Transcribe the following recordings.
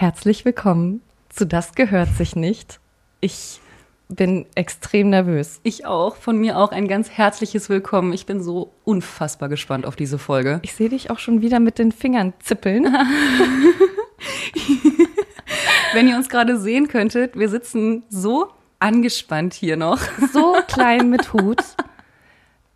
Herzlich willkommen zu Das gehört sich nicht. Ich bin extrem nervös. Ich auch. Von mir auch ein ganz herzliches Willkommen. Ich bin so unfassbar gespannt auf diese Folge. Ich sehe dich auch schon wieder mit den Fingern zippeln. Wenn ihr uns gerade sehen könntet, wir sitzen so angespannt hier noch. So klein mit Hut.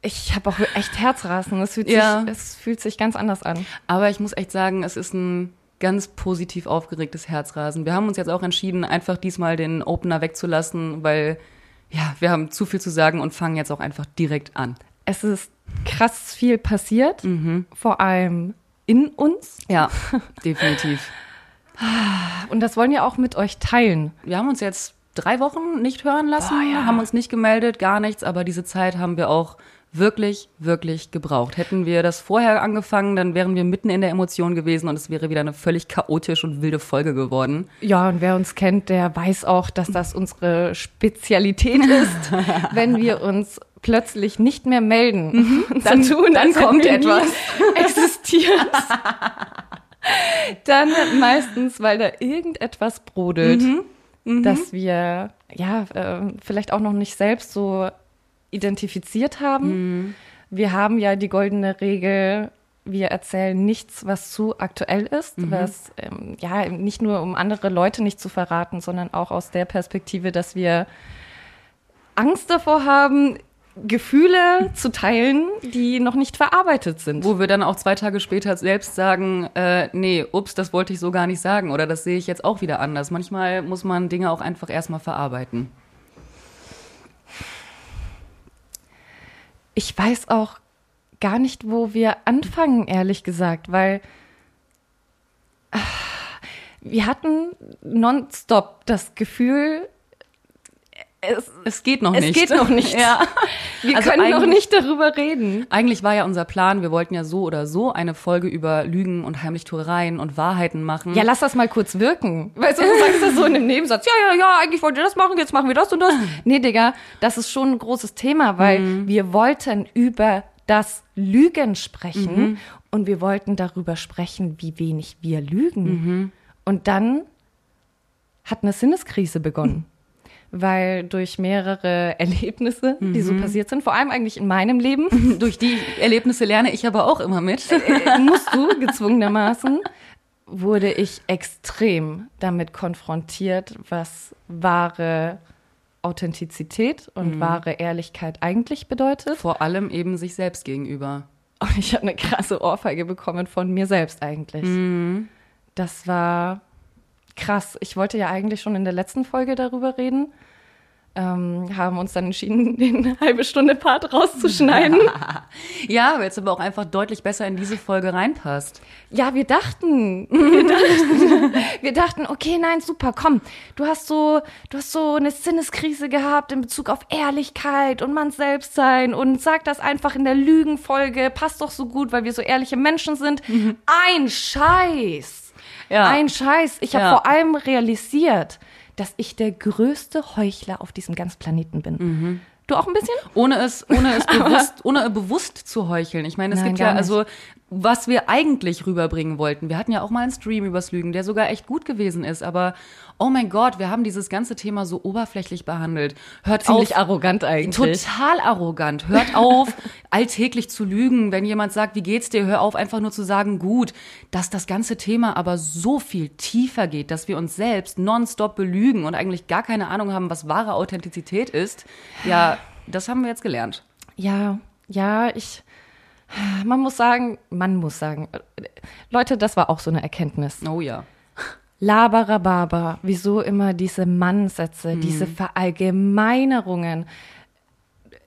Ich habe auch echt Herzrasen. Es fühlt, Ja. sich, es fühlt sich ganz anders an. Aber ich muss echt sagen, es ist ein ganz positiv aufgeregtes Herzrasen. Wir haben uns jetzt auch entschieden, einfach diesmal den Opener wegzulassen, weil ja, wir haben zu viel zu sagen und fangen jetzt auch einfach direkt an. Es ist krass viel passiert, vor allem in uns. Ja, definitiv. Und das wollen wir auch mit euch teilen. Wir haben uns jetzt drei Wochen nicht hören lassen, Boah, ja. haben uns nicht gemeldet, gar nichts, aber diese Zeit haben wir auch wirklich, wirklich gebraucht. Hätten wir das vorher angefangen, dann wären wir mitten in der Emotion gewesen und es wäre wieder eine völlig chaotisch und wilde Folge geworden. Ja, und wer uns kennt, der weiß auch, dass das unsere Spezialität ist, wenn wir uns plötzlich nicht mehr melden. Dann- dann als hätten kommt etwas. Existiert. dann meistens, weil da irgendetwas brodelt, dass wir ja äh, vielleicht auch noch nicht selbst so identifiziert haben. Wir haben ja die goldene Regel, wir erzählen nichts, was zu aktuell ist, was ähm, ja nicht nur um andere Leute nicht zu verraten, sondern auch aus der Perspektive, dass wir Angst davor haben, Gefühle zu teilen, die noch nicht verarbeitet sind. Wo wir dann auch zwei Tage später selbst sagen, äh, nee, ups, das wollte ich so gar nicht sagen oder das sehe ich jetzt auch wieder anders. Manchmal muss man Dinge auch einfach erstmal verarbeiten. Ich weiß auch gar nicht, wo wir anfangen, ehrlich gesagt, weil ah, wir hatten nonstop das Gefühl, es, Es geht noch es nicht. geht noch nicht. ja. Wir Also können noch nicht darüber reden. Eigentlich war ja unser Plan, wir wollten ja so oder so eine Folge über Lügen und Heimlichtuereien und Wahrheiten machen. Ja, lass das mal kurz wirken. Weißt du, du sagst das so in einem Nebensatz. Ja, ja, ja, eigentlich wollt ihr das machen, jetzt machen wir das und das. Nee, Digga, das ist schon ein großes Thema, weil wir wollten über das Lügen sprechen und wir wollten darüber sprechen, wie wenig wir lügen. Und dann hat eine Sinneskrise begonnen. Weil durch mehrere Erlebnisse, die so passiert sind, vor allem eigentlich in meinem Leben, Durch die Erlebnisse lerne ich aber auch immer mit. äh, musst du gezwungenermaßen, wurde ich extrem damit konfrontiert, was wahre Authentizität und wahre Ehrlichkeit eigentlich bedeutet. Vor allem eben sich selbst gegenüber. Und ich habe eine krasse Ohrfeige bekommen von mir selbst eigentlich. Das war krass. Ich wollte ja eigentlich schon in der letzten Folge darüber reden. Ähm, haben uns dann entschieden, den halbe Stunde Part rauszuschneiden. Ja, weil es aber auch einfach deutlich besser in diese Folge reinpasst. Ja, wir dachten, wir dachten, wir dachten, okay, nein, super, komm, du hast so, du hast so eine Sinneskrise gehabt in Bezug auf Ehrlichkeit und man selbst sein und sag das einfach in der Lügenfolge, passt doch so gut, weil wir so ehrliche Menschen sind. Ein Scheiß, Ja. ein Scheiß. Ich habe Ja. vor allem realisiert, dass ich der größte Heuchler auf diesem ganzen Planeten bin. Du auch ein bisschen? Ohne es, ohne es bewusst, ohne bewusst zu heucheln. Ich meine, es Nein, gibt ja, also, was wir eigentlich rüberbringen wollten. Wir hatten ja auch mal einen Stream übers Lügen, der sogar echt gut gewesen ist. Aber, oh mein Gott, wir haben dieses ganze Thema so oberflächlich behandelt. Hört Ziemlich auf. arrogant eigentlich. Total arrogant. Hört auf, alltäglich zu lügen. Wenn jemand sagt, wie geht's dir, hör auf, einfach nur zu sagen, gut. Dass das ganze Thema aber so viel tiefer geht, dass wir uns selbst nonstop belügen und eigentlich gar keine Ahnung haben, was wahre Authentizität ist. Ja, das haben wir jetzt gelernt. Ja, ja, ich. Man muss sagen, man muss sagen, Leute, das war auch so eine Erkenntnis. Oh ja. Labarababa, wieso immer diese Mannsätze, diese Verallgemeinerungen.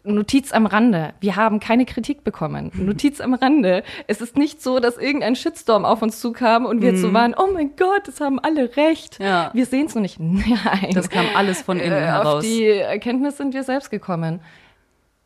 Notiz am Rande. Wir haben keine Kritik bekommen. Notiz am Rande. Es ist nicht so, dass irgendein Shitstorm auf uns zukam und wir jetzt so waren, oh mein Gott, das haben alle recht. Ja. Wir sehen es nur nicht. Nein. Das kam alles von innen Äh, heraus. Auf die Erkenntnis sind wir selbst gekommen.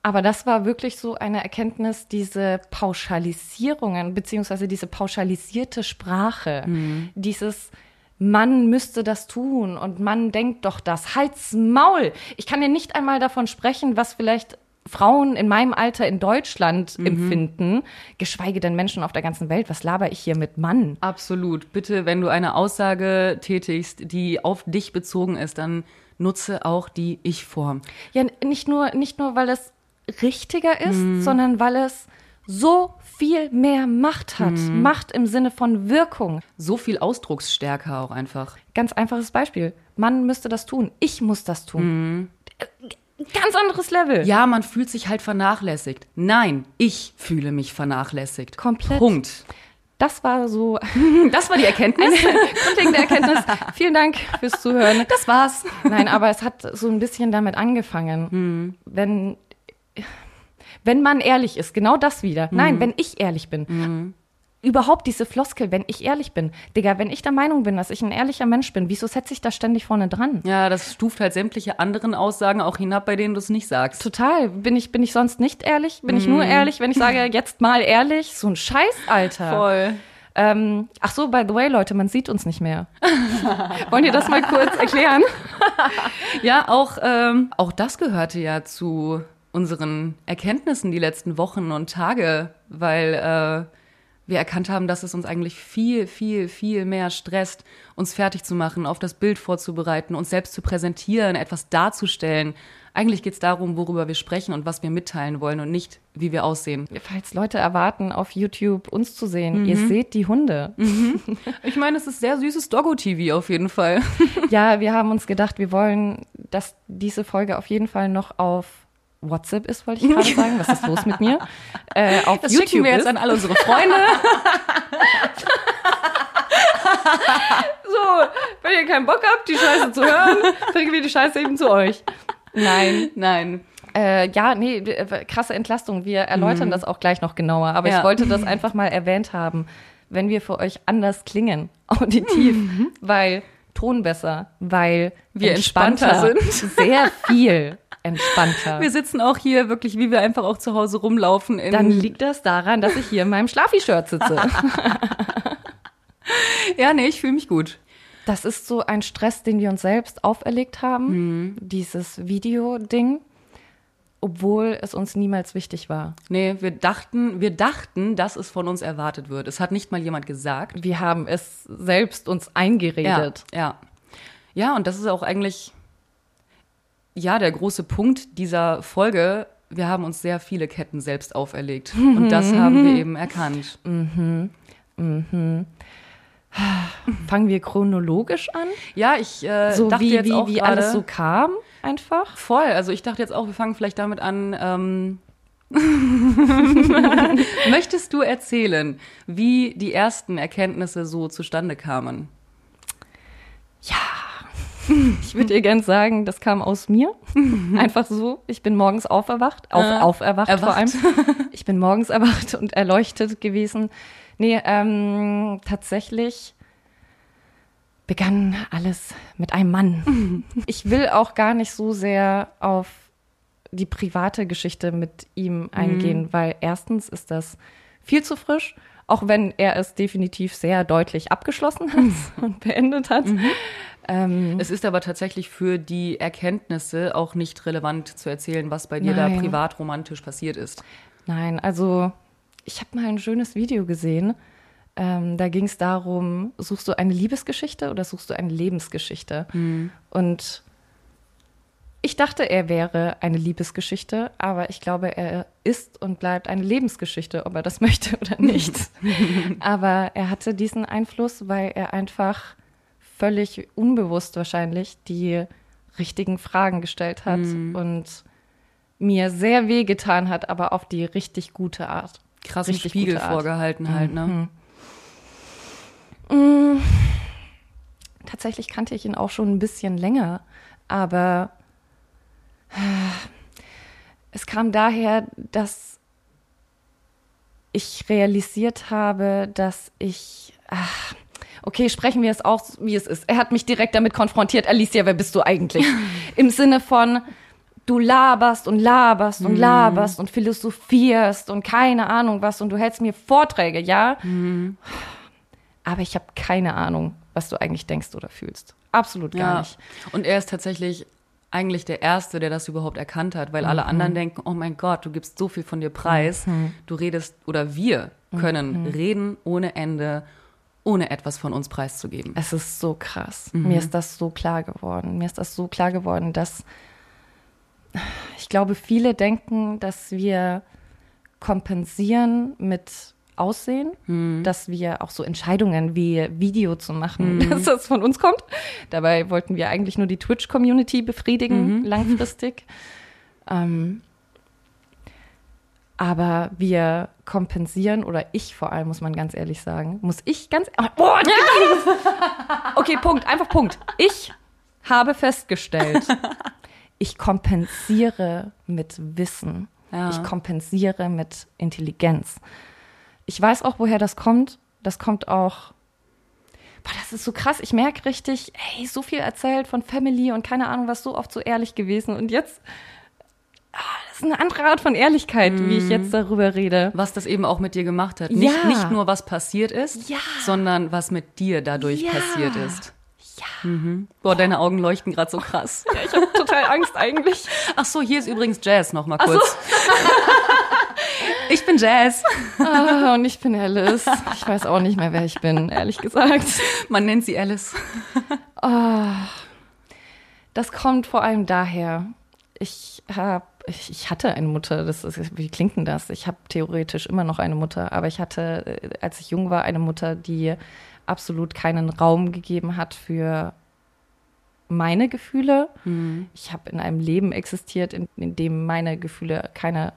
Aber das war wirklich so eine Erkenntnis, diese Pauschalisierungen, beziehungsweise diese pauschalisierte Sprache, Mhm. dieses Mann müsste das tun und Mann denkt doch das. Halt's Maul! Ich kann dir nicht einmal davon sprechen, was vielleicht Frauen in meinem Alter in Deutschland empfinden, geschweige denn Menschen auf der ganzen Welt. Was laber ich hier mit Mann? Absolut. Bitte, wenn du eine Aussage tätigst, die auf dich bezogen ist, dann nutze auch die Ich-Form. Ja, nicht nur, nicht nur, weil es richtiger ist, sondern weil es so viel mehr Macht hat. Macht im Sinne von Wirkung. So viel Ausdrucksstärke auch einfach. Ganz einfaches Beispiel. Mann müsste das tun. Ich muss das tun. Ganz anderes Level. Ja, man fühlt sich halt vernachlässigt. Nein, ich fühle mich vernachlässigt. Komplett. Punkt. Das war so Das war die Erkenntnis. grundlegende Erkenntnis. Vielen Dank fürs Zuhören. Das war's. Nein, aber es hat so ein bisschen damit angefangen. Wenn, wenn man ehrlich ist, genau das wieder. Nein, wenn ich ehrlich bin. Überhaupt diese Floskel, wenn ich ehrlich bin. Digga, wenn ich der Meinung bin, dass ich ein ehrlicher Mensch bin, wieso setze ich da ständig vorne dran? Ja, das stuft halt sämtliche anderen Aussagen auch hinab, bei denen du es nicht sagst. Total. Bin ich, bin ich sonst nicht ehrlich? Bin ich nur ehrlich, wenn ich sage, jetzt mal ehrlich? So ein Scheiß, Alter. Voll. Ähm, ach so, by the way, Leute, man sieht uns nicht mehr. Wollt ihr das mal kurz erklären? Ja, auch, ähm, auch das gehörte ja zu unseren Erkenntnissen die letzten Wochen und Tage, weil äh, wir erkannt haben, dass es uns eigentlich viel, viel, viel mehr stresst, uns fertig zu machen, auf das Bild vorzubereiten, uns selbst zu präsentieren, etwas darzustellen. Eigentlich geht es darum, worüber wir sprechen und was wir mitteilen wollen und nicht, wie wir aussehen. Falls Leute erwarten, auf YouTube uns zu sehen, ihr seht die Hunde. Ich meine, es ist sehr süßes Doggo-TV auf jeden Fall. Ja, wir haben uns gedacht, wir wollen, dass diese Folge auf jeden Fall noch auf WhatsApp ist, wollte ich gerade sagen. Was ist los mit mir? Äh, auf Das YouTube schicken wir jetzt ist. an alle unsere Freunde. So, wenn ihr keinen Bock habt, die Scheiße zu hören, bringen wir die Scheiße eben zu euch. Nein. Nein. Äh, ja, nee, äh, krasse Entlastung. Wir erläutern das auch gleich noch genauer. Aber Ja. ich wollte das einfach mal erwähnt haben, wenn wir für euch anders klingen, auditiv, weil Ton besser, weil Wir entspannter sind. Sehr viel entspannter. Wir sitzen auch hier wirklich, wie wir einfach auch zu Hause rumlaufen. Dann liegt das daran, dass ich hier in meinem Schlafi-Shirt sitze. ja, nee, ich fühle mich gut. Das ist so ein Stress, den wir uns selbst auferlegt haben, dieses Video-Ding, obwohl es uns niemals wichtig war. Nee, wir dachten, wir dachten, dass es von uns erwartet wird. Es hat nicht mal jemand gesagt. Wir haben es selbst uns eingeredet. Ja, ja. Ja, und das ist auch eigentlich, ja, der große Punkt dieser Folge. Wir haben uns sehr viele Ketten selbst auferlegt. Und das haben wir eben erkannt. Fangen wir chronologisch an, Ja, ich äh, so dachte wie, jetzt wie, auch wie alles so kam, einfach. Voll. Also ich dachte jetzt auch, wir fangen vielleicht damit an. Ähm, Möchtest du erzählen, wie die ersten Erkenntnisse so zustande kamen? Ich würde dir gern sagen, das kam aus mir. Einfach so. Ich bin morgens auferwacht, auf, Äh, auferwacht vor allem. erwacht. Ich bin morgens erwacht und erleuchtet gewesen. Nee, ähm, tatsächlich begann alles mit einem Mann. Ich will auch gar nicht so sehr auf die private Geschichte mit ihm eingehen, weil erstens ist das viel zu frisch, auch wenn er es definitiv sehr deutlich abgeschlossen hat und beendet hat. Ähm, Es ist aber tatsächlich für die Erkenntnisse auch nicht relevant zu erzählen, was bei dir da Nein. privat romantisch passiert ist. Nein, also ich habe mal ein schönes Video gesehen. Ähm, da ging es darum, suchst du eine Liebesgeschichte oder suchst du eine Lebensgeschichte? Und ich dachte, er wäre eine Liebesgeschichte, aber ich glaube, er ist und bleibt eine Lebensgeschichte, ob er das möchte oder nicht. aber er hatte diesen Einfluss, weil er einfach völlig unbewusst wahrscheinlich die richtigen Fragen gestellt hat und mir sehr wehgetan hat, aber auf die richtig gute Art. Krassen Richtig Spiegel gute Art. vorgehalten halt, ne? Tatsächlich kannte ich ihn auch schon ein bisschen länger, aber es kam daher, dass ich realisiert habe, dass ich. Ach, okay, sprechen wir es auch, wie es ist. Er hat mich direkt damit konfrontiert. Alicia, wer bist du eigentlich? Im Sinne von, du laberst und laberst und laberst und philosophierst und keine Ahnung was und du hältst mir Vorträge, ja? Aber ich habe keine Ahnung, was du eigentlich denkst oder fühlst. Absolut gar Ja. nicht. Und er ist tatsächlich eigentlich der Erste, der das überhaupt erkannt hat, weil alle anderen denken, oh mein Gott, du gibst so viel von dir preis. Du redest, oder wir können reden ohne Ende, ohne etwas von uns preiszugeben. Es ist so krass. Mir ist das so klar geworden. Mir ist das so klar geworden, dass ich glaube, viele denken, dass wir kompensieren mit Aussehen, dass wir auch so Entscheidungen wie Video zu machen, dass das von uns kommt. Dabei wollten wir eigentlich nur die Twitch-Community befriedigen, langfristig. Ähm, aber wir kompensieren, oder ich vor allem, muss man ganz ehrlich sagen, muss ich ganz. Oh, okay, Punkt, einfach Punkt. Ich habe festgestellt, ich kompensiere mit Wissen. Ja. Ich kompensiere mit Intelligenz. Ich weiß auch, woher das kommt. Das kommt auch. Boah, das ist so krass. Ich merke richtig, ey, so viel erzählt von Family und keine Ahnung, was so oft so ehrlich gewesen. Und jetzt. Ah, das ist eine andere Art von Ehrlichkeit, wie ich jetzt darüber rede. Was das eben auch mit dir gemacht hat. Nicht, Ja. nicht nur, was passiert ist, Ja. sondern was mit dir dadurch Ja. passiert ist. Ja. Boah, deine Augen leuchten gerade so krass. ja ich habe total Angst eigentlich. Ach so, hier ist übrigens Jazz noch mal kurz. ich bin Jazz. Ah, und ich bin Alice. Ich weiß auch nicht mehr, wer ich bin, ehrlich gesagt. Man nennt sie Alice. Das kommt vor allem daher. Ich habe, ich, ich hatte eine Mutter. Das ist, wie klingt denn das? Ich habe theoretisch immer noch eine Mutter, aber ich hatte, äh, als ich jung war, eine Mutter, die absolut keinen Raum gegeben hat für meine Gefühle. Ich habe in einem Leben existiert, in, in dem meine Gefühle keine,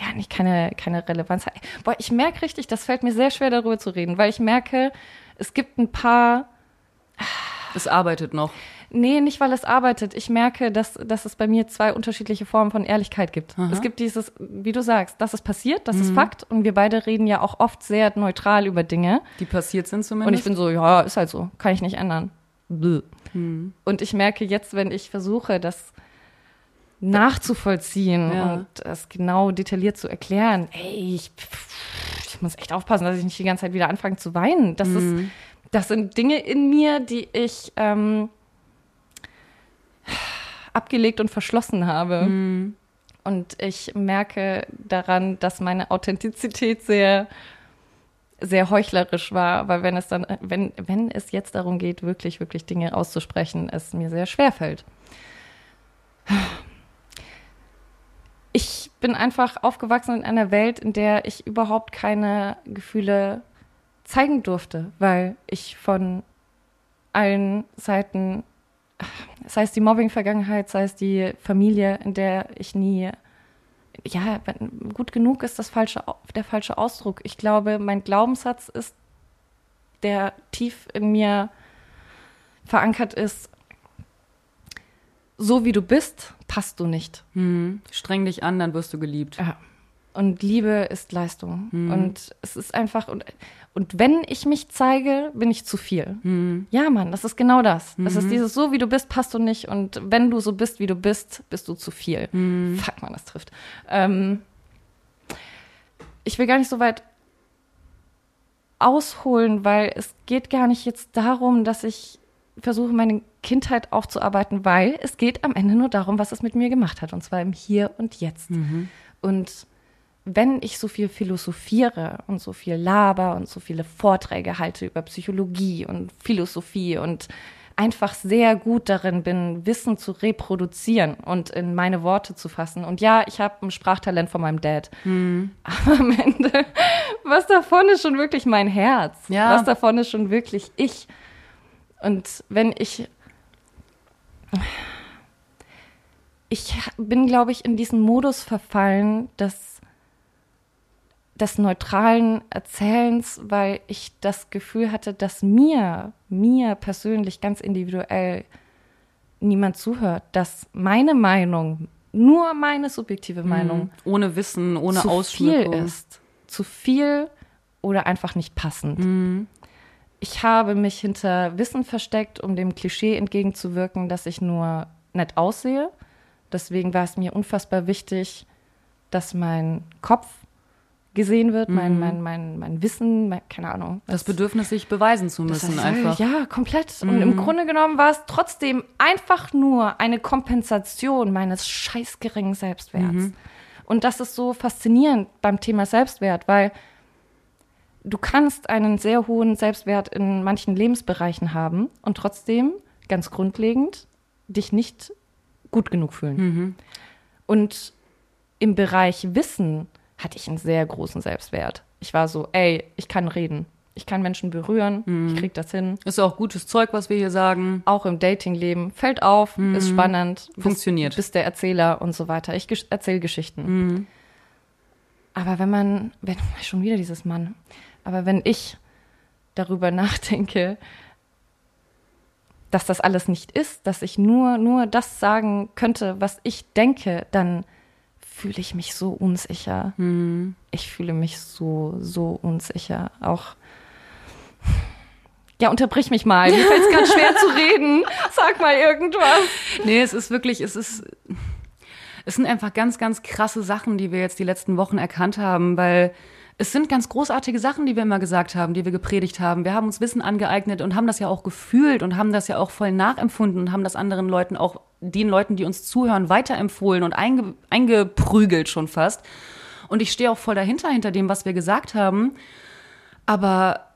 ja, nicht keine, keine Relevanz haben. Boah, ich merke richtig, das fällt mir sehr schwer, darüber zu reden, weil ich merke, es gibt ein paar Es arbeitet noch. Nee, nicht weil es arbeitet. Ich merke, dass, dass es bei mir zwei unterschiedliche Formen von Ehrlichkeit gibt. Es gibt dieses, wie du sagst, das ist passiert, das ist Fakt. Und wir beide reden ja auch oft sehr neutral über Dinge. Die passiert sind Und zumindest. ich bin so, ja, ist halt so, kann ich nicht ändern. Bäh. Und ich merke jetzt, wenn ich versuche, das nachzuvollziehen Ja. und das genau detailliert zu erklären, ey, ich, ich muss echt aufpassen, dass ich nicht die ganze Zeit wieder anfange zu weinen. Das ist, das sind Dinge in mir, die ich ähm, abgelegt und verschlossen habe. Und ich merke daran, dass meine Authentizität sehr, sehr heuchlerisch war, weil wenn es dann, wenn, wenn es jetzt darum geht, wirklich, wirklich Dinge auszusprechen, es mir sehr schwer fällt. Ich bin einfach aufgewachsen in einer Welt, in der ich überhaupt keine Gefühle zeigen durfte, weil ich von allen Seiten, sei es die Mobbing-Vergangenheit, sei es die Familie, in der ich nie, ja, gut genug ist das falsche, der falsche Ausdruck. Ich glaube, mein Glaubenssatz ist, der tief in mir verankert ist, so wie du bist, passt du nicht. Hm. Streng dich an, dann wirst du geliebt. Ja. Und Liebe ist Leistung. Und es ist einfach, und, und wenn ich mich zeige, bin ich zu viel. Ja, Mann, das ist genau das. Das ist dieses, so wie du bist, passt du nicht. Und wenn du so bist, wie du bist, bist du zu viel. Fuck, man, das trifft. Ähm, ich will gar nicht so weit ausholen, weil es geht gar nicht jetzt darum, dass ich versuche, meine Kindheit aufzuarbeiten, weil es geht am Ende nur darum, was es mit mir gemacht hat, und zwar im Hier und Jetzt. Und wenn ich so viel philosophiere und so viel laber und so viele Vorträge halte über Psychologie und Philosophie und einfach sehr gut darin bin, Wissen zu reproduzieren und in meine Worte zu fassen. Und ja, ich habe ein Sprachtalent von meinem Dad. Aber am Ende, was davon ist schon wirklich mein Herz? Ja. Was davon ist schon wirklich ich? Und wenn ich ich bin, glaube ich, in diesen Modus verfallen, des, des neutralen Erzählens, weil ich das Gefühl hatte, dass mir, mir persönlich ganz individuell niemand zuhört, dass meine Meinung, nur meine subjektive Meinung, Ohne Wissen, ohne zu Ausschmückung. viel ist. Zu viel oder einfach nicht passend. Ich habe mich hinter Wissen versteckt, um dem Klischee entgegenzuwirken, dass ich nur nett aussehe. Deswegen war es mir unfassbar wichtig, dass mein Kopf gesehen wird, mein, mein, mein, mein Wissen, mein, keine Ahnung. Das Bedürfnis, sich beweisen zu müssen, Das- einfach. Ja, komplett. Und im Grunde genommen war es trotzdem einfach nur eine Kompensation meines scheiß geringen Selbstwerts. Und das ist so faszinierend beim Thema Selbstwert, weil du kannst einen sehr hohen Selbstwert in manchen Lebensbereichen haben und trotzdem ganz grundlegend dich nicht gut genug fühlen. Und im Bereich Wissen hatte ich einen sehr großen Selbstwert. Ich war so, ey, ich kann reden. Ich kann Menschen berühren. Ich krieg das hin. Ist auch gutes Zeug, was wir hier sagen. Auch im Datingleben. Fällt auf, ist spannend. bist- Funktioniert. Bist der Erzähler und so weiter. Ich erzähle Geschichten. Aber wenn man, wenn, schon wieder dieses Mann. Aber wenn ich darüber nachdenke, dass das alles nicht ist, dass ich nur, nur das sagen könnte, was ich denke, dann fühle ich mich so unsicher. Ich fühle mich so, so unsicher. Auch. Ja, unterbrich mich mal. Mir fällt es gerade schwer zu reden. Sag mal irgendwas. Nee, es ist wirklich, es ist, es sind einfach ganz, ganz krasse Sachen, die wir jetzt die letzten Wochen erkannt haben, weil es sind ganz großartige Sachen, die wir immer gesagt haben, die wir gepredigt haben. Wir haben uns Wissen angeeignet und haben das ja auch gefühlt und haben das ja auch voll nachempfunden und haben das anderen Leuten auch, den Leuten, die uns zuhören, weiterempfohlen und einge, eingeprügelt schon fast. Und ich stehe auch voll dahinter, hinter dem, was wir gesagt haben. Aber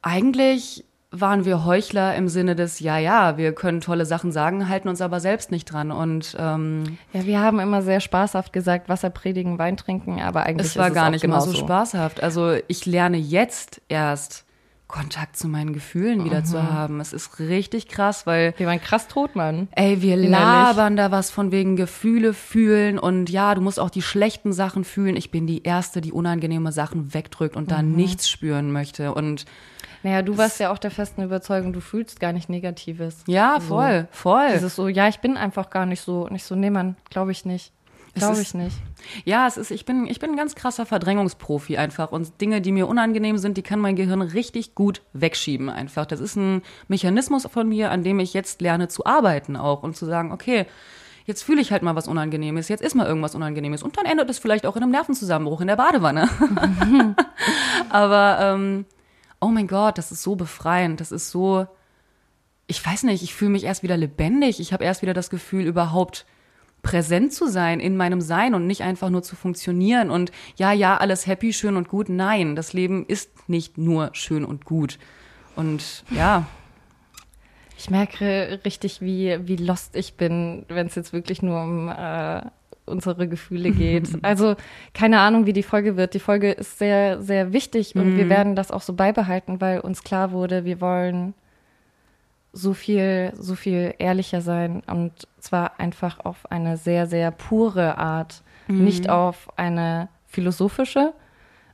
eigentlich waren wir Heuchler im Sinne des, ja, ja, wir können tolle Sachen sagen, halten uns aber selbst nicht dran. Und ähm, Ja, wir haben immer sehr spaßhaft gesagt, Wasser predigen, Wein trinken, aber eigentlich es war ist es gar auch nicht mal so genauso. spaßhaft. Also ich lerne jetzt erst Kontakt zu meinen Gefühlen wieder zu haben. Es ist richtig krass, weil Wir waren krass tot, Mann. Ey, wir Innerlich. labern da was von wegen Gefühle fühlen und ja, du musst auch die schlechten Sachen fühlen. Ich bin die Erste, die unangenehme Sachen wegdrückt und da Mhm. nichts spüren möchte. Und Naja, du warst ja auch der festen Überzeugung, du fühlst gar nicht Negatives. ja, So. voll, voll. Dieses so, ja, ich bin einfach gar nicht so, nicht so, nee, Mann, glaube ich nicht. Glaube ist- ich nicht. Ja, es ist, ich bin, ich bin ein ganz krasser Verdrängungsprofi einfach. Und Dinge, die mir unangenehm sind, die kann mein Gehirn richtig gut wegschieben einfach. Das ist ein Mechanismus von mir, an dem ich jetzt lerne zu arbeiten auch und zu sagen, okay, jetzt fühle ich halt mal was Unangenehmes, jetzt ist mal irgendwas Unangenehmes. Und dann endet es vielleicht auch in einem Nervenzusammenbruch in der Badewanne. Aber, ähm, oh mein Gott, das ist so befreiend. Das ist so, ich weiß nicht, ich fühle mich erst wieder lebendig. Ich habe erst wieder das Gefühl, überhaupt präsent zu sein in meinem Sein und nicht einfach nur zu funktionieren und ja, ja, alles happy, schön und gut. Nein, das Leben ist nicht nur schön und gut. Und ja, Ich merke richtig, wie, wie lost ich bin, wenn es jetzt wirklich nur um äh, unsere Gefühle geht. also keine Ahnung, wie die Folge wird. Die Folge ist sehr, sehr wichtig und wir werden das auch so beibehalten, weil uns klar wurde, wir wollen so viel, so viel ehrlicher sein und zwar einfach auf eine sehr, sehr pure Art, nicht auf eine philosophische.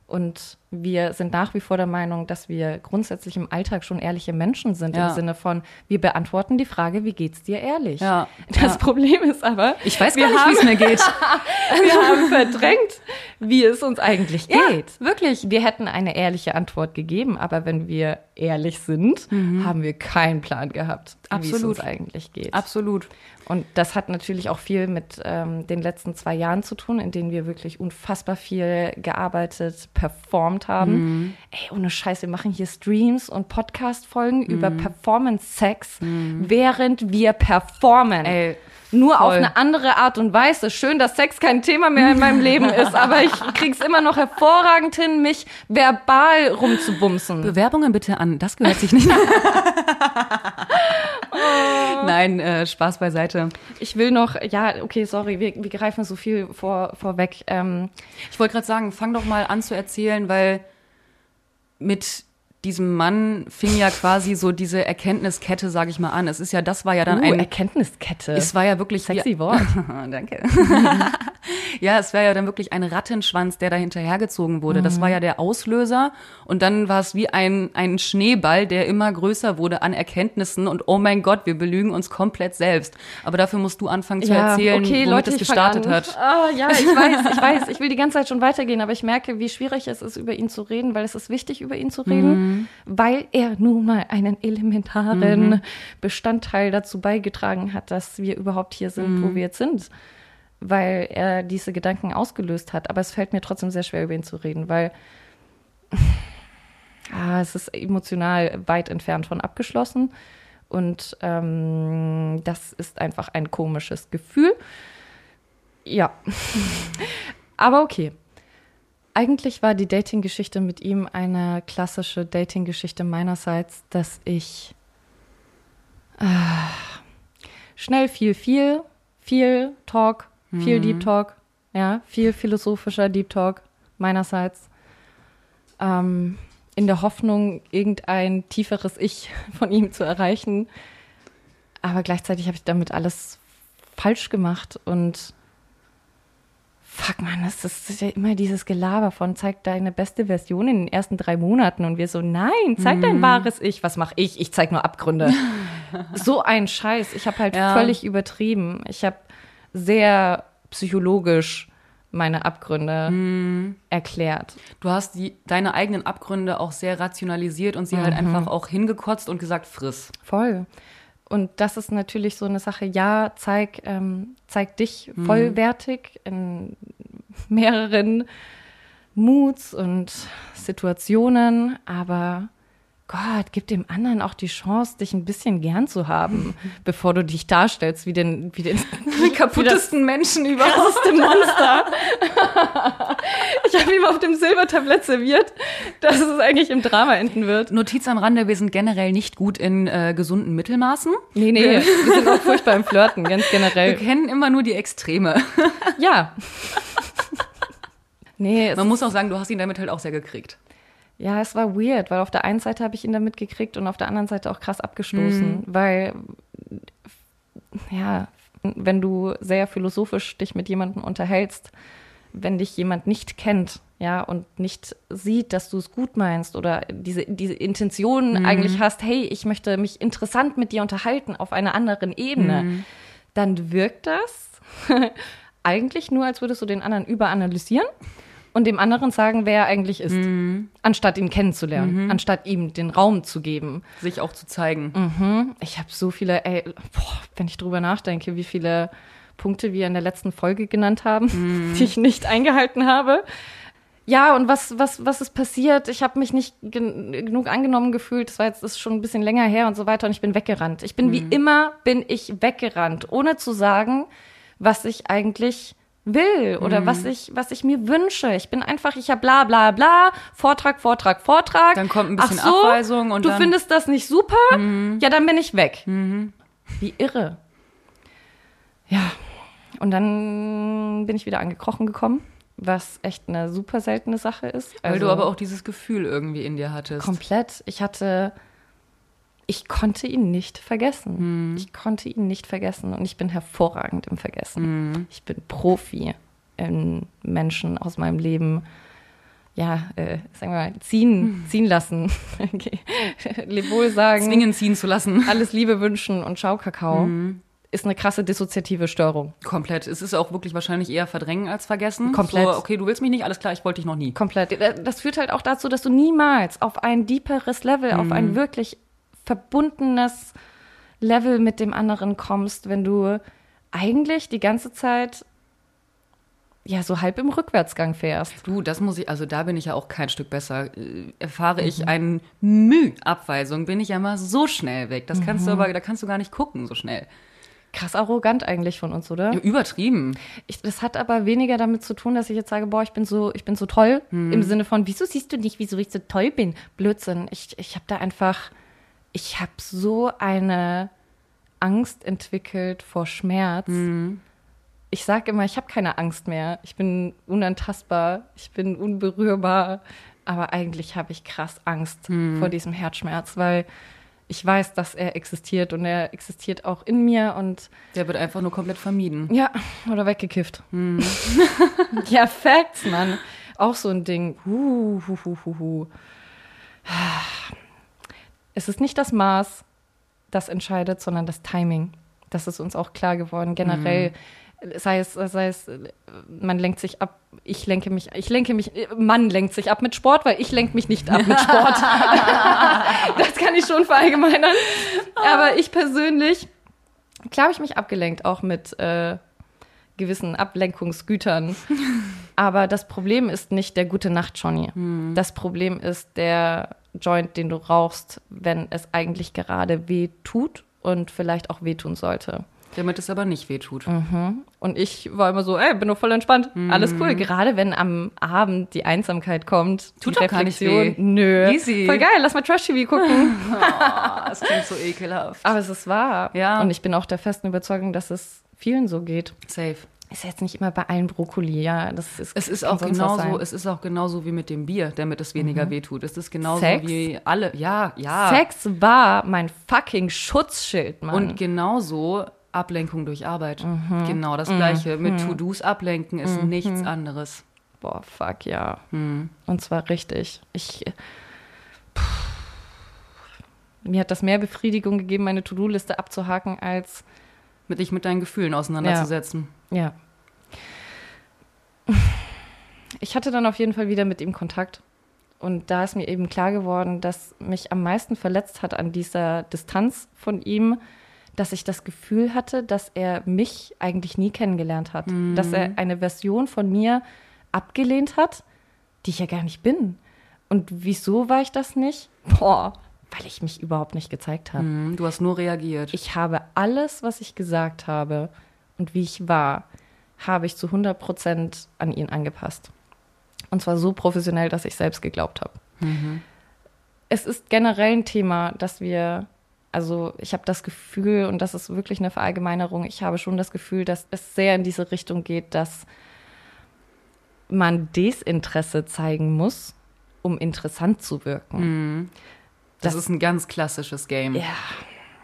Und wir sind nach wie vor der Meinung, dass wir grundsätzlich im Alltag schon ehrliche Menschen sind, Ja. im Sinne von, wir beantworten die Frage, wie geht's dir ehrlich? Ja, Das ja. Problem ist aber, ich weiß gar nicht, wie es mir geht. wir haben verdrängt, wie es uns eigentlich geht. wirklich. Wir hätten eine ehrliche Antwort gegeben, aber wenn wir ehrlich sind, haben wir keinen Plan gehabt, wie es Mhm. Uns eigentlich geht. Absolut. Und das hat natürlich auch viel mit ähm, den letzten zwei Jahren zu tun, in denen wir wirklich unfassbar viel gearbeitet, performt haben. Mhm. Ey, ohne Scheiß, wir machen hier Streams und Podcast-Folgen über Mhm. Performance-Sex, während wir performen. Ey, Nur auf voll. eine andere Art und Weise. Schön, dass Sex kein Thema mehr in meinem Leben ist, aber ich krieg's immer noch hervorragend hin, mich verbal rumzubumsen. Bewerbungen bitte an, das gehört sich nicht. Nein, äh, Spaß beiseite. Ich will noch, ja, okay, sorry, wir, wir greifen so viel vor, vorweg. Ähm, Ich wollte gerade sagen, fang doch mal an zu erzählen, weil mit diesem Mann fing ja quasi so diese Erkenntniskette, sage ich mal, an. Es ist ja, das war ja dann uh, ein, Erkenntniskette. es war ja wirklich Sexy wie, Wort. Danke. ja, es war ja dann wirklich ein Rattenschwanz, der da hinterhergezogen wurde. Das war ja der Auslöser. Und dann war es wie ein, ein Schneeball, der immer größer wurde an Erkenntnissen. Und oh mein Gott, wir belügen uns komplett selbst. Aber dafür musst du anfangen zu erzählen, okay, womit Leute, es gestartet hat. Ah, ja, ich weiß, ich weiß. Ich will die ganze Zeit schon weitergehen, aber ich merke, wie schwierig es ist, über ihn zu reden, weil es ist wichtig, über ihn zu reden, Mhm. Weil er nun mal einen elementaren Mhm. Bestandteil dazu beigetragen hat, dass wir überhaupt hier sind, Mhm. wo wir jetzt sind. weil er diese Gedanken ausgelöst hat. Aber es fällt mir trotzdem sehr schwer, über ihn zu reden, weil ah, es ist emotional weit entfernt von abgeschlossen. Und ähm, das ist einfach ein komisches Gefühl. Ja. Aber okay. Eigentlich war die Dating-Geschichte mit ihm eine klassische Dating-Geschichte meinerseits, dass ich äh, schnell viel, viel, viel Talk, viel mhm. Deep Talk, ja, viel philosophischer Deep Talk meinerseits. Ähm, in der Hoffnung, irgendein tieferes Ich von ihm zu erreichen. Aber gleichzeitig habe ich damit alles falsch gemacht und fuck man, das ist ja immer dieses Gelaber von zeig deine beste Version in den ersten drei Monaten und wir so, nein, zeig dein mhm. wahres Ich. Was mache ich? Ich zeig nur Abgründe. so ein Scheiß. Ich habe halt ja. völlig übertrieben. Ich habe sehr psychologisch meine Abgründe mm. erklärt. Du hast die, deine eigenen Abgründe auch sehr rationalisiert und sie halt mhm. halt einfach auch hingekotzt und gesagt, friss. Voll. Und das ist natürlich so eine Sache, ja, zeig, ähm, zeig dich mhm. vollwertig in mehreren Moods und Situationen, aber Gott, gib dem anderen auch die Chance, dich ein bisschen gern zu haben, bevor du dich darstellst wie den, wie den kaputtesten Menschen überhaupt. Monster. ich habe ihm auf dem Silbertablett serviert, dass es eigentlich im Drama enden wird. Notiz am Rande, wir sind generell nicht gut in äh, gesunden Mittelmaßen. Nee, nee, wir sind auch furchtbar im Flirten, ganz generell. Wir kennen immer nur die Extreme. ja. Nee, Man muss auch sagen, du hast ihn damit halt auch sehr gekriegt. Ja, es war weird, weil auf der einen Seite habe ich ihn damit gekriegt und auf der anderen Seite auch krass abgestoßen, mhm. weil ja, wenn du sehr philosophisch dich mit jemandem unterhältst, wenn dich jemand nicht kennt, ja, und nicht sieht, dass du es gut meinst oder diese, diese Intention mhm. eigentlich hast, hey, ich möchte mich interessant mit dir unterhalten auf einer anderen Ebene, mhm. dann wirkt das eigentlich nur, als würdest du den anderen überanalysieren und dem anderen sagen, wer er eigentlich ist, mhm. anstatt ihn kennenzulernen, mhm. anstatt ihm den Raum zu geben. Sich auch zu zeigen. Mhm. Ich habe so viele, ey, boah, wenn ich drüber nachdenke, wie viele Punkte wir in der letzten Folge genannt haben, mhm. die ich nicht eingehalten habe. Ja, und was, was, was ist passiert? Ich habe mich nicht gen genug angenommen gefühlt. Das war jetzt das ist schon ein bisschen länger her und so weiter. Und ich bin weggerannt. Ich bin wie mhm. immer, bin ich weggerannt, ohne zu sagen, was ich eigentlich will oder mhm. was ich was ich mir wünsche. Ich bin einfach, ich habe bla bla bla, Vortrag, Vortrag, Vortrag. Dann kommt ein bisschen Ach so, Abweisung und du dann findest das nicht super? Mhm. Ja, dann bin ich weg. Mhm. Wie irre. Ja. Und dann bin ich wieder angekrochen gekommen, was echt eine super seltene Sache ist. Weil also, du aber auch dieses Gefühl irgendwie in dir hattest. Komplett. Ich hatte ich konnte ihn nicht vergessen. Hm. Ich konnte ihn nicht vergessen und ich bin hervorragend im Vergessen. Hm. Ich bin Profi in Menschen aus meinem Leben, ja, äh, sagen wir mal, ziehen, hm. ziehen lassen. okay. Lebwohl sagen. Zwingen ziehen zu lassen. Alles Liebe wünschen und Schau Kakao. Hm. Ist eine krasse dissoziative Störung. Komplett. Es ist auch wirklich wahrscheinlich eher verdrängen als vergessen. Komplett. So, okay, du willst mich nicht, alles klar, ich wollte dich noch nie. Komplett. Das führt halt auch dazu, dass du niemals auf ein deeperes Level, auf ein hm. wirklich verbundenes Level mit dem anderen kommst, wenn du eigentlich die ganze Zeit ja so halb im Rückwärtsgang fährst. Du, das muss ich, also da bin ich ja auch kein Stück besser. Äh, erfahre mhm. ich eine Müh-Abweisung, bin ich ja mal so schnell weg. Das kannst mhm. du aber, da kannst du gar nicht gucken so schnell. Krass arrogant eigentlich von uns, oder? Ja, übertrieben. Ich, das hat aber weniger damit zu tun, dass ich jetzt sage, boah, ich bin so, ich bin so toll. Mhm. Im Sinne von, wieso siehst du nicht, wieso ich so toll bin? Blödsinn. Ich, ich habe da einfach ich habe so eine Angst entwickelt vor Schmerz. Mhm. Ich sage immer, ich habe keine Angst mehr. Ich bin unantastbar, ich bin unberührbar. Aber eigentlich habe ich krass Angst mhm. vor diesem Herzschmerz, weil ich weiß, dass er existiert und er existiert auch in mir und der wird einfach nur komplett vermieden. Ja, oder weggekifft. Mhm. ja, Facts, Mann. Auch so ein Ding. Huh, huh, huh, huh, huh. Es ist nicht das Maß, das entscheidet, sondern das Timing. Das ist uns auch klar geworden. Generell, mhm. sei es, sei es, man lenkt sich ab, ich lenke mich, ich lenke mich, Mann lenkt sich ab mit Sport, weil ich lenke mich nicht ab mit Sport. das kann ich schon verallgemeinern. Aber ich persönlich, klar habe ich mich abgelenkt, auch mit äh, gewissen Ablenkungsgütern. Aber das Problem ist nicht der gute Nacht Johnny. Hm. Das Problem ist der Joint, den du rauchst, wenn es eigentlich gerade weh tut und vielleicht auch wehtun sollte. Damit es aber nicht wehtut. Und ich war immer so, ey, bin doch voll entspannt. Alles cool. Gerade wenn am Abend die Einsamkeit kommt. Tut die doch gar nicht Reflexion. Nö. Easy. Voll geil, lass mal Trash-TV gucken. Oh, das klingt so ekelhaft. Aber es ist wahr. Ja. Und ich bin auch der festen Überzeugung, dass es vielen so geht. Safe. Ist jetzt nicht immer bei allen Brokkoli, ja. Das ist, Es ist auch genauso, es ist auch genauso wie mit dem Bier, damit es weniger wehtut. Es ist genauso Sex? wie alle, ja, ja. Sex war mein fucking Schutzschild, Mann. Und genauso Ablenkung durch Arbeit. Mhm. Genau das Gleiche. Mit To-Dos ablenken ist nichts anderes. Boah, fuck, ja. Und zwar richtig. Ich. Puh. Mir hat das mehr Befriedigung gegeben, meine To-Do-Liste abzuhaken, als. Mit dich mit deinen Gefühlen auseinanderzusetzen. Ja. Ich hatte dann auf jeden Fall wieder mit ihm Kontakt. Und da ist mir eben klar geworden, dass mich am meisten verletzt hat an dieser Distanz von ihm, dass ich das Gefühl hatte, dass er mich eigentlich nie kennengelernt hat. Dass er eine Version von mir abgelehnt hat, die ich ja gar nicht bin. Und wieso war ich das nicht? Boah, weil ich mich überhaupt nicht gezeigt habe. Mhm, Du hast nur reagiert. Ich habe alles, was ich gesagt habe und wie ich war, habe ich zu 100 Prozent an ihn angepasst. Und zwar so professionell, dass ich selbst geglaubt habe. Es ist generell ein Thema, dass wir, also ich habe das Gefühl, und das ist wirklich eine Verallgemeinerung, ich habe schon das Gefühl, dass es sehr in diese Richtung geht, dass man Desinteresse zeigen muss, um interessant zu wirken. das, das- ist ein ganz klassisches Game. Ja,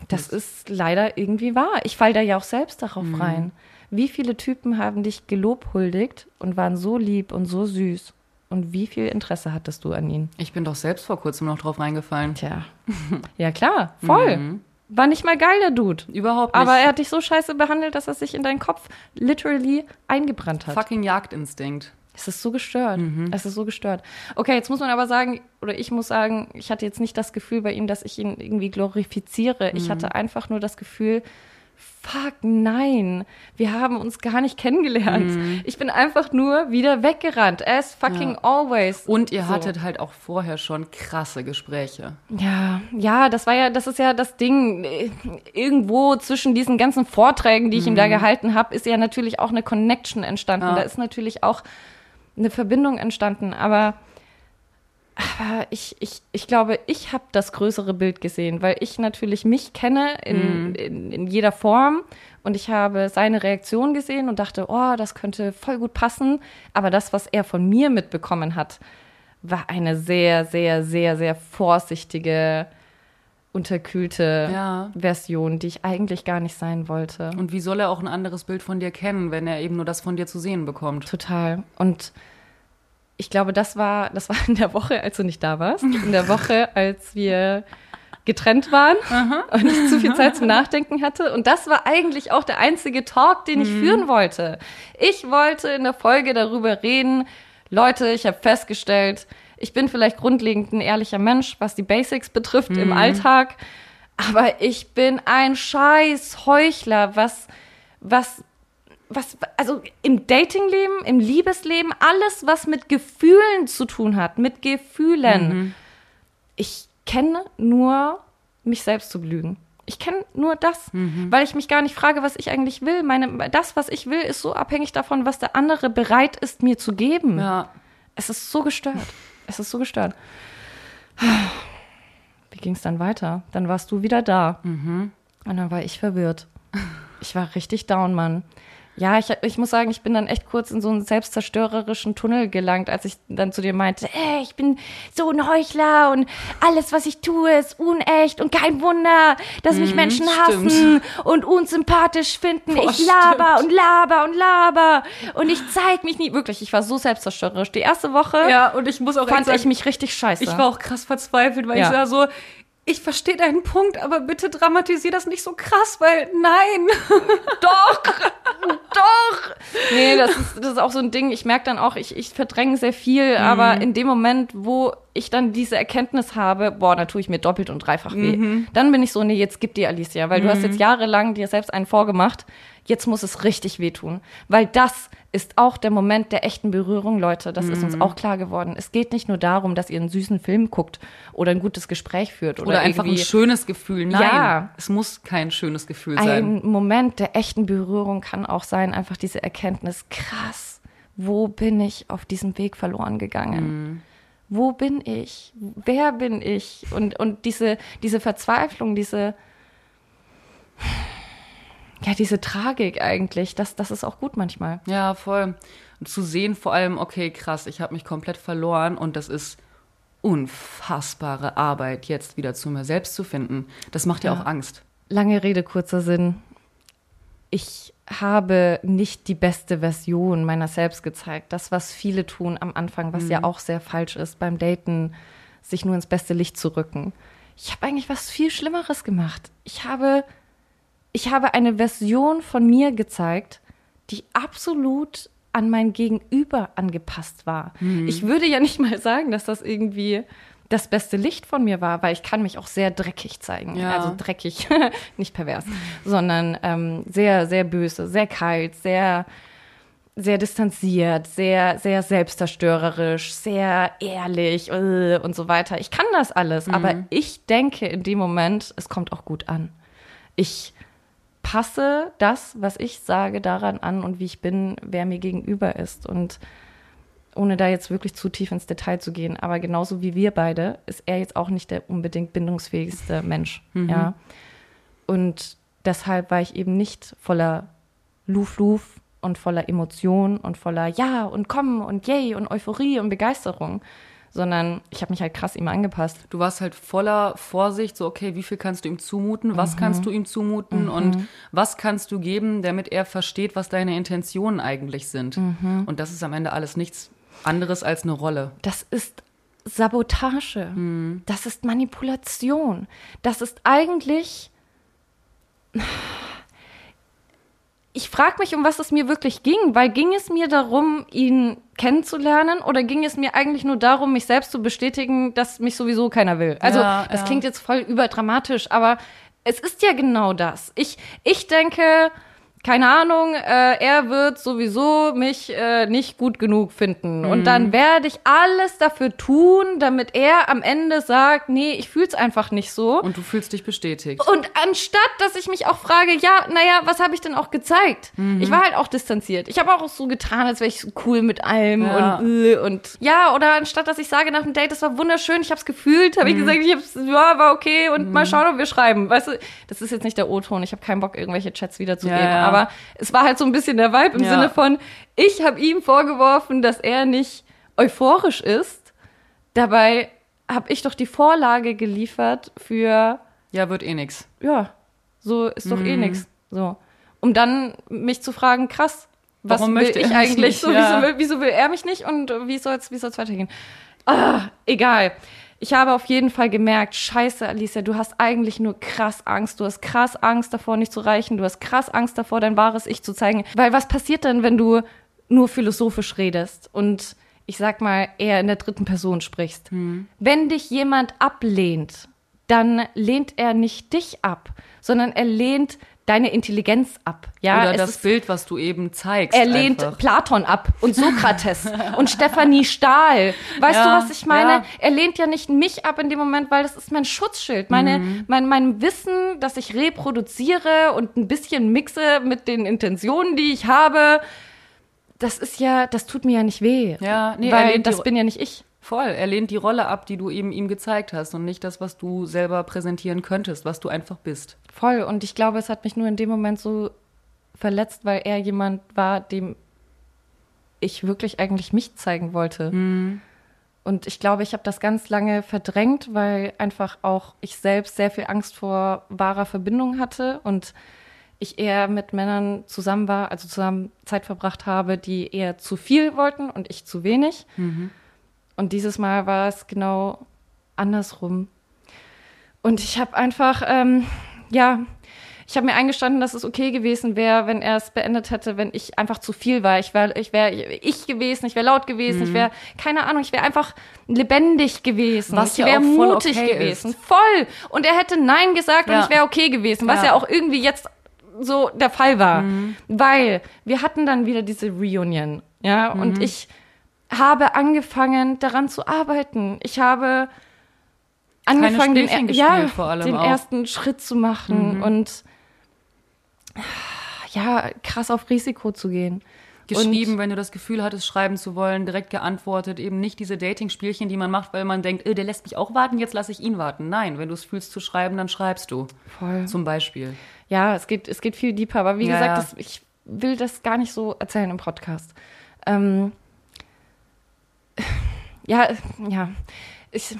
das ist leider irgendwie wahr. Ich fall da ja auch selbst darauf rein. Wie viele Typen haben dich gelobhuldigt und waren so lieb und so süß? Und wie viel Interesse hattest du an ihnen? Ich bin doch selbst vor kurzem noch drauf reingefallen. Tja. Ja, klar, voll. War nicht mal geil, der Dude. Überhaupt nicht. Aber er hat dich so scheiße behandelt, dass er sich in deinen Kopf literally eingebrannt hat. Fucking Jagdinstinkt. Es ist so gestört. Es ist so gestört. Okay, jetzt muss man aber sagen, oder ich muss sagen, ich hatte jetzt nicht das Gefühl bei ihm, dass ich ihn irgendwie glorifiziere. Ich hatte einfach nur das Gefühl, fuck, nein, wir haben uns gar nicht kennengelernt. Ich bin einfach nur wieder weggerannt. As fucking Ja. always. Und ihr So. hattet halt auch vorher schon krasse Gespräche. Ja, ja, das war ja, das ist ja das Ding. Irgendwo zwischen diesen ganzen Vorträgen, die ich ihm da gehalten habe, ist ja natürlich auch eine Connection entstanden. Ja. Da ist natürlich auch eine Verbindung entstanden. Aber, aber ich, ich, ich glaube, ich habe das größere Bild gesehen, weil ich natürlich mich kenne in, in, in jeder Form. Und ich habe seine Reaktion gesehen und dachte, oh, das könnte voll gut passen. Aber das, was er von mir mitbekommen hat, war eine sehr, sehr, sehr, sehr vorsichtige, unterkühlte Ja. Version, die ich eigentlich gar nicht sein wollte. Und wie soll er auch ein anderes Bild von dir kennen, wenn er eben nur das von dir zu sehen bekommt? Total. Und ich glaube, das war, das war in der Woche, als du nicht da warst. In der Woche, als wir getrennt waren und ich zu viel Zeit zum Nachdenken hatte. Und das war eigentlich auch der einzige Talk, den ich führen wollte. Ich wollte in der Folge darüber reden, Leute, ich habe festgestellt, ich bin vielleicht grundlegend ein ehrlicher Mensch, was die Basics betrifft im Alltag, aber ich bin ein scheiß Heuchler, was, was was, also im Datingleben, im Liebesleben, alles, was mit Gefühlen zu tun hat, mit Gefühlen. Ich kenne nur mich selbst zu belügen. Ich kenne nur das, weil ich mich gar nicht frage, was ich eigentlich will. Meine, das, was ich will, ist so abhängig davon, was der andere bereit ist, mir zu geben. Ja. Es ist so gestört. Es ist so gestört. Wie ging es dann weiter? Dann warst du wieder da. Und dann war ich verwirrt. Ich war richtig down, Mann. Ja, ich, ich muss sagen, ich bin dann echt kurz in so einen selbstzerstörerischen Tunnel gelangt, als ich dann zu dir meinte, ey, ich bin so ein Heuchler und alles, was ich tue, ist unecht und kein Wunder, dass mich Menschen stimmt. hassen und unsympathisch finden. Boah, ich laber stimmt. und laber und laber und ich zeig mich nie. Wirklich, ich war so selbstzerstörerisch. Die erste Woche Ja, und ich muss auch fand sagen, ich mich richtig scheiße. ich war auch krass verzweifelt, weil Ja. ich war so, ich verstehe deinen Punkt, aber bitte dramatisier das nicht so krass, weil nein. doch, doch! Nee, das ist, das ist auch so ein Ding. Ich merke dann auch, ich, ich verdränge sehr viel, mhm. aber in dem Moment, wo ich dann diese Erkenntnis habe, boah, da tue ich mir doppelt und dreifach weh. Mhm. Dann bin ich so, nee, jetzt gib dir Alicia, weil mhm. du hast jetzt mhm. jahrelang dir selbst einen vorgemacht. Jetzt muss es richtig wehtun. Weil das ist auch der Moment der echten Berührung, Leute. Das mhm. ist uns mhm. auch klar geworden. Es geht nicht nur darum, dass ihr einen süßen Film guckt oder ein gutes Gespräch führt. Oder, oder einfach ein schönes Gefühl. Nein, ja, es muss kein schönes Gefühl sein. Ein Moment der echten Berührung kann auch sein, einfach diese Erkenntnis, krass, wo bin ich auf diesem Weg verloren gegangen? Mhm wo bin ich? Wer bin ich? Und, und diese, diese Verzweiflung, diese, ja, diese Tragik eigentlich, das, das ist auch gut manchmal. Ja, voll. Und zu sehen vor allem, okay, krass, ich habe mich komplett verloren und das ist unfassbare Arbeit, jetzt wieder zu mir selbst zu finden. Das macht ja, ja auch Angst. Lange Rede, kurzer Sinn. Ich habe nicht die beste Version meiner selbst gezeigt. Das, was viele tun am Anfang, was mhm. ja auch sehr falsch ist, beim Daten, sich nur ins beste Licht zu rücken. Ich habe eigentlich was viel Schlimmeres gemacht. Ich habe, ich habe eine Version von mir gezeigt, die absolut an mein Gegenüber angepasst war. Mhm. Ich würde ja nicht mal sagen, dass das irgendwie das beste Licht von mir war, weil ich kann mich auch sehr dreckig zeigen. Ja. Also dreckig, nicht pervers, sondern ähm, sehr, sehr böse, sehr kalt, sehr, sehr distanziert, sehr, sehr selbstzerstörerisch, sehr ehrlich äh, und so weiter. Ich kann das alles, mhm. aber ich denke in dem Moment, es kommt auch gut an. Ich passe das, was ich sage, daran an und wie ich bin, wer mir gegenüber ist. Und ohne da jetzt wirklich zu tief ins Detail zu gehen, aber genauso wie wir beide, ist er jetzt auch nicht der unbedingt bindungsfähigste Mensch. Mhm. Ja. Und deshalb war ich eben nicht voller Luf-Luf und voller Emotion und voller Ja und Komm und Yay und Euphorie und Begeisterung, sondern ich habe mich halt krass ihm angepasst. Du warst halt voller Vorsicht, so okay, wie viel kannst du ihm zumuten, was mhm. kannst du ihm zumuten mhm. und was kannst du geben, damit er versteht, was deine Intentionen eigentlich sind. Mhm. Und das ist am Ende alles nichts anderes als eine Rolle. Das ist Sabotage. Hm. Das ist Manipulation. Das ist eigentlich. Ich frage mich, um was es mir wirklich ging, weil ging es mir darum, ihn kennenzulernen oder ging es mir eigentlich nur darum, mich selbst zu bestätigen, dass mich sowieso keiner will? Also, ja, das ja. klingt jetzt voll überdramatisch, aber es ist ja genau das. Ich, ich denke, keine Ahnung, äh, er wird sowieso mich äh, nicht gut genug finden. Mhm. Und dann werde ich alles dafür tun, damit er am Ende sagt, nee, ich fühl's einfach nicht so. Und du fühlst dich bestätigt. Und anstatt, dass ich mich auch frage, ja, naja, was habe ich denn auch gezeigt? Mhm. Ich war halt auch distanziert. Ich habe auch so getan, als wäre ich so cool mit allem ja. und, äh, und ja, oder anstatt, dass ich sage nach dem Date, das war wunderschön, ich habe es gefühlt, habe mhm. ich gesagt, ich hab's, ja, war okay und mal mhm. schauen, ob wir schreiben. Weißt du, das ist jetzt nicht der O-Ton, ich habe keinen Bock, irgendwelche Chats wiederzugeben, ja, ja. aber aber es war halt so ein bisschen der Vibe im ja. Sinne von, ich habe ihm vorgeworfen, dass er nicht euphorisch ist. Dabei habe ich doch die Vorlage geliefert für. Ja, wird eh nix. Ja, so ist doch eh mhm. eh nix. So. Um dann mich zu fragen, krass, was Warum will ich eigentlich? So, ja. wieso, will, wieso will er mich nicht und wie soll es wie soll's weitergehen? Ah, egal ich habe auf jeden Fall gemerkt, scheiße, Alicia, du hast eigentlich nur krass Angst. Du hast krass Angst davor, nicht zu reichen. Du hast krass Angst davor, dein wahres Ich zu zeigen. Weil was passiert denn, wenn du nur philosophisch redest und ich sag mal eher in der dritten Person sprichst? Hm. Wenn dich jemand ablehnt, dann lehnt er nicht dich ab, sondern er lehnt deine Intelligenz ab. Ja, Oder das Bild, was du eben zeigst. Er lehnt einfach. Platon ab und Sokrates und Stephanie Stahl. Weißt ja, du, was ich meine? Ja. Er lehnt ja nicht mich ab in dem Moment, weil das ist mein Schutzschild. Meine, mhm. mein, mein Wissen, das ich reproduziere und ein bisschen mixe mit den Intentionen, die ich habe, das ist ja, das tut mir ja nicht weh. Ja, nee, weil das bin ja nicht ich. Voll. Er lehnt die Rolle ab, die du eben ihm gezeigt hast und nicht das, was du selber präsentieren könntest, was du einfach bist. Voll. Und ich glaube, es hat mich nur in dem Moment so verletzt, weil er jemand war, dem ich wirklich eigentlich mich zeigen wollte. Mhm. Und ich glaube, ich habe das ganz lange verdrängt, weil einfach auch ich selbst sehr viel Angst vor wahrer Verbindung hatte und ich eher mit Männern zusammen war, also zusammen Zeit verbracht habe, die eher zu viel wollten und ich zu wenig. Mhm. Und dieses Mal war es genau andersrum. Und ich habe einfach, ähm, ja, Ich habe mir eingestanden, dass es okay gewesen wäre, wenn er es beendet hätte, wenn ich einfach zu viel war. Ich wäre ich wär ich gewesen, ich wäre laut gewesen, ich wäre, keine Ahnung, ich wäre einfach lebendig gewesen. Was ich wäre mutig okay gewesen. Voll. Und er hätte Nein gesagt und Ja. ich wäre okay gewesen, was Ja. ja auch irgendwie jetzt so der Fall war. Weil wir hatten dann wieder diese Reunion. Ja, und ich habe angefangen, daran zu arbeiten. Ich habe angefangen, den, ja, den ersten Schritt zu machen und ja, krass auf Risiko zu gehen. geschrieben, wenn du das Gefühl hattest, schreiben zu wollen, direkt geantwortet, eben nicht diese Dating-Spielchen, die man macht, weil man denkt, äh, der lässt mich auch warten, jetzt lasse ich ihn warten. Nein, wenn du es fühlst zu schreiben, dann schreibst du. Voll. Zum Beispiel. Ja, es geht, es geht viel deeper, aber wie Ja, gesagt. Das, ich will das gar nicht so erzählen im Podcast. Ähm, ja, ja. Ich,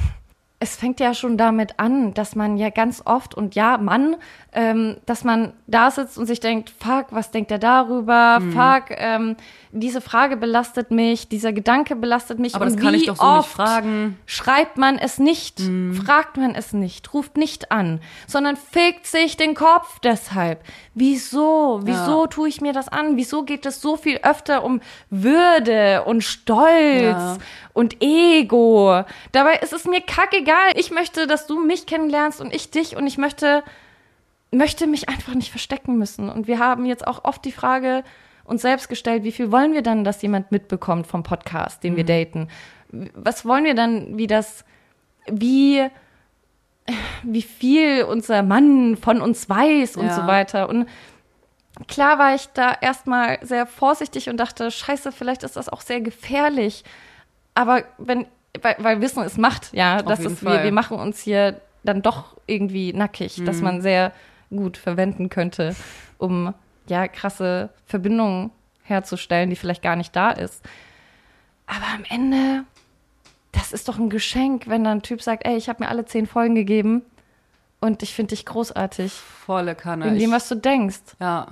es fängt ja schon damit an, dass man ja ganz oft und ja, Mann, ähm, dass man da sitzt und sich denkt, fuck, was denkt er darüber? Mhm. Fuck, ähm, diese Frage belastet mich, dieser Gedanke belastet mich. Aber und das kann wie ich doch so nicht oft fragen. Schreibt man es nicht, fragt man es nicht, ruft nicht an, sondern fegt sich den Kopf deshalb. Wieso? Wieso Ja. tue ich mir das an? Wieso geht es so viel öfter um Würde und Stolz Ja. und Ego? Dabei ist es mir kackegal. Ich möchte, dass du mich kennenlernst und ich dich und ich möchte, möchte mich einfach nicht verstecken müssen. Und wir haben jetzt auch oft die Frage uns selbst gestellt, wie viel wollen wir dann, dass jemand mitbekommt vom Podcast, den wir daten? Was wollen wir dann, wie das, wie, wie viel unser Mann von uns weiß und Ja. so weiter. Und klar war ich da erstmal sehr vorsichtig und dachte, scheiße, vielleicht ist das auch sehr gefährlich. Aber wenn, weil, weil Wissen ist Macht, ja, das jeden ist, wir, Fall. wir machen uns hier dann doch irgendwie nackig, Mhm. dass man sehr gut verwenden könnte, um ja krasse Verbindungen herzustellen, die vielleicht gar nicht da ist. Aber am Ende, das ist doch ein Geschenk, wenn dann ein Typ sagt, ey, ich habe mir alle zehn Folgen gegeben und ich finde dich großartig. Volle Kanne. In dem, was du denkst. ja,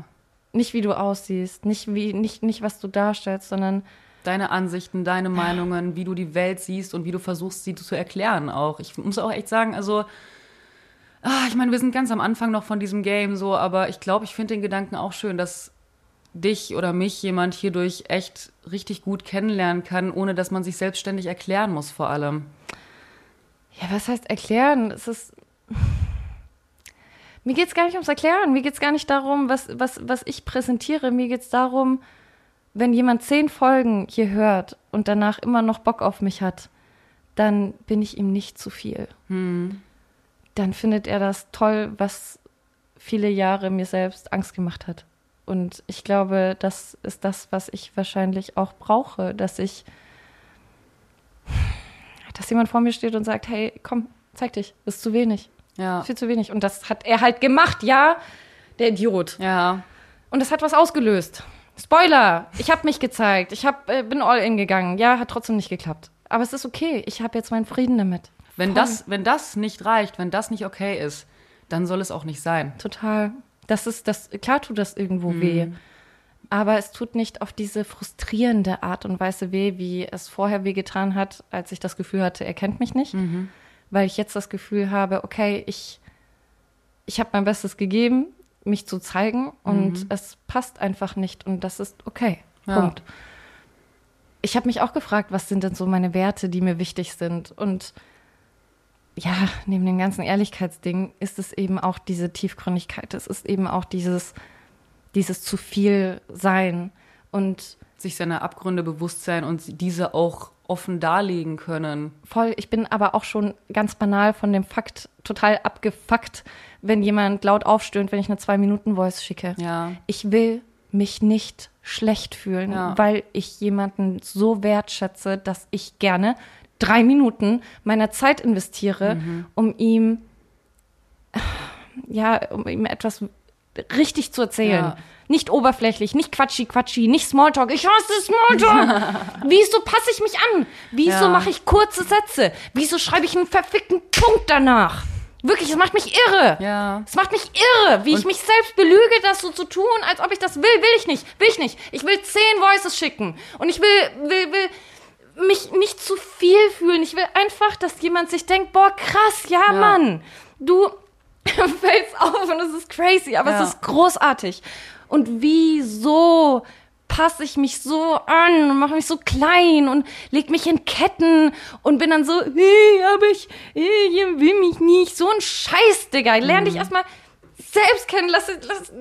Nicht wie du aussiehst, nicht wie, nicht, nicht was du darstellst, sondern deine Ansichten, deine Meinungen, wie du die Welt siehst und wie du versuchst, sie zu erklären auch. Ich muss auch echt sagen, also, ah, ich meine, wir sind ganz am Anfang noch von diesem Game so, aber ich glaube, ich finde den Gedanken auch schön, dass dich oder mich jemand hierdurch echt richtig gut kennenlernen kann, ohne dass man sich selbstständig erklären muss vor allem. Ja, was heißt erklären? Es ist. Mir geht es gar nicht ums Erklären. Mir geht es gar nicht darum, was, was, was ich präsentiere. Mir geht es darum, wenn jemand zehn Folgen hier hört und danach immer noch Bock auf mich hat, dann bin ich ihm nicht zu viel. Dann findet er das toll, was viele Jahre mir selbst Angst gemacht hat. Und ich glaube, das ist das, was ich wahrscheinlich auch brauche, dass ich dass jemand vor mir steht und sagt, hey, komm, zeig dich, ist zu wenig, Ja. viel zu wenig. Und das hat er halt gemacht, ja, der Idiot. Ja. Und das hat was ausgelöst. Spoiler, ich habe mich gezeigt, ich hab, äh, bin all in gegangen, ja, hat trotzdem nicht geklappt. Aber es ist okay, ich habe jetzt meinen Frieden damit. Wenn Voll. das, wenn das nicht reicht, wenn das nicht okay ist, dann soll es auch nicht sein. Total. Das ist, das, klar tut das irgendwo weh. Aber es tut nicht auf diese frustrierende Art und Weise weh, wie es vorher wehgetan hat, als ich das Gefühl hatte, er kennt mich nicht. Weil ich jetzt das Gefühl habe, okay, ich, ich habe mein Bestes gegeben, mich zu zeigen und es passt einfach nicht und das ist okay. Ja. Punkt. Ich habe mich auch gefragt, was sind denn so meine Werte, die mir wichtig sind und ja, neben dem ganzen Ehrlichkeitsding ist es eben auch diese Tiefgründigkeit. Es ist eben auch dieses, dieses zu viel sein. Und Sich seiner Abgründe bewusst sein und diese auch offen darlegen können. voll, ich bin aber auch schon ganz banal von dem Fakt total abgefuckt, wenn jemand laut aufstöhnt, wenn ich eine Zwei-Minuten-Voice schicke. Ja. Ich will mich nicht schlecht fühlen, Ja. weil ich jemanden so wertschätze, dass ich gerne drei Minuten meiner Zeit investiere, Mhm. um ihm, ja, um ihm etwas richtig zu erzählen. Ja. Nicht oberflächlich, nicht quatschi quatschi, nicht Smalltalk. Ich hasse Smalltalk. Wieso passe ich mich an? Wieso Ja. mache ich kurze Sätze? Wieso schreibe ich einen verfickten Punkt danach? Wirklich, es macht mich irre. Ja. Es macht mich irre, wie ich Und- mich selbst belüge, das so zu tun, als ob ich das will. Will ich nicht. Will ich nicht. Ich will zehn Voices schicken. Und ich will, will, will mich nicht zu viel fühlen. Ich will einfach, dass jemand sich denkt, boah, krass, ja, Ja. Mann. Du, fällt's auf und es ist crazy, aber Ja. es ist großartig. Und wieso passe ich mich so an und mache mich so klein und leg mich in Ketten und bin dann so, hey, aber ich, hey, ihr will mich nicht. So ein Scheiß, Digga. Lern Mhm. dich erstmal selbst kennen. Lass, lass,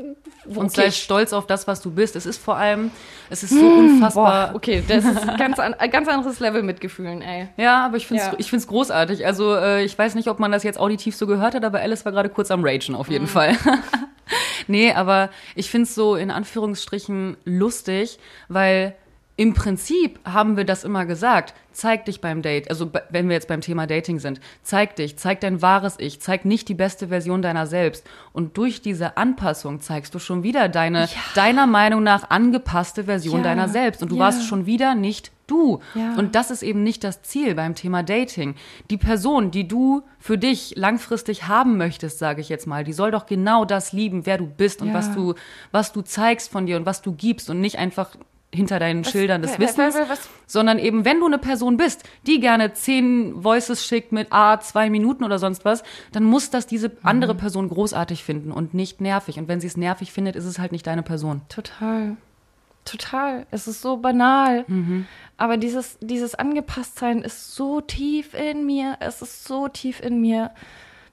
Und sei stolz auf das, was du bist. Es ist vor allem, es ist so unfassbar. Boah, okay, das ist ein ganz, an, ein ganz anderes Level mit Gefühlen, ey. Ja, aber ich finde es Ja. ich find's großartig. Also äh, ich weiß nicht, ob man das jetzt auditiv so gehört hat, aber Alice war gerade kurz am Ragen auf Mhm. jeden Fall. nee, aber ich finde es so in Anführungsstrichen lustig, weil im Prinzip haben wir das immer gesagt. Zeig dich beim Date. Also wenn wir jetzt beim Thema Dating sind. Zeig dich, zeig dein wahres Ich, zeig nicht die beste Version deiner selbst. Und durch diese Anpassung zeigst du schon wieder deine, deiner Meinung nach angepasste Version Ja. deiner selbst. Und du Ja. warst schon wieder nicht du. Ja. Und das ist eben nicht das Ziel beim Thema Dating. Die Person, die du für dich langfristig haben möchtest, sage ich jetzt mal, die soll doch genau das lieben, wer du bist und Ja. was du, was du zeigst von dir und was du gibst und nicht einfach hinter deinen Schildern des Wissens, wa- was- sondern eben, wenn du eine Person bist, die gerne zehn Voices schickt mit A, zwei Minuten oder sonst was, dann muss das diese Mhm. andere Person großartig finden und nicht nervig. Und wenn sie es nervig findet, ist es halt nicht deine Person. Total. Total. Es ist so banal. Mhm. Aber dieses, dieses Angepasstsein ist so tief in mir. Es ist so tief in mir.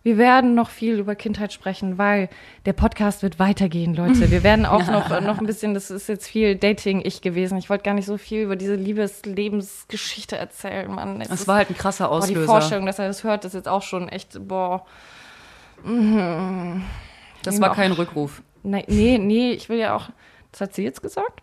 Wir werden noch viel über Kindheit sprechen, weil der Podcast wird weitergehen, Leute. Wir werden auch noch, noch ein bisschen, das ist jetzt viel Dating-Ich gewesen. Ich wollte gar nicht so viel über diese Liebes-Lebensgeschichte erzählen, Mann. Es ist- war halt ein krasser boah, die Auslöser. Vorstellung, dass er das hört, ist jetzt auch schon echt, boah. das war auch- kein Rückruf. Nein, nee, nee, ich will ja auch. Das hat sie jetzt gesagt?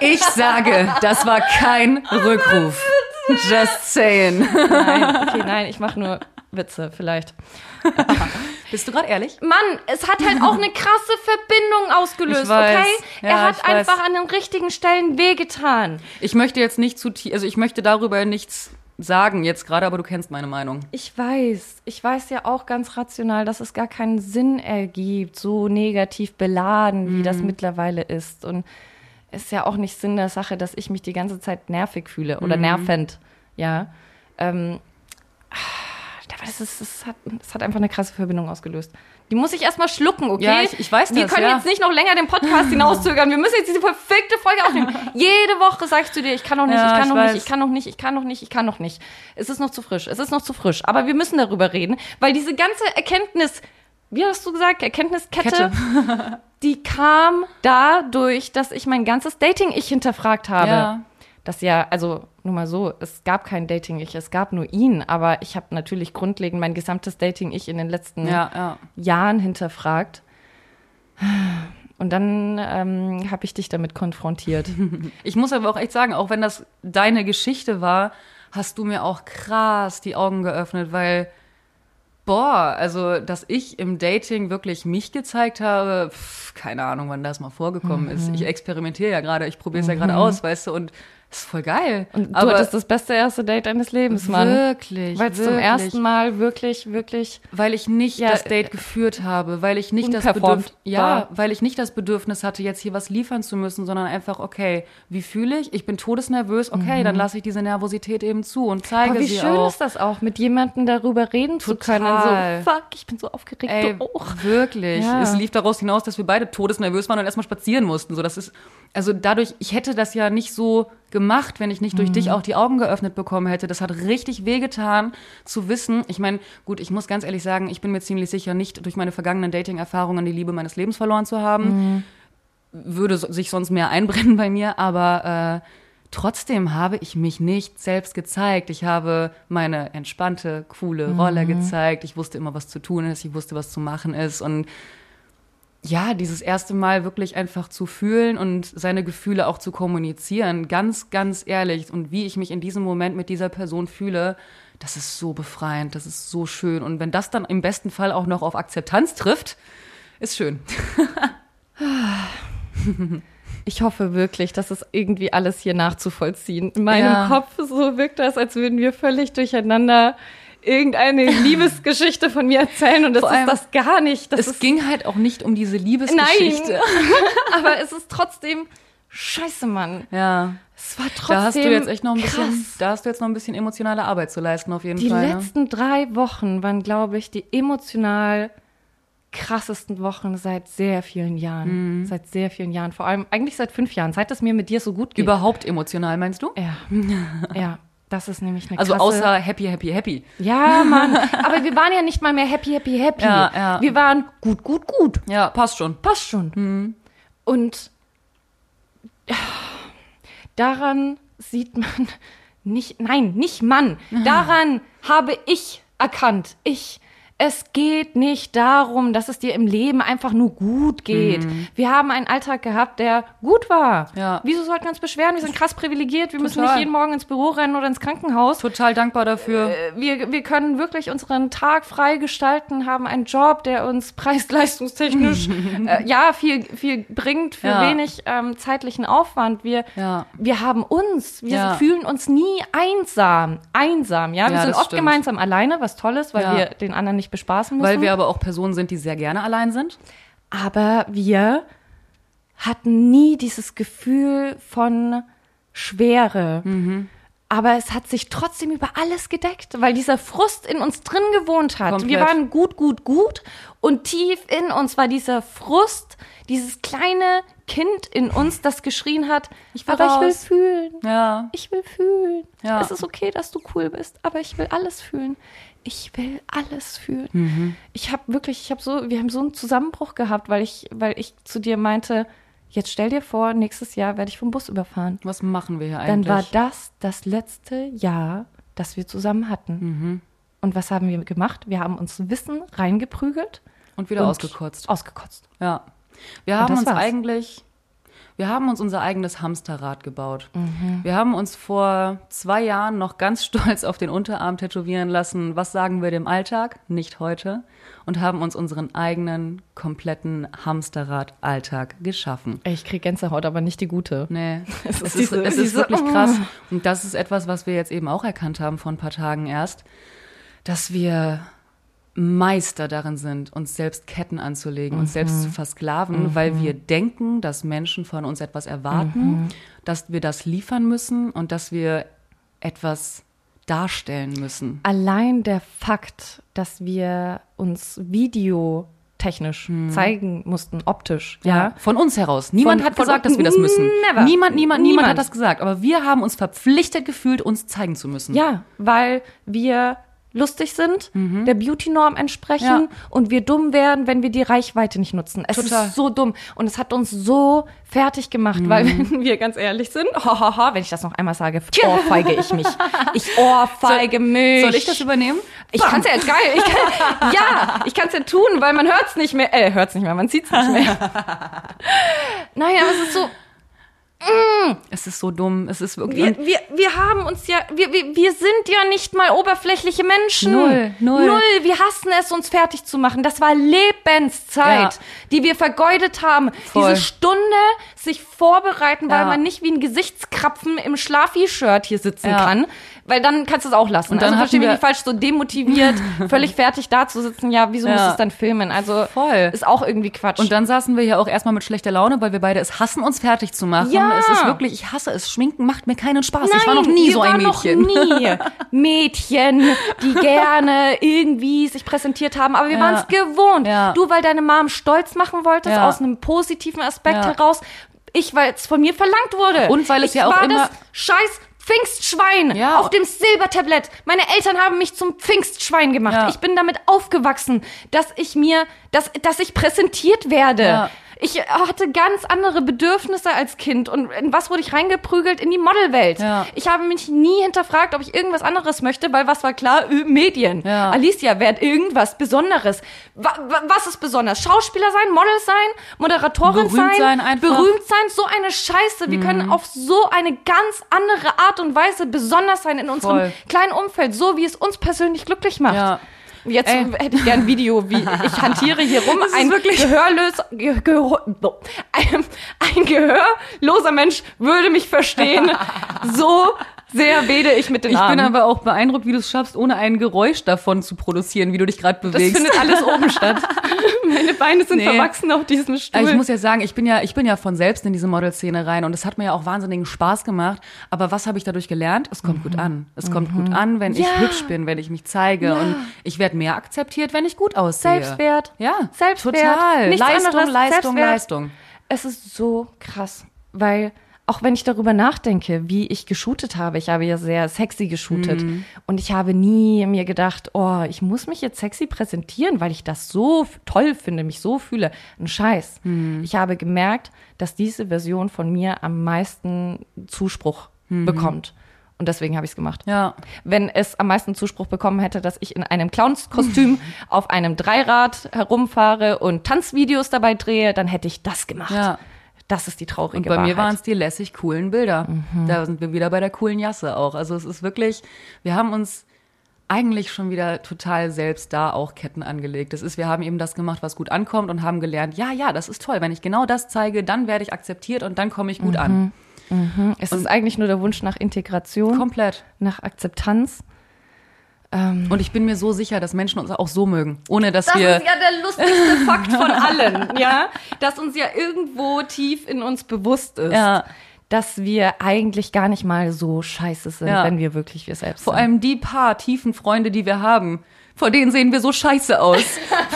Ich sage, das war kein Rückruf. Just saying. Nein, okay, nein, ich mache nur Witze, vielleicht. Bist du gerade ehrlich? Mann, es hat halt auch eine krasse Verbindung ausgelöst, Ich weiß. okay? Ja, er hat ich weiß. einfach an den richtigen Stellen wehgetan. Ich möchte jetzt nicht zu tief, also ich möchte darüber nichts sagen jetzt gerade, aber du kennst meine Meinung. Ich weiß, ich weiß ja auch ganz rational, dass es gar keinen Sinn ergibt, so negativ beladen, wie das mittlerweile ist. Und ist ja auch nicht Sinn der Sache, dass ich mich die ganze Zeit nervig fühle oder nervend, ja. Ähm, aber das, ist, das, hat, das hat einfach eine krasse Verbindung ausgelöst. Die muss ich erstmal schlucken, okay? Ja, ich- ich weiß Wir das, können ja. jetzt nicht noch länger den Podcast hinauszögern. Wir müssen jetzt diese verfickte Folge aufnehmen. Jede Woche sagst du dir, ich kann noch nicht, Ja, ich kann ich noch weiß. nicht, ich kann noch nicht, ich kann noch nicht, ich kann noch nicht. Es ist noch zu frisch, es ist noch zu frisch. Aber wir müssen darüber reden, weil diese ganze Erkenntnis, wie hast du gesagt, Erkenntniskette, Kette. die kam dadurch, dass ich mein ganzes Dating-Ich hinterfragt habe. Ja. Das ja, also nur mal so, es gab kein Dating-Ich, es gab nur ihn, aber ich habe natürlich grundlegend mein gesamtes Dating-Ich in den letzten Ja, ja. Jahren hinterfragt. Und dann ähm, habe ich dich damit konfrontiert. Ich muss aber auch echt sagen, auch wenn das deine Geschichte war, hast du mir auch krass die Augen geöffnet, weil, boah, also, dass ich im Dating wirklich mich gezeigt habe, pff, keine Ahnung, wann das mal vorgekommen ist. Ich experimentiere ja gerade, ich probiere es ja gerade aus, weißt du, und es ist voll geil. Und du aber hattest das beste erste Date deines Lebens, Mann. wirklich, Weil es zum ersten Mal wirklich, wirklich. Weil ich nicht Ja, das Date geführt habe, weil ich nicht das Bedürfnis, ja, weil ich nicht das Bedürfnis hatte, jetzt hier was liefern zu müssen, sondern einfach, okay, wie fühle ich? Ich bin todesnervös, okay, dann lasse ich diese Nervosität eben zu und zeige Aber wie sie schön auch. ist das auch, mit jemandem darüber reden zu können. Total. So, fuck, ich bin so aufgeregt. Ey, du auch. wirklich. Ja. Es lief daraus hinaus, dass wir beide todesnervös waren und erstmal spazieren mussten. So, das ist, also dadurch, ich hätte das ja nicht so gemacht, wenn ich nicht durch Mhm. dich auch die Augen geöffnet bekommen hätte. Das hat richtig wehgetan zu wissen. Ich meine, gut, ich muss ganz ehrlich sagen, ich bin mir ziemlich sicher, nicht durch meine vergangenen Dating-Erfahrungen die Liebe meines Lebens verloren zu haben. Mhm. Würde sich sonst mehr einbrennen bei mir, aber äh, trotzdem habe ich mich nicht selbst gezeigt. Ich habe meine entspannte, coole Rolle Mhm. gezeigt. Ich wusste immer, was zu tun ist. Ich wusste, was zu machen ist. Und ja, dieses erste Mal wirklich einfach zu fühlen und seine Gefühle auch zu kommunizieren, ganz, ganz ehrlich. Und wie ich mich in diesem Moment mit dieser Person fühle, das ist so befreiend, das ist so schön. Und wenn das dann im besten Fall auch noch auf Akzeptanz trifft, ist schön. Ich hoffe wirklich, dass es irgendwie alles hier nachzuvollziehen. In meinem Ja. Kopf so wirkt das, als würden wir völlig durcheinander irgendeine Liebesgeschichte von mir erzählen und das Vor ist allem, das gar nicht. Das es ist, ging halt auch nicht um diese Liebesgeschichte. aber es ist trotzdem scheiße, Mann. Ja. Es war trotzdem Da hast du jetzt echt noch ein bisschen, krass. da hast du jetzt noch ein bisschen emotionale Arbeit zu leisten, auf jeden Die Fall. ne? letzten drei Wochen waren, glaube ich, die emotional krassesten Wochen seit sehr vielen Jahren. Mhm. Seit sehr vielen Jahren. Vor allem eigentlich seit fünf Jahren, seit es mir mit dir so gut geht. Überhaupt emotional, meinst du? ja. ja. Das ist nämlich eine Also krasse... außer happy, happy, happy. Ja, Mann. Aber wir waren ja nicht mal mehr happy, happy, happy. Ja, ja. Wir waren gut, gut, gut. Ja, passt schon. Passt schon. Mhm. Und daran sieht man nicht, nein, nicht Mann. Daran habe ich erkannt. Ich. Es geht nicht darum, dass es dir im Leben einfach nur gut geht. Wir haben einen Alltag gehabt, der gut war. Mhm. Ja. Wieso sollten wir uns beschweren? Wir sind krass privilegiert. Wir müssen Total. nicht jeden Morgen ins Büro rennen oder ins Krankenhaus. Total dankbar dafür. Wir, wir können wirklich unseren Tag frei gestalten, haben einen Job, der uns preis-leistungstechnisch äh, ja viel, viel bringt für Ja. wenig ähm, zeitlichen Aufwand. Wir, Ja. wir haben uns, wir fühlen uns nie einsam. Einsam, ja. Wir sind oft stimmt. gemeinsam alleine, was toll ist, weil wir den anderen nicht bespaßen müssen. Weil wir aber auch Personen sind, die sehr gerne allein sind. aber wir hatten nie dieses Gefühl von Schwere. Mhm. Aber es hat sich trotzdem über alles gedeckt, weil dieser Frust in uns drin gewohnt hat. Komplett. Wir waren gut, gut, gut und tief in uns war dieser Frust, dieses kleine Kind in uns, das geschrien hat, Ich will aber ich will raus." fühlen. Ja. Ich will fühlen. Ja. Es ist okay, dass du cool bist, aber ich will alles fühlen. Ich will alles fühlen. Mhm. Ich habe wirklich, ich habe so, wir haben so einen Zusammenbruch gehabt, weil ich, weil ich zu dir meinte, jetzt stell dir vor, nächstes Jahr werde ich vom Bus überfahren. Was machen wir hier Dann eigentlich? war das das letzte Jahr, das wir zusammen hatten. Mhm. Und was haben wir gemacht? Wir haben uns Wissen reingeprügelt Und wieder und ausgekotzt. Ausgekotzt. Ja. Wir haben uns war's. eigentlich, wir haben uns unser eigenes Hamsterrad gebaut. Mhm. Wir haben uns vor zwei Jahren noch ganz stolz auf den Unterarm tätowieren lassen. Was sagen wir dem Alltag? Nicht heute. Und haben uns unseren eigenen kompletten Hamsterrad-Alltag geschaffen. Ich krieg Gänsehaut, aber nicht die gute. Nee, es, ist diese- es ist wirklich oh. krass. Und das ist etwas, was wir jetzt eben auch erkannt haben vor ein paar Tagen erst, dass wir Meister darin sind, uns selbst Ketten anzulegen, uns Mhm. selbst zu versklaven, weil wir denken, dass Menschen von uns etwas erwarten, Mhm. dass wir das liefern müssen und dass wir etwas darstellen müssen. Allein der Fakt, dass wir uns videotechnisch zeigen mussten, optisch, ja. Von uns heraus. Niemand Von- hat gesagt, uns- dass wir das müssen. Never. Niemand, niemand, niemand Niemand. hat das gesagt. Aber wir haben uns verpflichtet gefühlt, uns zeigen zu müssen. Ja, weil wir lustig sind, der Beauty-Norm entsprechen Mhm. Ja. und wir dumm werden, wenn wir die Reichweite nicht nutzen. Es Total. ist so dumm. Und es hat uns so fertig gemacht, weil Mhm. wenn wir ganz ehrlich sind, hahaha, wenn ich das noch einmal sage, ohrfeige ich mich. Ich ohrfeige mich. Soll ich das übernehmen? Ich kann's ja jetzt geil. Ich kann, ja, ich kann's ja tun, weil man hört's nicht mehr. Äh, hört's nicht mehr, man sieht's nicht mehr. Nein, aber es ist so, Es ist so dumm. Es ist wirklich. wir, wir, wir haben uns ja, wir, wir, wir sind ja nicht mal oberflächliche Menschen. Null, null. Null. Wir hassen es, uns fertig zu machen. Das war Lebenszeit, Ja. die wir vergeudet haben. Voll. Diese Stunde sich vorbereiten, weil Ja. man nicht wie ein Gesichtskrapfen im Schlafi-Shirt hier sitzen Ja. kann. Weil dann kannst du es auch lassen. Und dann also versteh hatten mich nicht falsch, so demotiviert, völlig fertig da zu sitzen. Ja, wieso Ja. musst du es dann filmen? Also Voll. ist auch irgendwie Quatsch. Und dann saßen wir hier auch erstmal mit schlechter Laune, weil wir beide es hassen, uns fertig zu machen. Ja. Es ist wirklich, ich hasse es. Schminken macht mir keinen Spaß. ich war noch nie so ein Mädchen. Noch nie Mädchen, die gerne irgendwie sich präsentiert haben, aber wir Ja. waren es gewohnt. Ja. Du, weil deine Mom stolz machen wolltest, Ja. aus einem positiven Aspekt Ja. heraus. Ich, weil es von mir verlangt wurde. Und weil es ich ja auch war immer- das scheiß Pfingstschwein Ja. auf dem Silbertablett. Meine Eltern haben mich zum Pfingstschwein gemacht. Ja. Ich bin damit aufgewachsen, dass ich mir, dass, dass ich präsentiert werde. Ja. Ich hatte ganz andere Bedürfnisse als Kind. Und in was wurde ich reingeprügelt? In die Modelwelt. Ja. Ich habe mich nie hinterfragt, ob ich irgendwas anderes möchte, weil was war klar? Ö, Medien. Ja. Alicia, werd irgendwas Besonderes. Wa wa was ist besonders? Schauspieler sein, Model sein, Moderatorin Berühmt sein, sein einfach. Mhm. berühmt sein, so eine Scheiße. Wir können auf so eine ganz andere Art und Weise besonders sein in unserem Voll. kleinen Umfeld, so wie es uns persönlich glücklich macht. Ja. Jetzt Ey. hätte ich gern ein Video, wie ich hantiere hier rum. Ein wirklich- gehörlos, ge, gehör, ein, ein gehörloser Mensch würde mich verstehen. So sehr wede ich mit den Ich Armen. bin aber auch beeindruckt, wie du es schaffst, ohne ein Geräusch davon zu produzieren, wie du dich gerade das bewegst. findet alles oben statt. Meine Beine sind Nee. verwachsen auf diesem Stuhl. Also ich muss ja sagen, ich bin ja, ich bin ja von selbst in diese Modelszene rein und es hat mir ja auch wahnsinnigen Spaß gemacht. Aber was habe ich dadurch gelernt? Es kommt gut an. Es kommt gut an, wenn ich Ja. hübsch bin, wenn ich mich zeige und ich werde mehr akzeptiert, wenn ich gut aussehe. Selbstwert. Ja, Selbstwert. total. Nichts Leistung, anderes. Leistung, Selbstwert. Leistung. Es ist so krass, weil auch wenn ich darüber nachdenke, wie ich geshootet habe, ich habe ja sehr sexy geshootet und ich habe nie mir gedacht, oh, ich muss mich jetzt sexy präsentieren, weil ich das so toll finde, mich so fühle. Ein Scheiß. Ich habe gemerkt, dass diese Version von mir am meisten Zuspruch bekommt. Und deswegen habe ich es gemacht. Ja. Wenn es am meisten Zuspruch bekommen hätte, dass ich in einem Clownskostüm auf einem Dreirad herumfahre und Tanzvideos dabei drehe, dann hätte ich das gemacht. Ja. Das ist die traurige Und bei Wahrheit. mir waren es die lässig coolen Bilder. Da sind wir wieder bei der coolen Jasse auch. Also es ist wirklich, wir haben uns eigentlich schon wieder total selbst da auch Ketten angelegt. Das ist, wir haben eben das gemacht, was gut ankommt und haben gelernt, ja, ja, das ist toll. Wenn ich genau das zeige, dann werde ich akzeptiert und dann komme ich gut an. es ist eigentlich nur der Wunsch nach Integration, Komplett. nach Akzeptanz. Und ich bin mir so sicher, dass Menschen uns auch so mögen, ohne dass Das wir ist ja der lustigste Fakt von allen, ja, dass uns ja irgendwo tief in uns bewusst ist, Ja. dass wir eigentlich gar nicht mal so scheiße sind, Ja. wenn wir wirklich wir selbst vor sind. allem die paar tiefen Freunde, die wir haben, vor denen sehen wir so scheiße aus.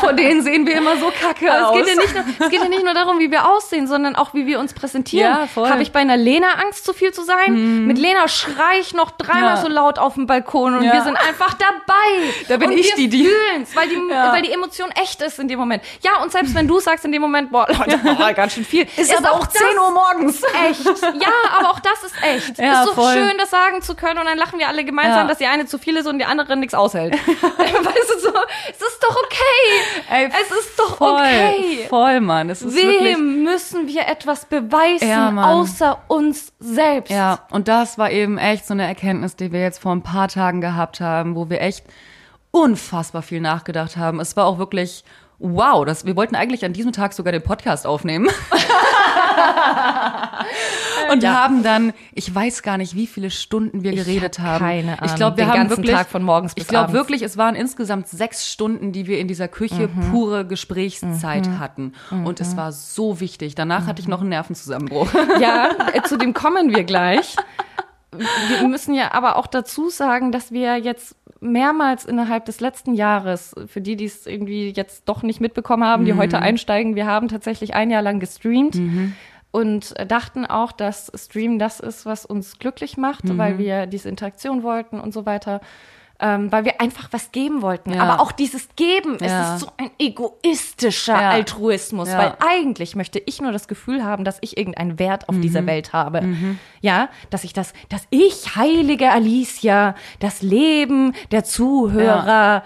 vor denen sehen wir immer so kacke aus. es geht, ja nicht nur, es geht ja nicht nur darum, wie wir aussehen, sondern auch, wie wir uns präsentieren. Ja, voll. Habe ich bei einer Lena Angst, zu viel zu sein? Mit Lena schrei ich noch dreimal Ja. so laut auf dem Balkon und Ja. wir sind einfach dabei. Da bin und ich die, die- fühlen's, weil die, Ja. weil die Emotion echt ist in dem Moment. Ja, und selbst wenn du sagst in dem Moment, boah, Leute, boah, ganz schön viel. Ist aber auch 10 Uhr morgens. Echt. Ja, aber auch das ist echt. Ja, ist doch voll. schön, das sagen zu können und dann lachen wir alle gemeinsam, dass die eine zu viel ist und die andere nichts aushält. weißt du so, es ist doch okay. Ey, es ist doch voll, okay. Voll, Mann. Es ist wirklich. Wem müssen wir etwas beweisen, Ja, außer uns selbst? Ja, und das war eben echt so eine Erkenntnis, die wir jetzt vor ein paar Tagen gehabt haben, wo wir echt unfassbar viel nachgedacht haben. Es war auch wirklich wow, das, wir wollten eigentlich an diesem Tag sogar den Podcast aufnehmen. und Ja. haben dann, ich weiß gar nicht, wie viele Stunden wir Ich geredet hab haben. keine Ich Ahnung. glaube, wir Den haben wirklich Tag von morgens bis Ich glaube wirklich, es waren insgesamt sechs Stunden, die wir in dieser Küche Mhm. pure Gesprächszeit hatten. Und es war so wichtig. Danach hatte ich noch einen Nervenzusammenbruch. Ja, äh, zu dem kommen wir gleich. Wir müssen ja aber auch dazu sagen, dass wir jetzt mehrmals innerhalb des letzten Jahres, für die, die es irgendwie jetzt doch nicht mitbekommen haben, die heute einsteigen, wir haben tatsächlich ein Jahr lang gestreamt und dachten auch, dass Stream das ist, was uns glücklich macht, weil wir diese Interaktion wollten und so weiter. Ähm, weil wir einfach was geben wollten. Ja. Aber auch dieses Geben, Ja. es ist so ein egoistischer Ja. Altruismus, weil eigentlich möchte ich nur das Gefühl haben, dass ich irgendeinen Wert auf dieser Welt habe. Ja, dass ich das, dass ich, heilige Alicia, das Leben der Zuhörer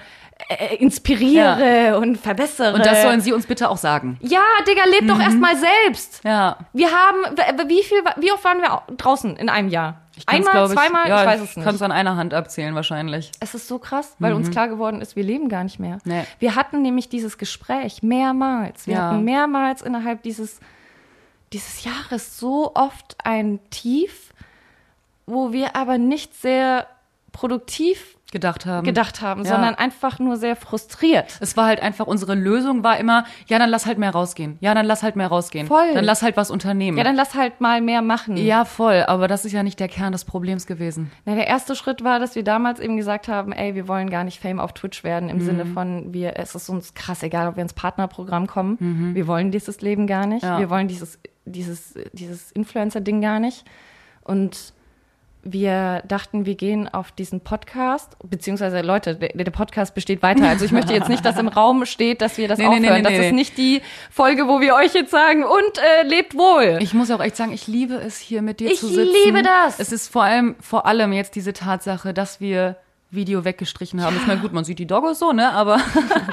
äh, inspiriere und verbessere. Und das sollen Sie uns bitte auch sagen. ja, Digga, leb doch erst mal selbst. Ja. Wir haben, wie viel, wie oft waren wir au- draußen in einem Jahr? Kann's, Einmal, ich, zweimal, ja, ich weiß es nicht. an einer Hand abzählen wahrscheinlich. Es ist so krass, weil uns klar geworden ist, wir leben gar nicht mehr. Nee. Wir hatten nämlich dieses Gespräch mehrmals. Wir Ja. hatten mehrmals innerhalb dieses, dieses Jahres so oft ein Tief, wo wir aber nicht sehr produktiv Gedacht haben. gedacht haben, Ja. sondern einfach nur sehr frustriert. Es war halt einfach, unsere Lösung war immer, ja, dann lass halt mehr rausgehen. Ja, dann lass halt mehr rausgehen. Voll. Dann lass halt was unternehmen. Ja, dann lass halt mal mehr machen. ja, voll. Aber das ist ja nicht der Kern des Problems gewesen. Na, der erste Schritt war, dass wir damals eben gesagt haben, ey, wir wollen gar nicht Fame auf Twitch werden, im Sinne Mhm. von, wir, es ist uns krass egal, ob wir ins Partnerprogramm kommen. Wir wollen dieses Leben gar nicht. Mhm. Ja. Wir wollen dieses, dieses, dieses Influencer-Ding gar nicht. Und wir dachten, wir gehen auf diesen Podcast, beziehungsweise Leute, der, der Podcast besteht weiter. Also ich möchte jetzt nicht, dass im Raum steht, dass wir das Nee, aufhören. nee, nee, das ist nicht die Folge, wo wir euch jetzt sagen, und äh, lebt wohl. Ich muss auch echt sagen, ich liebe es, hier mit dir Ich zu sitzen. liebe das. Es ist vor allem, vor allem jetzt diese Tatsache, dass wir Video weggestrichen haben. Ja. Ich meine, gut, man sieht die Dogge so, ne? Aber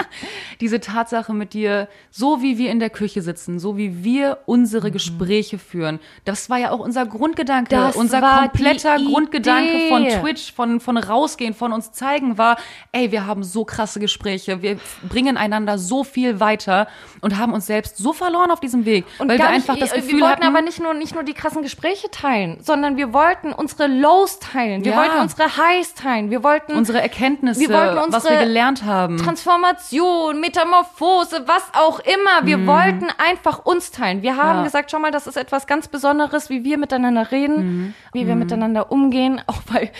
diese Tatsache mit dir, so wie wir in der Küche sitzen, so wie wir unsere mhm. Gespräche führen, das war ja auch unser Grundgedanke, das unser kompletter Grundgedanke von Twitch, von, von rausgehen, von uns zeigen war, ey, wir haben so krasse Gespräche, wir bringen einander so viel weiter und haben uns selbst so verloren auf diesem Weg, und weil wir einfach das Gefühl Wir wollten hatten, aber nicht nur, nicht nur die krassen Gespräche teilen, sondern wir wollten unsere Lows teilen, wir ja. wollten unsere Highs teilen, wir wollten unsere Erkenntnisse, wir wollten unsere was wir gelernt haben. Transformation, Metamorphose, was auch immer. Wir mhm. wollten einfach uns teilen. Wir haben ja. gesagt, schau mal, das ist etwas ganz Besonderes, wie wir miteinander reden, mhm. wie wir mhm. miteinander umgehen, auch weil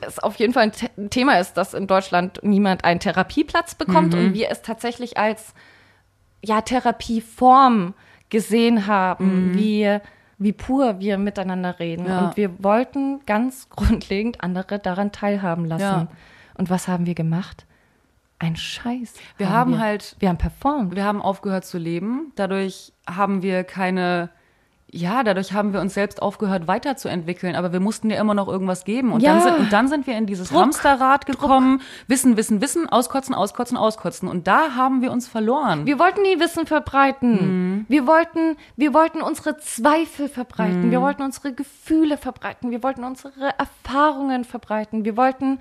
es auf jeden Fall ein Thema ist, dass in Deutschland niemand einen Therapieplatz bekommt mhm. und wir es tatsächlich als ja Therapieform gesehen haben, mhm. wie wie pur wir miteinander reden. Ja. Und wir wollten ganz grundlegend andere daran teilhaben lassen. Ja. Und was haben wir gemacht? Ein Scheiß. Wir haben, haben wir. halt. Wir haben performt. Wir haben aufgehört zu leben. Dadurch haben wir keine ja, dadurch haben wir uns selbst aufgehört weiterzuentwickeln, aber wir mussten ja immer noch irgendwas geben. Und, ja. dann, sind, und dann sind wir in dieses Druck, Hamsterrad gekommen. Druck. Wissen, Wissen, Wissen, auskotzen, auskotzen, auskotzen. Und da haben wir uns verloren. Wir wollten nie Wissen verbreiten. Mhm. Wir, wollten, wir wollten unsere Zweifel verbreiten. Mhm. Wir wollten unsere Gefühle verbreiten. Wir wollten unsere Erfahrungen verbreiten. Wir wollten,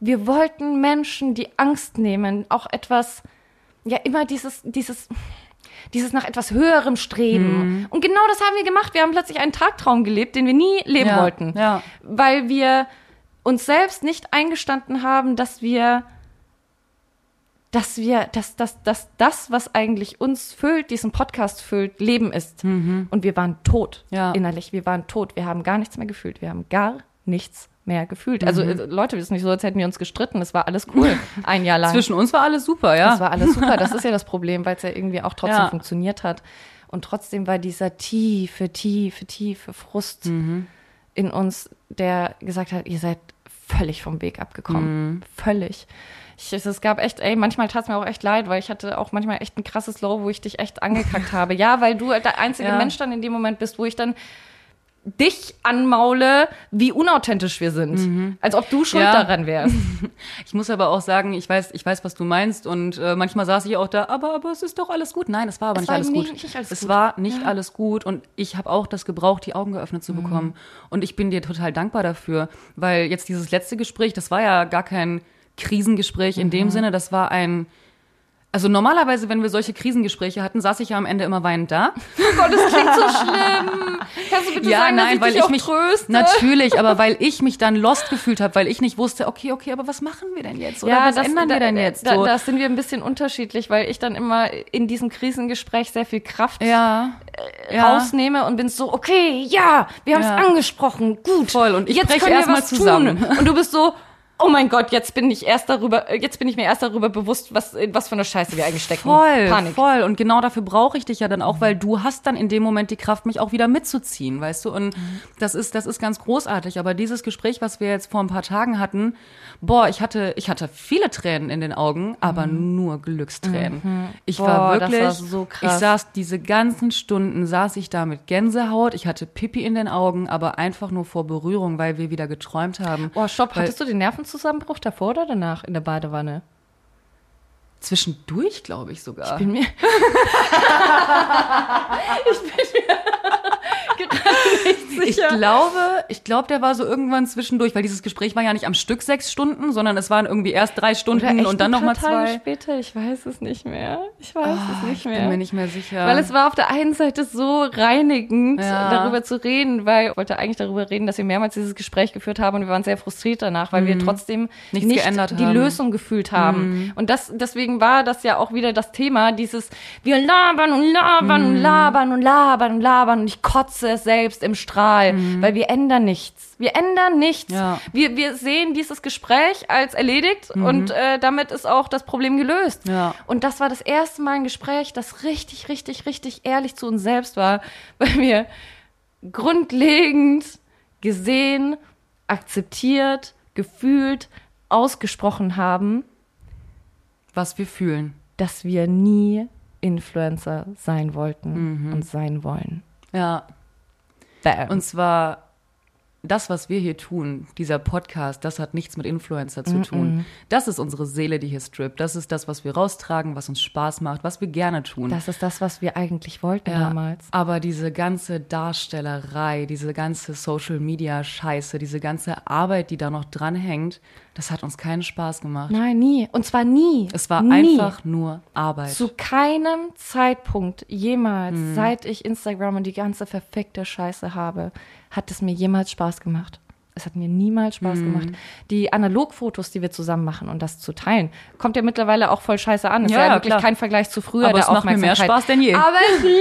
wir wollten Menschen die Angst nehmen, auch etwas, ja, immer dieses, dieses, dieses nach etwas Höherem Streben. Mhm. Und genau das haben wir gemacht. Wir haben plötzlich einen Tagtraum gelebt, den wir nie leben ja, wollten. Ja. Weil wir uns selbst nicht eingestanden haben, dass wir dass wir, dass, dass, dass das, was eigentlich uns füllt, diesen Podcast füllt, Leben ist. Mhm. Und wir waren tot ja. innerlich. Wir waren tot. Wir haben gar nichts mehr gefühlt. Wir haben gar nichts mehr gefühlt. Also mhm. äh, Leute, das ist nicht so, als hätten wir uns gestritten. Es war alles cool, ein Jahr lang. Zwischen uns war alles super, ja. Es war alles super. Das ist ja das Problem, weil es ja irgendwie auch trotzdem ja. funktioniert hat. Und trotzdem war dieser tiefe, tiefe, tiefe Frust mhm. in uns, der gesagt hat, ihr seid völlig vom Weg abgekommen. Mhm. Völlig. Ich, es gab echt, ey, manchmal tat es mir auch echt leid, weil ich hatte auch manchmal echt ein krasses Low, wo ich dich echt angekackt habe. Ja, weil du der einzige ja. Mensch dann in dem Moment bist, wo ich dann dich anmaule, wie unauthentisch wir sind. Mhm. Als ob du schuld ja. daran wärst. Ich muss aber auch sagen, ich weiß, ich weiß, was du meinst. Und äh, manchmal saß ich auch da, aber, aber es ist doch alles gut. Nein, es war aber es nicht, war alles nicht, nicht alles es gut. war nicht ja. alles gut. Und ich habe auch das gebraucht, die Augen geöffnet zu mhm. bekommen. Und ich bin dir total dankbar dafür. Weil jetzt dieses letzte Gespräch, das war ja gar kein Krisengespräch in mhm. dem Sinne, das war ein also normalerweise, wenn wir solche Krisengespräche hatten, saß ich ja am Ende immer weinend da. Oh Gott, das klingt so schlimm. Kannst du bitte ja, sagen, nein, dass ich weil dich ich mich tröste? Natürlich, aber weil ich mich dann lost gefühlt habe, weil ich nicht wusste, okay, okay, aber was machen wir denn jetzt? Oder ja, was das, ändern da, wir denn jetzt? So? Da, da sind wir ein bisschen unterschiedlich, weil ich dann immer in diesem Krisengespräch sehr viel Kraft ja, äh, ja. rausnehme und bin so, okay, ja, wir haben es ja. angesprochen, gut. Voll und ich jetzt breche erstmal zusammen. Tun. Und du bist so, oh mein Gott, jetzt bin ich erst darüber, jetzt bin ich mir erst darüber bewusst, was, was für eine Scheiße wir eigentlich stecken. Voll, Panik. voll. Und genau dafür brauche ich dich ja dann auch, weil du hast dann in dem Moment die Kraft, mich auch wieder mitzuziehen, weißt du? Und mhm. das ist, das ist ganz großartig. Aber dieses Gespräch, was wir jetzt vor ein paar Tagen hatten, boah, ich hatte, ich hatte viele Tränen in den Augen, aber mhm. nur Glückstränen. Mhm. Ich boah, war wirklich, war so ich saß diese ganzen Stunden, saß ich da mit Gänsehaut, ich hatte Pipi in den Augen, aber einfach nur vor Berührung, weil wir wieder geträumt haben. Boah, stopp, weil, hattest du den Nervenzusammenbruch davor oder danach in der Badewanne? Zwischendurch, glaube ich sogar. Ich bin mir. ich bin mir ich glaube, ich glaube, der war so irgendwann zwischendurch, weil dieses Gespräch war ja nicht am Stück sechs Stunden, sondern es waren irgendwie erst drei Stunden und dann nochmal zwei. Tage später, ich weiß es nicht mehr. Ich weiß oh, es nicht mehr. Ich bin mir nicht mehr sicher. Weil es war auf der einen Seite so reinigend, ja. darüber zu reden, weil ich wollte eigentlich darüber reden, dass wir mehrmals dieses Gespräch geführt haben und wir waren sehr frustriert danach, weil mhm. wir trotzdem Nichts nicht die haben. Lösung gefühlt haben. Mhm. Und das, deswegen war das ja auch wieder das Thema, dieses, wir labern und labern mhm. und labern und labern und labern und ich kotze selbst im Strahl, mhm. weil wir ändern nichts. Wir ändern nichts. Ja. Wir, wir sehen dieses Gespräch als erledigt mhm. und äh, damit ist auch das Problem gelöst. Ja. Und das war das erste Mal ein Gespräch, das richtig, richtig, richtig ehrlich zu uns selbst war, weil wir grundlegend gesehen, akzeptiert, gefühlt, ausgesprochen haben, was wir fühlen. Dass wir nie Influencer sein wollten mhm. und sein wollen. Ja, Bam. Und zwar das, was wir hier tun, dieser Podcast, das hat nichts mit Influencer zu tun. Das ist unsere Seele, die hier strippt. Das ist das, was wir raustragen, was uns Spaß macht, was wir gerne tun. Das ist das, was wir eigentlich wollten Ja, damals. Aber diese ganze Darstellerei, diese ganze Social Media Scheiße, diese ganze Arbeit, die da noch dranhängt, das hat uns keinen Spaß gemacht. Nein, nie. Und zwar nie. Es war nie. einfach nur Arbeit. Zu keinem Zeitpunkt jemals, Mhm. seit ich Instagram und die ganze verfickte Scheiße habe, hat es mir jemals Spaß gemacht. Es hat mir niemals Spaß Mhm. gemacht. Die Analogfotos, die wir zusammen machen und das zu teilen, kommt ja mittlerweile auch voll scheiße an. Ist Ja, ja, ja, wirklich klar. kein Vergleich zu früher Aber der es macht mir mehr. Spaß denn je. Aber ich liebe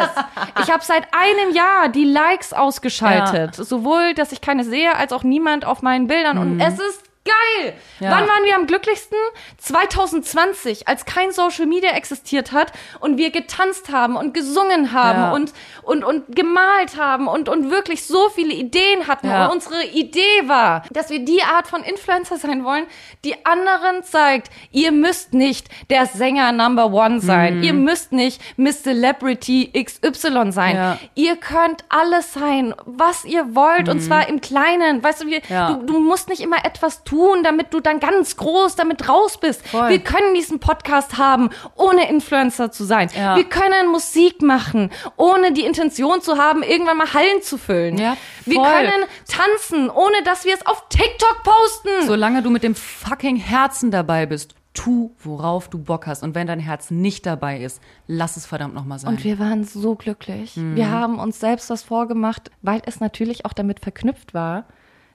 es. Ich habe seit einem Jahr die Likes ausgeschaltet. Sowohl, dass ich keine sehe, als auch niemand auf meinen Bildern. Und es ist geil. Mhm. Ja. Wann waren wir am glücklichsten? 2020, als kein Social Media existiert hat und wir getanzt haben und gesungen haben Ja. und, und, und gemalt haben und, und wirklich so viele Ideen hatten. Ja. Und unsere Idee war, dass wir die Art von Influencer sein wollen, die anderen zeigt, ihr müsst nicht der Sänger Number One sein. Mhm. Ihr müsst nicht Miss Celebrity XY sein. Ihr könnt alles sein, was ihr wollt. Und zwar im Kleinen. Weißt du, wir, Mhm. Du, du musst nicht immer etwas tun, damit du dann ganz groß damit raus bist. Voll. Wir können diesen Podcast haben, ohne Influencer zu sein. Ja. Wir können Musik machen, ohne die Intention zu haben, irgendwann mal Hallen zu füllen. Ja, wir können tanzen, ohne dass wir es auf TikTok posten. Solange du mit dem fucking Herzen dabei bist, tu, worauf du Bock hast. Und wenn dein Herz nicht dabei ist, lass es verdammt nochmal sein. Und wir waren so glücklich. Mhm. Wir haben uns selbst was vorgemacht, weil es natürlich auch damit verknüpft war,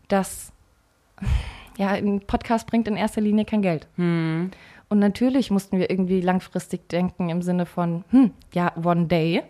dass ja, ein Podcast bringt in erster Linie kein Geld. Mhm. Und natürlich mussten wir irgendwie langfristig denken im Sinne von, hm, ja, one day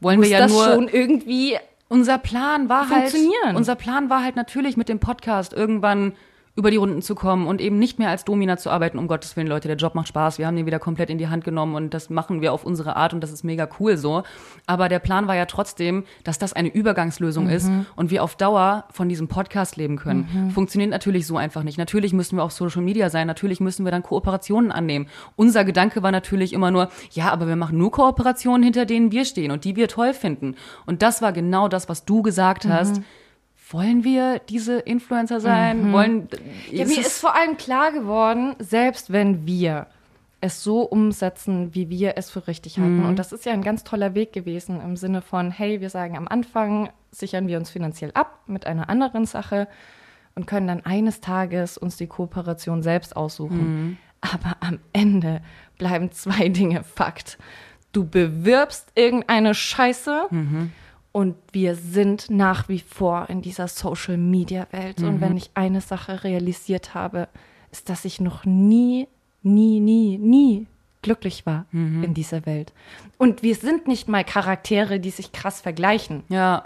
Wollen wir ja das nur schon irgendwie Unser Plan war halt, Funktionieren. unser Plan war halt natürlich mit dem Podcast irgendwann über die Runden zu kommen und eben nicht mehr als Domina zu arbeiten. Um Gottes Willen, Leute, der Job macht Spaß. Wir haben den wieder komplett in die Hand genommen und das machen wir auf unsere Art und das ist mega cool so. Aber der Plan war ja trotzdem, dass das eine Übergangslösung ist und wir auf Dauer von diesem Podcast leben können. Funktioniert natürlich so einfach nicht. Natürlich müssen wir auf Social Media sein. Natürlich müssen wir dann Kooperationen annehmen. Unser Gedanke war natürlich immer nur, ja, aber wir machen nur Kooperationen, hinter denen wir stehen und die wir toll finden. Und das war genau das, was du gesagt hast. Wollen wir diese Influencer sein? Wollen Ja, mir ist vor allem klar geworden, selbst wenn wir es so umsetzen, wie wir es für richtig halten. Und das ist ja ein ganz toller Weg gewesen im Sinne von, hey, wir sagen am Anfang, sichern wir uns finanziell ab mit einer anderen Sache und können dann eines Tages uns die Kooperation selbst aussuchen. Aber am Ende bleiben zwei Dinge Fakt. Du bewirbst irgendeine Scheiße und wir sind nach wie vor in dieser Social-Media-Welt. Und wenn ich eine Sache realisiert habe, ist, dass ich noch nie, nie, nie, nie glücklich war in dieser Welt. Und wir sind nicht mal Charaktere, die sich krass vergleichen. ja,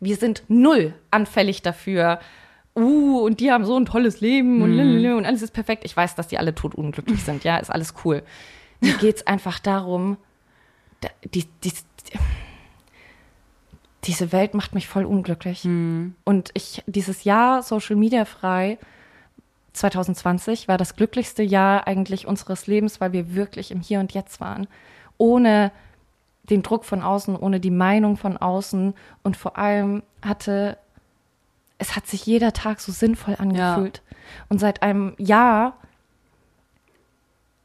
Wir sind null anfällig dafür. Uh, und die haben so ein tolles Leben und, lalala und alles ist perfekt. Ich weiß, dass die alle totunglücklich sind, ja, ist alles cool. Mir geht's einfach darum, da, die, die, diese Welt macht mich voll unglücklich. Und ich, dieses Jahr Social Media frei, 2020, war das glücklichste Jahr eigentlich unseres Lebens, weil wir wirklich im Hier und Jetzt waren. Ohne den Druck von außen, ohne die Meinung von außen und vor allem hatte, es hat sich jeder Tag so sinnvoll angefühlt. Und seit einem Jahr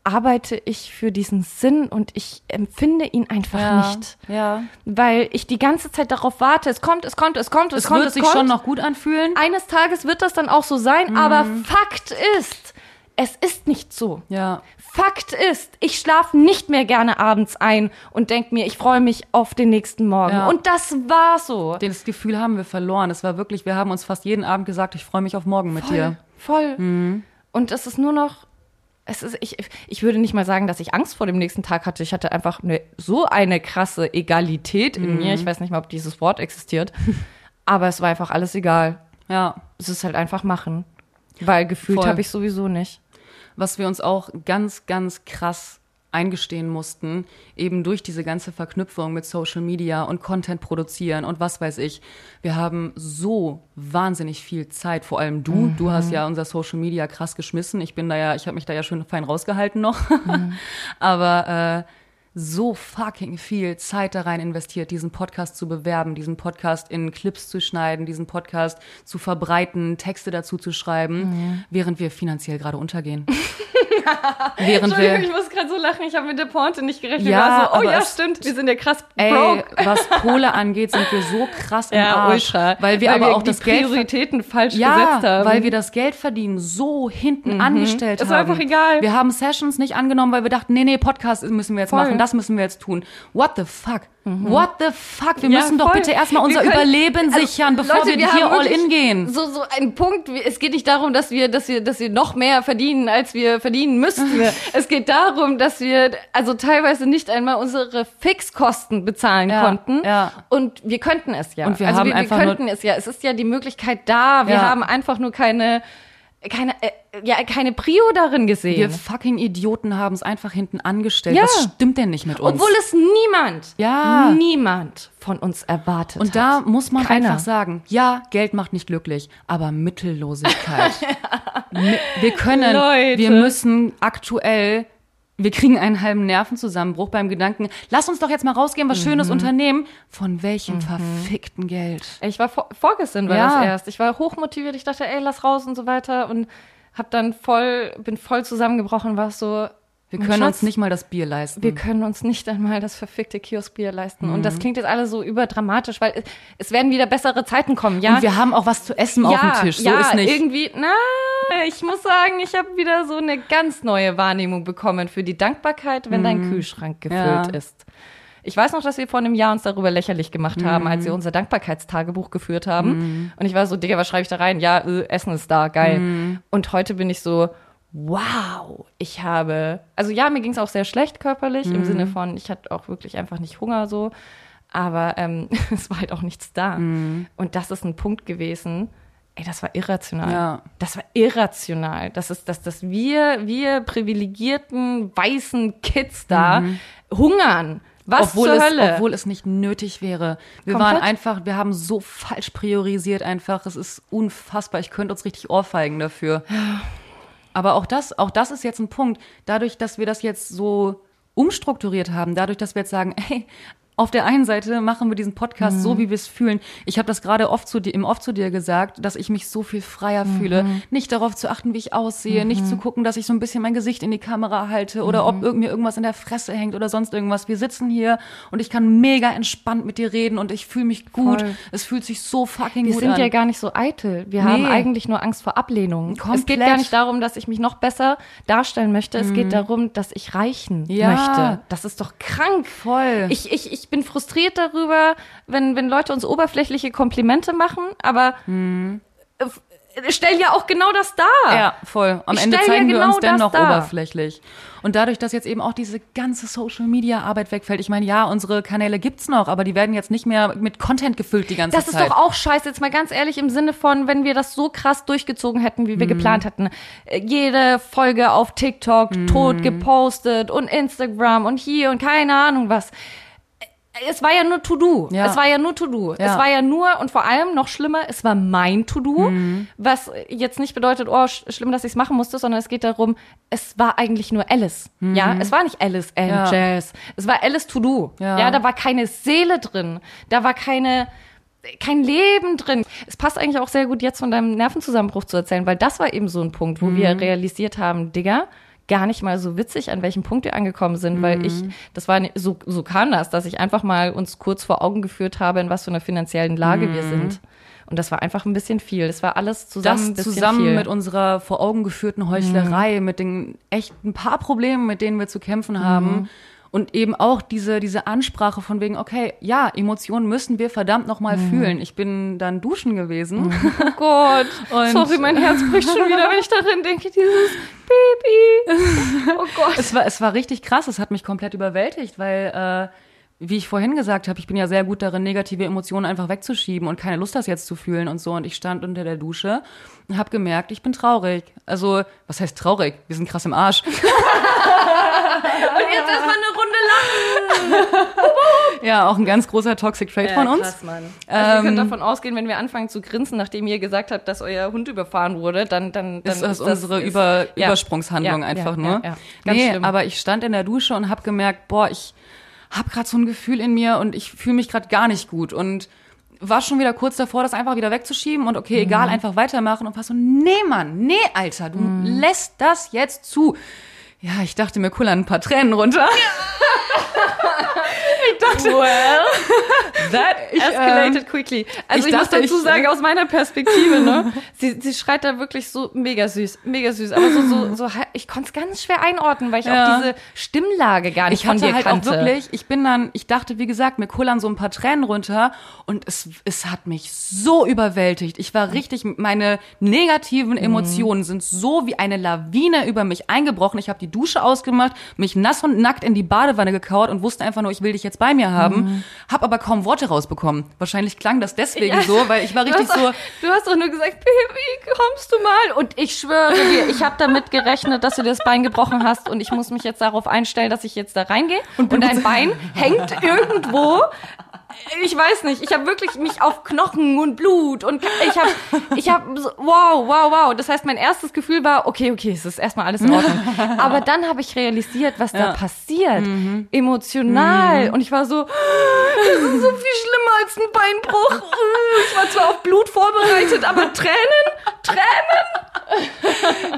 arbeite ich für diesen Sinn und ich empfinde ihn einfach ja, nicht. Ja. Weil ich die ganze Zeit darauf warte, es kommt, es kommt, es kommt, es, Es kommt, wird es sich kommt. schon noch gut anfühlen. Eines Tages wird das dann auch so sein, aber Mhm. Fakt ist, es ist nicht so. Ja. Fakt ist, ich schlafe nicht mehr gerne abends ein und denke mir, ich freue mich auf den nächsten Morgen. Ja. Und das war so. Das Gefühl haben wir verloren. Es war wirklich, wir haben uns fast jeden Abend gesagt, ich freue mich auf morgen mit dir. Voll. Mhm. Und es ist nur noch, es ist, ich, ich würde nicht mal sagen, dass ich Angst vor dem nächsten Tag hatte. Ich hatte einfach eine, so eine krasse Egalität in Mhm. mir. Ich weiß nicht mal, ob dieses Wort existiert. Aber es war einfach alles egal. Ja. Es ist halt einfach machen. Weil gefühlt habe ich sowieso nicht. Was wir uns auch ganz, ganz krass eingestehen mussten, eben durch diese ganze Verknüpfung mit Social Media und Content produzieren und was weiß ich. Wir haben so wahnsinnig viel Zeit, vor allem du. Du hast ja unser Social Media krass geschmissen. Ich bin da ja, ich habe mich da ja schön fein rausgehalten noch. Aber äh, so fucking viel Zeit da rein investiert, diesen Podcast zu bewerben, diesen Podcast in Clips zu schneiden, diesen Podcast zu verbreiten, Texte dazu zu schreiben, mhm. während wir finanziell gerade untergehen. während wir, ich muss gerade so lachen, ich habe mit der Pointe nicht gerechnet. Ja, so, oh ja, stimmt, wir sind ja krass broke. Ey, was Kohle angeht, sind wir so krass im ja, Arsch. Ultra. Weil wir weil aber wir auch das Geld Prioritäten falsch ja, gesetzt haben. weil wir das Geld verdienen so hinten mhm. angestellt haben. War einfach egal. Wir haben Sessions nicht angenommen, weil wir dachten, nee, nee, Podcast müssen wir jetzt Voll. machen, das müssen wir jetzt tun. What the fuck? Mhm. What the fuck? Wir ja, müssen voll. doch bitte erstmal unser können, Überleben also, sichern, bevor Leute, wir, wir hier all in gehen. So, so ein Punkt. Es geht nicht darum, dass wir, dass wir, dass wir noch mehr verdienen, als wir verdienen müssten. es geht darum, dass wir also teilweise nicht einmal unsere Fixkosten bezahlen ja, konnten. Ja. Und wir könnten es ja. Und wir also haben wir, einfach wir könnten es ja. Es ist ja die Möglichkeit da. Wir haben einfach nur keine keine, äh, ja, keine Prio darin gesehen. Wir fucking Idioten haben es einfach hinten angestellt. Ja. Was stimmt denn nicht mit uns? Obwohl es niemand, ja. niemand von uns erwartet Und da muss man Keiner. einfach sagen, ja, Geld macht nicht glücklich, aber Mittellosigkeit. wir können, Leute. wir müssen aktuell wir kriegen einen halben Nervenzusammenbruch beim Gedanken, lass uns doch jetzt mal rausgehen, was mhm. Schönes unternehmen. Von welchem mhm. verfickten Geld? Ich war vor, vorgestern war ja. das erst. Ich war hochmotiviert. Ich dachte, ey, lass raus und so weiter und hab dann voll, bin voll zusammengebrochen, war so, wir können Schatz, uns nicht mal das Bier leisten. Wir können uns nicht einmal das verfickte Kioskbier leisten. Mhm. Und das mhm. klingt jetzt alles so überdramatisch, weil es werden wieder bessere Zeiten kommen, ja. Und wir haben auch was zu essen ja, auf dem Tisch. So ja, ist nicht. irgendwie, na, ich muss sagen, ich habe wieder so eine ganz neue Wahrnehmung bekommen für die Dankbarkeit, wenn mhm. dein Kühlschrank gefüllt ja. ist. Ich weiß noch, dass wir vor einem Jahr uns darüber lächerlich gemacht haben, als wir mhm. unser Dankbarkeitstagebuch geführt haben. Mhm. Und ich war so, Digga, was schreibe ich da rein? Ja, äh, Essen ist da, geil. Und heute bin ich so, wow, ich habe, also ja, mir ging es auch sehr schlecht körperlich, mhm. im Sinne von, ich hatte auch wirklich einfach nicht Hunger so, aber ähm, es war halt auch nichts da. Mhm. Und das ist ein Punkt gewesen, ey, das war irrational. Ja. Das war irrational. Das ist, dass, dass wir, wir privilegierten weißen Kids da mhm. hungern. Was obwohl zur es, Hölle? Obwohl es nicht nötig wäre. Wir Komplett? waren einfach, wir haben so falsch priorisiert einfach. Es ist unfassbar. Ich könnte uns richtig ohrfeigen dafür. Aber auch das, auch das ist jetzt ein Punkt. Dadurch, dass wir das jetzt so umstrukturiert haben, dadurch, dass wir jetzt sagen, ey, auf der einen Seite machen wir diesen Podcast mhm. so, wie wir es fühlen. Ich habe das gerade oft zu dir, im oft zu dir gesagt, dass ich mich so viel freier mhm. fühle, nicht darauf zu achten, wie ich aussehe, mhm. nicht zu gucken, dass ich so ein bisschen mein Gesicht in die Kamera halte oder ob mhm. mir irgendwas in der Fresse hängt oder sonst irgendwas. Wir sitzen hier und ich kann mega entspannt mit dir reden und ich fühle mich gut. Voll. Es fühlt sich so fucking wir gut an. Wir sind ja gar nicht so eitel. Wir nee. haben eigentlich nur Angst vor Ablehnung. Komplett. Es geht gar nicht darum, dass ich mich noch besser darstellen möchte. Es geht mhm. darum, dass ich reichen ja. möchte. Das ist doch krank. Voll. Ich, ich, ich bin frustriert darüber, wenn, wenn Leute uns oberflächliche Komplimente machen, aber hm. stellen ja auch genau das dar. Ja, voll. Am ich Ende zeigen ja wir genau uns dennoch oberflächlich. Und dadurch, dass jetzt eben auch diese ganze Social Media Arbeit wegfällt, ich meine, ja, unsere Kanäle gibt's noch, aber die werden jetzt nicht mehr mit Content gefüllt die ganze das Zeit. Das ist doch auch scheiße, jetzt mal ganz ehrlich, im Sinne von, wenn wir das so krass durchgezogen hätten, wie wir mhm. geplant hätten. Jede Folge auf TikTok mhm. tot gepostet und Instagram und hier und keine Ahnung was es war ja nur To-Do. Ja. Es war ja nur To-Do. Ja. Es war ja nur und vor allem noch schlimmer, es war mein To-Do, mhm. was jetzt nicht bedeutet, oh, schlimm, dass ich es machen musste, sondern es geht darum, es war eigentlich nur Alice. Mhm. Ja, es war nicht Alice and ja. Jazz. Es war Alice To-Do. Ja. ja, da war keine Seele drin. Da war keine kein Leben drin. Es passt eigentlich auch sehr gut jetzt von deinem Nervenzusammenbruch zu erzählen, weil das war eben so ein Punkt, wo mhm. wir realisiert haben, Digga, gar nicht mal so witzig, an welchem Punkt wir angekommen sind, mhm. weil ich, mhm. das war so, so kam das, dass ich einfach mal uns kurz vor Augen geführt habe, in was für einer finanziellen Lage mhm. wir sind. Und das war einfach ein bisschen viel. Das war alles zusammen. Das zusammen viel. mit unserer vor Augen geführten Heuchlerei, mhm. mit den echt ein paar Problemen, mit denen wir zu kämpfen haben. Und eben auch diese, diese Ansprache von wegen, okay, ja, Emotionen müssen wir verdammt nochmal mhm. fühlen. Ich bin dann duschen gewesen. Mhm. Oh Gott. Und Sorry, mein Herz bricht schon wieder, wenn ich darin denke, dieses Baby. Oh Gott. es, war, es war richtig krass. Es hat mich komplett überwältigt, weil, äh, wie ich vorhin gesagt habe, ich bin ja sehr gut darin, negative Emotionen einfach wegzuschieben und keine Lust, das jetzt zu fühlen und so. Und ich stand unter der Dusche und habe gemerkt, ich bin traurig. Also, was heißt traurig? Wir sind krass im Arsch. Und jetzt erstmal eine Runde lachen. Ja, auch ein ganz großer Toxic Trait von uns. Krass, Mann. Also ihr Ähm, könnt davon ausgehen, wenn wir anfangen zu grinsen, nachdem ihr gesagt habt, dass euer Hund überfahren wurde, dann, dann, dann ist das das unsere ist- Über ja. Übersprungshandlung Ja, einfach ja, nur. ja, ja. Ganz nee, schlimm. aber ich stand in der Dusche und habe gemerkt, boah, ich habe gerade so ein Gefühl in mir und ich fühle mich gerade gar nicht gut und war schon wieder kurz davor, das einfach wieder wegzuschieben und okay, egal, Mhm. einfach weitermachen und war so, nee, Mann, nee, Alter, du lässt das jetzt zu. Ja, ich dachte mir, kullern ein paar Tränen runter. Well, that escalated quickly. Also ich ich, muss dachte, dazu ich, sagen, äh, aus meiner Perspektive, ne, sie, sie schreit da wirklich so mega süß, mega süß. Aber so, so, so ich konnte es ganz schwer einordnen, weil ich Ja. auch diese Stimmlage gar nicht Ich von dir halt kannte. auch wirklich, ich bin dann, ich dachte, wie gesagt, mir kullern so ein paar Tränen runter und es, es hat mich so überwältigt. Ich war richtig, meine negativen Emotionen sind so wie eine Lawine über mich eingebrochen. Ich habe die Dusche ausgemacht, mich nass und nackt in die Badewanne gekauert und wusste einfach nur, ich will dich jetzt bei mir haben, habe aber kaum Worte rausbekommen. Wahrscheinlich klang das deswegen Ja. so, weil ich war Du richtig hast, so, auch, du hast doch nur gesagt, Baby, kommst du mal? Und ich schwöre dir, ich habe damit gerechnet, dass du dir das Bein gebrochen hast und ich muss mich jetzt darauf einstellen, dass ich jetzt da reingehe und, dein Bein hängt irgendwo. Ich weiß nicht, ich habe wirklich mich auf Knochen und Blut und ich habe, ich habe, so, wow, wow, wow. Das heißt, mein erstes Gefühl war, okay, okay, es ist erstmal alles in Ordnung. Aber dann habe ich realisiert, was da Ja. passiert, emotional. Und ich war so, das ist so viel schlimmer als ein Beinbruch. Ich war zwar auf Blut vorbereitet, aber Tränen, Tränen.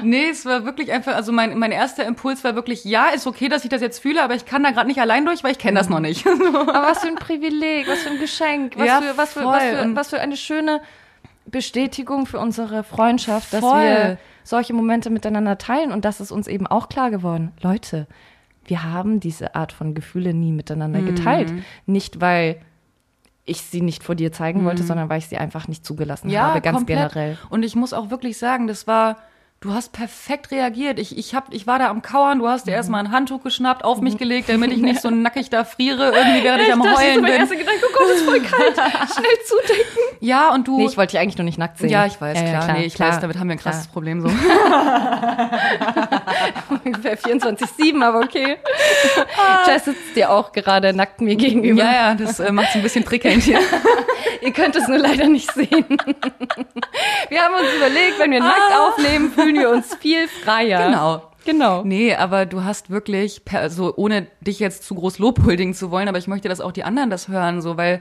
nee, es war wirklich einfach, also mein, mein erster Impuls war wirklich, ja, ist okay, dass ich das jetzt fühle, aber ich kann da gerade nicht allein durch, weil ich kenne das noch nicht. Aber was für ein Privileg, was für ein Geschenk, was, Ja, für, was, für, was, für, was für eine schöne Bestätigung für unsere Freundschaft, dass Voll. wir solche Momente miteinander teilen und das ist uns eben auch klar geworden. Leute, wir haben diese Art von Gefühle nie miteinander Mhm. geteilt. Nicht, weil ich sie nicht vor dir zeigen wollte, sondern weil ich sie einfach nicht zugelassen habe, ganz komplett. generell. Und ich muss auch wirklich sagen, das war, du hast perfekt reagiert. Ich, ich, hab, ich war da am Kauern, du hast dir erstmal ein Handtuch geschnappt, auf mich gelegt, damit ich nicht so nackig da friere, irgendwie während ich am dachte, Heulen mein bin. erster Gedanke, oh Gott, ist voll kalt. Schnell zudecken. Ja, und du. Nee, ich wollte dich eigentlich nur nicht nackt sehen. ja, ich weiß, Ja, ja, klar. Nee, ich klar, weiß, damit haben wir ein krasses klar. Problem so. Ungefähr 24-7, aber okay. Jess sitzt dir auch gerade nackt mir gegenüber. ja, ja, das äh, macht es ein bisschen prickelnd hier. Ihr könnt es nur leider nicht sehen. Wir haben uns überlegt, wenn wir nackt aufnehmen, fühlen wir uns viel freier. Genau. Genau. Nee, aber du hast wirklich, per, so ohne dich jetzt zu groß lobhuldigen zu wollen, aber ich möchte, dass auch die anderen das hören, so, weil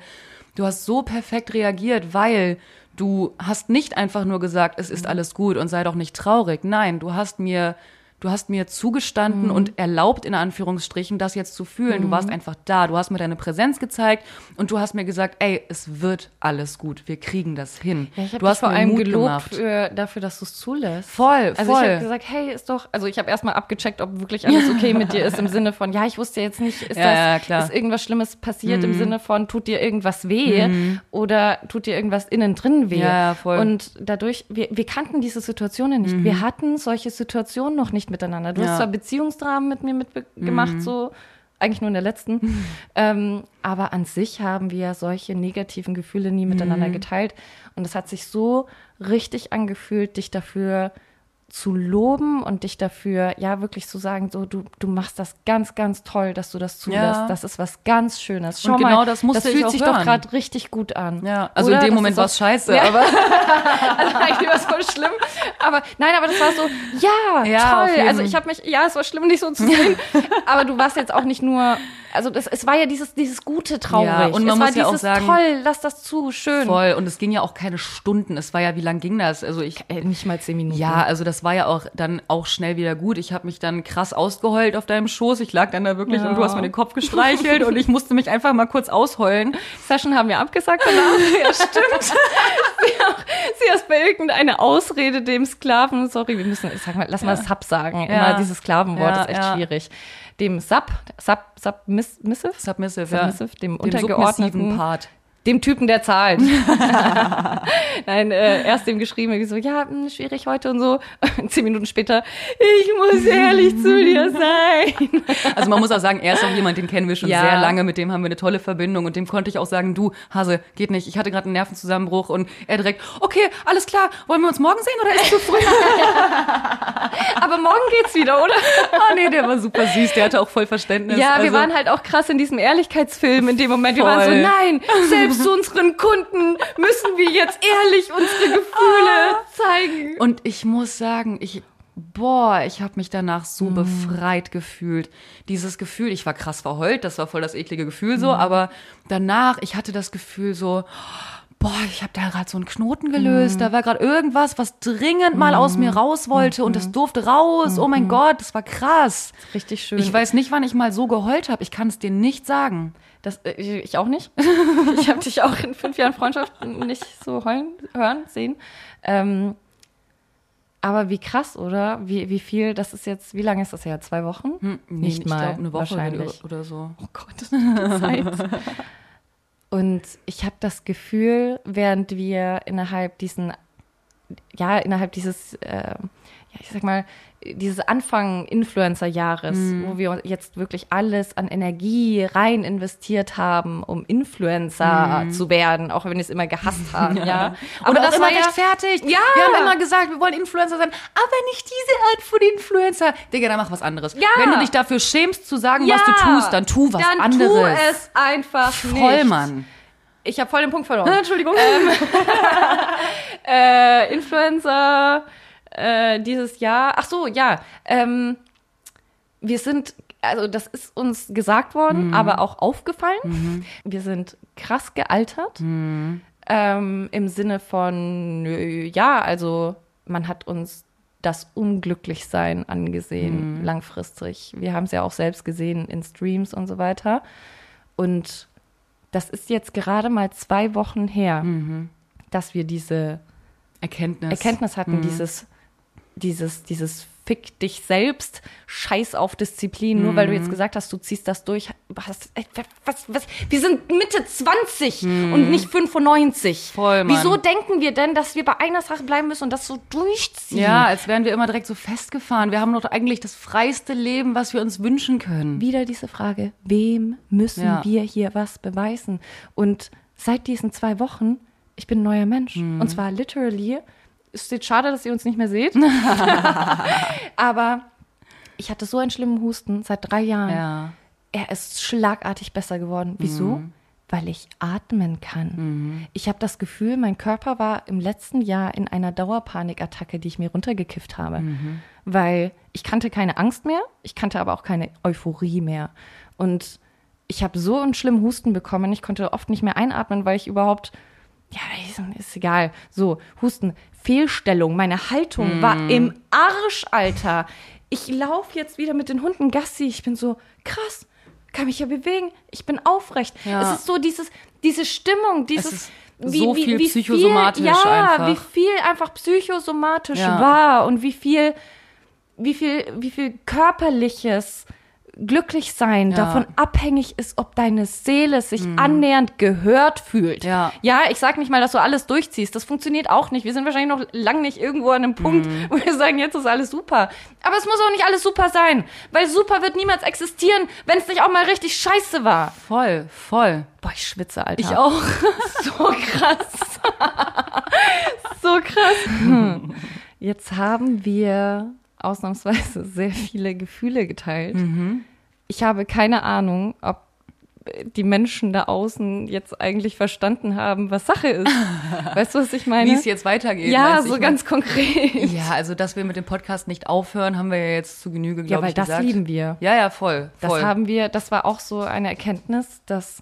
du hast so perfekt reagiert, weil du hast nicht einfach nur gesagt, es ist alles gut und sei doch nicht traurig. Nein, du hast mir, du hast mir zugestanden und erlaubt, in Anführungsstrichen, das jetzt zu fühlen. Du warst einfach da, du hast mir deine Präsenz gezeigt und du hast mir gesagt, ey, es wird alles gut, wir kriegen das hin. Ja, ich du hast vor allem Mut gelobt für, dafür, dass du es zulässt. Voll, Also voll. ich habe gesagt, hey, ist doch, also ich habe erstmal abgecheckt, ob wirklich alles okay mit dir ist im Sinne von, ja, ich wusste jetzt nicht, ist Ja, das, ja, klar. Mhm. ist irgendwas Schlimmes passiert im Sinne von, tut dir irgendwas weh oder tut dir irgendwas innen drin weh? Ja, ja, voll. Und dadurch, wir, wir kannten diese Situationen nicht. Wir hatten solche Situationen noch nicht miteinander. Du Mhm. Ja. Mhm. hast zwar Beziehungsdramen mit mir mitgemacht, so eigentlich nur in der letzten. ähm, aber an sich haben wir solche negativen Gefühle nie miteinander Mhm. geteilt. Und es hat sich so richtig angefühlt, dich dafür zu loben und dich dafür, ja, wirklich zu sagen, so, du, du machst das ganz, ganz toll, dass du das zulässt. Ja. Das ist was ganz Schönes. Schau Und genau mal, das musste das fühlt sich hören. doch gerade richtig gut an. Ja, also Oder? in dem Das Moment war es scheiße, Ja. aber also eigentlich war es voll schlimm. Aber nein, aber das war so, ja, Ja, toll. Also ich habe mich, ja, es war schlimm, dich so zu sehen. aber du warst jetzt auch nicht nur, also das, es war ja dieses, dieses gute traurig. Ja, und man es war muss ja auch dieses sagen- toll, lass das zu, schön. voll. Und es ging ja auch keine Stunden. Es war ja, wie lang ging das? Also ich, Äh, nicht mal zehn Minuten. ja, also das war ja auch dann auch schnell wieder gut. Ich habe mich dann krass ausgeheult auf deinem Schoß. Ich lag dann da wirklich Ja. und du hast mir den Kopf gestreichelt und ich musste mich einfach mal kurz ausheulen. Session haben wir abgesagt danach. ja, stimmt. sie, auch, sie hast bei irgendeine Ausrede dem Sklaven, sorry, wir müssen, sag mal, lass mal Sub sagen. Ja. Immer dieses Sklavenwort Ja, ist echt ja. schwierig. Dem Sub, Sub, Submissive? Submissive, ja. Submissive, dem, Dem untergeordneten Part. Dem Typen, der zahlt. Nein, äh, erst dem geschrieben, irgendwie so, ja, mh, schwierig heute und so. Zehn Minuten später, ich muss ehrlich zu dir sein. Also man muss auch sagen, er ist auch jemand, den kennen wir schon Ja. sehr lange, mit dem haben wir eine tolle Verbindung und dem konnte ich auch sagen, du, Hase, geht nicht, ich hatte gerade einen Nervenzusammenbruch und er direkt, okay, alles klar, wollen wir uns morgen sehen oder ist es zu früh? Aber morgen geht's wieder, oder? ah nee, der war super süß, der hatte auch voll Verständnis. Ja, wir Also- waren halt auch krass in diesem Ehrlichkeitsfilm in dem Moment. Wir waren so, Voll. nein, selbst zu unseren Kunden müssen wir jetzt ehrlich unsere Gefühle zeigen. Und ich muss sagen, ich, boah, ich habe mich danach so befreit gefühlt. Dieses Gefühl, ich war krass verheult, das war voll das eklige Gefühl so, aber danach, ich hatte das Gefühl so, boah, ich habe da gerade so einen Knoten gelöst, da war gerade irgendwas, was dringend mal aus mir raus wollte und das durfte raus. Oh mein Gott, das war krass. Richtig schön. Ich weiß nicht, wann ich mal so geheult habe. Ich kann es dir nicht sagen. Das, äh, ich auch nicht. ich habe dich auch in fünf Jahren Freundschaft nicht so heulen, hören, sehen. Ähm, aber wie krass, oder? Wie, wie viel, das ist jetzt, wie lange ist das her? Zwei Wochen? Nee, nicht ich mal. glaub, eine Woche wahrscheinlich. oder so. Oh Gott, die Zeit. Und ich habe das Gefühl, während wir innerhalb diesen, ja, innerhalb dieses, äh, ja, ich sag mal, dieses Anfang Influencer-Jahres, Mhm. wo wir jetzt wirklich alles an Energie rein investiert haben, um Influencer zu werden, auch wenn wir es immer gehasst haben, ja. Aber das war ja- rechtfertigt. Ja. Wir haben immer gesagt, wir wollen Influencer sein, aber nicht diese Art von Influencer. Digga, dann mach was anderes. Ja. Wenn du dich dafür schämst zu sagen, ja, was du tust, dann tu was dann anderes. tu es einfach Voll, nicht. Mann. Ich habe voll den Punkt verloren. Entschuldigung. äh, Influencer äh, dieses Jahr. Ach so, ja. Ähm, wir sind, also das ist uns gesagt worden, aber auch aufgefallen. Wir sind krass gealtert. Ähm, Im Sinne von, ja, also man hat uns das Unglücklichsein angesehen, langfristig. Wir haben es ja auch selbst gesehen in Streams und so weiter. Und das ist jetzt gerade mal zwei Wochen her, dass wir diese Erkenntnis. Erkenntnis hatten, dieses, dieses, dieses Fick dich selbst, Scheiß auf Disziplin, nur weil du jetzt gesagt hast, du ziehst das durch. Was, ey, was, was, wir sind Mitte 20 und nicht 95. Voll, Mann. Wieso denken wir denn, dass wir bei einer Sache bleiben müssen und das so durchziehen? Ja, als wären wir immer direkt so festgefahren. Wir haben doch eigentlich das freiste Leben, was wir uns wünschen können. Wieder diese Frage, wem müssen Ja. wir hier was beweisen? Und seit diesen zwei Wochen, ich bin ein neuer Mensch. Mhm. Und zwar literally. Es ist schade, dass ihr uns nicht mehr seht. Aber ich hatte so einen schlimmen Husten seit drei Jahren. Ja. Er ist schlagartig besser geworden. Wieso? Weil ich atmen kann. Ich habe das Gefühl, mein Körper war im letzten Jahr in einer Dauerpanikattacke, die ich mir runtergekifft habe. Weil ich kannte keine Angst mehr, ich kannte aber auch keine Euphorie mehr. Und ich habe so einen schlimmen Husten bekommen, ich konnte oft nicht mehr einatmen, weil ich überhaupt ja, ist egal. So, Husten, Fehlstellung, meine Haltung war im Arsch, Alter. Ich laufe jetzt wieder mit den Hunden Gassi. Ich bin so, krass, kann mich ja bewegen. Ich bin aufrecht. Ja. Es ist so dieses, diese Stimmung, dieses. ist so viel psychosomatisch ja, einfach. wie viel einfach psychosomatisch Ja. war und wie viel, wie viel, wie viel körperliches Glücklichsein Ja. davon abhängig ist, ob deine Seele sich annähernd gehört fühlt. Mhm. Ja. ja, ich sag nicht mal, dass du alles durchziehst. Das funktioniert auch nicht. Wir sind wahrscheinlich noch lang nicht irgendwo an einem Punkt, Mhm. wo wir sagen, jetzt ist alles super. Aber es muss auch nicht alles super sein, weil super wird niemals existieren, wenn es nicht auch mal richtig scheiße war. Voll, voll. Boah, ich schwitze, Alter. Ich auch. So krass. so krass. Hm. Jetzt haben wir ausnahmsweise sehr viele Gefühle geteilt. Ich habe keine Ahnung, ob die Menschen da außen jetzt eigentlich verstanden haben, was Sache ist. Weißt du, was ich meine? Wie es jetzt weitergeht. ja, so Ich mein- ganz konkret. Ja, also dass wir mit dem Podcast nicht aufhören, haben wir ja jetzt zu Genüge, Ja, glaube weil ich, das gesagt. lieben wir. Ja, ja, voll. Das voll. haben wir, das war auch so eine Erkenntnis, dass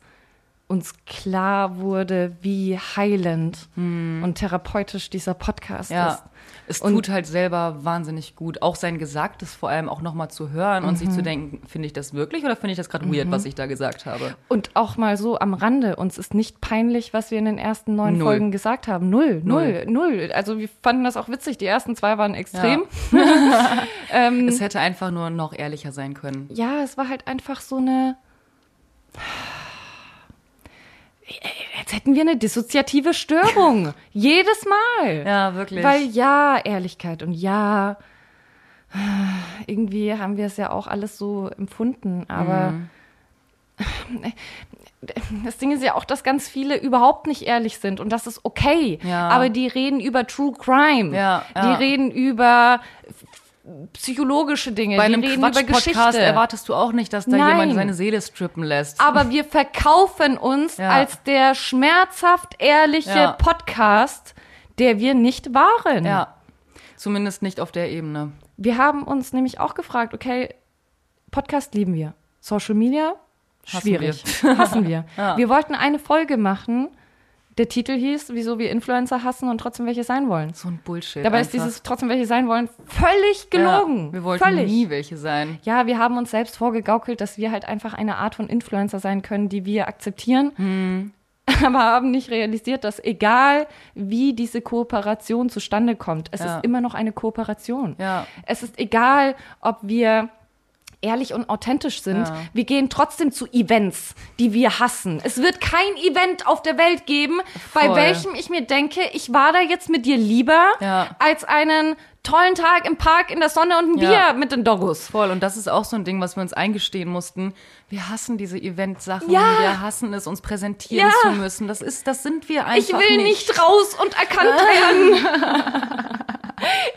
uns klar wurde, wie heilend und therapeutisch dieser Podcast Hm. ja. ist. Es Und- tut halt selber wahnsinnig gut, auch sein Gesagtes vor allem auch nochmal zu hören und Mhm. sich zu denken, finde ich das wirklich oder finde ich das gerade weird, was ich da gesagt habe? Und auch mal so am Rande, uns ist nicht peinlich, was wir in den ersten neun Null. Folgen gesagt haben. Null, null, null. Also wir fanden das auch witzig. Die ersten zwei waren extrem. ähm, Es hätte einfach nur noch ehrlicher sein können. ja, es war halt einfach so eine. Als hätten wir eine dissoziative Störung. Jedes Mal. Ja, wirklich. Weil ja, Ehrlichkeit und ja, irgendwie haben wir es ja auch alles so empfunden, aber Mhm. das Ding ist ja auch, dass ganz viele überhaupt nicht ehrlich sind und das ist okay. Ja. Aber die reden über True Crime. Ja, Die ja. reden über psychologische Dinge. Bei einem Quatsch-Podcast erwartest du auch nicht, dass da Nein. jemand seine Seele strippen lässt. Aber wir verkaufen uns Ja. als der schmerzhaft ehrliche Ja. Podcast, der wir nicht waren. ja, zumindest nicht auf der Ebene. Wir haben uns nämlich auch gefragt, okay, Podcast lieben wir. Social Media, Hassen schwierig. Hassen wir. Ja. Wir wollten eine Folge machen. Der Titel hieß, wieso wir Influencer hassen und trotzdem welche sein wollen. So ein Bullshit. Dabei einfach. ist dieses trotzdem welche sein wollen völlig gelogen. Ja, wir wollten völlig. nie welche sein. Ja, wir haben uns selbst vorgegaukelt, dass wir halt einfach eine Art von Influencer sein können, die wir akzeptieren, Hm. aber haben nicht realisiert, dass egal wie diese Kooperation zustande kommt, es Ja. ist immer noch eine Kooperation. Ja. Es ist egal, ob wir ehrlich und authentisch sind. Ja. Wir gehen trotzdem zu Events, die wir hassen. Es wird kein Event auf der Welt geben, bei Voll. welchem ich mir denke, ich war da jetzt mit dir lieber Ja. als einen tollen Tag im Park in der Sonne und ein Ja. Bier mit den Doggos. Voll. Und das ist auch so ein Ding, was wir uns eingestehen mussten. Wir hassen diese Event-Sachen. Ja. Wir hassen es, uns präsentieren Ja. zu müssen. Das ist, das sind wir Ich einfach will nicht raus und erkannt werden.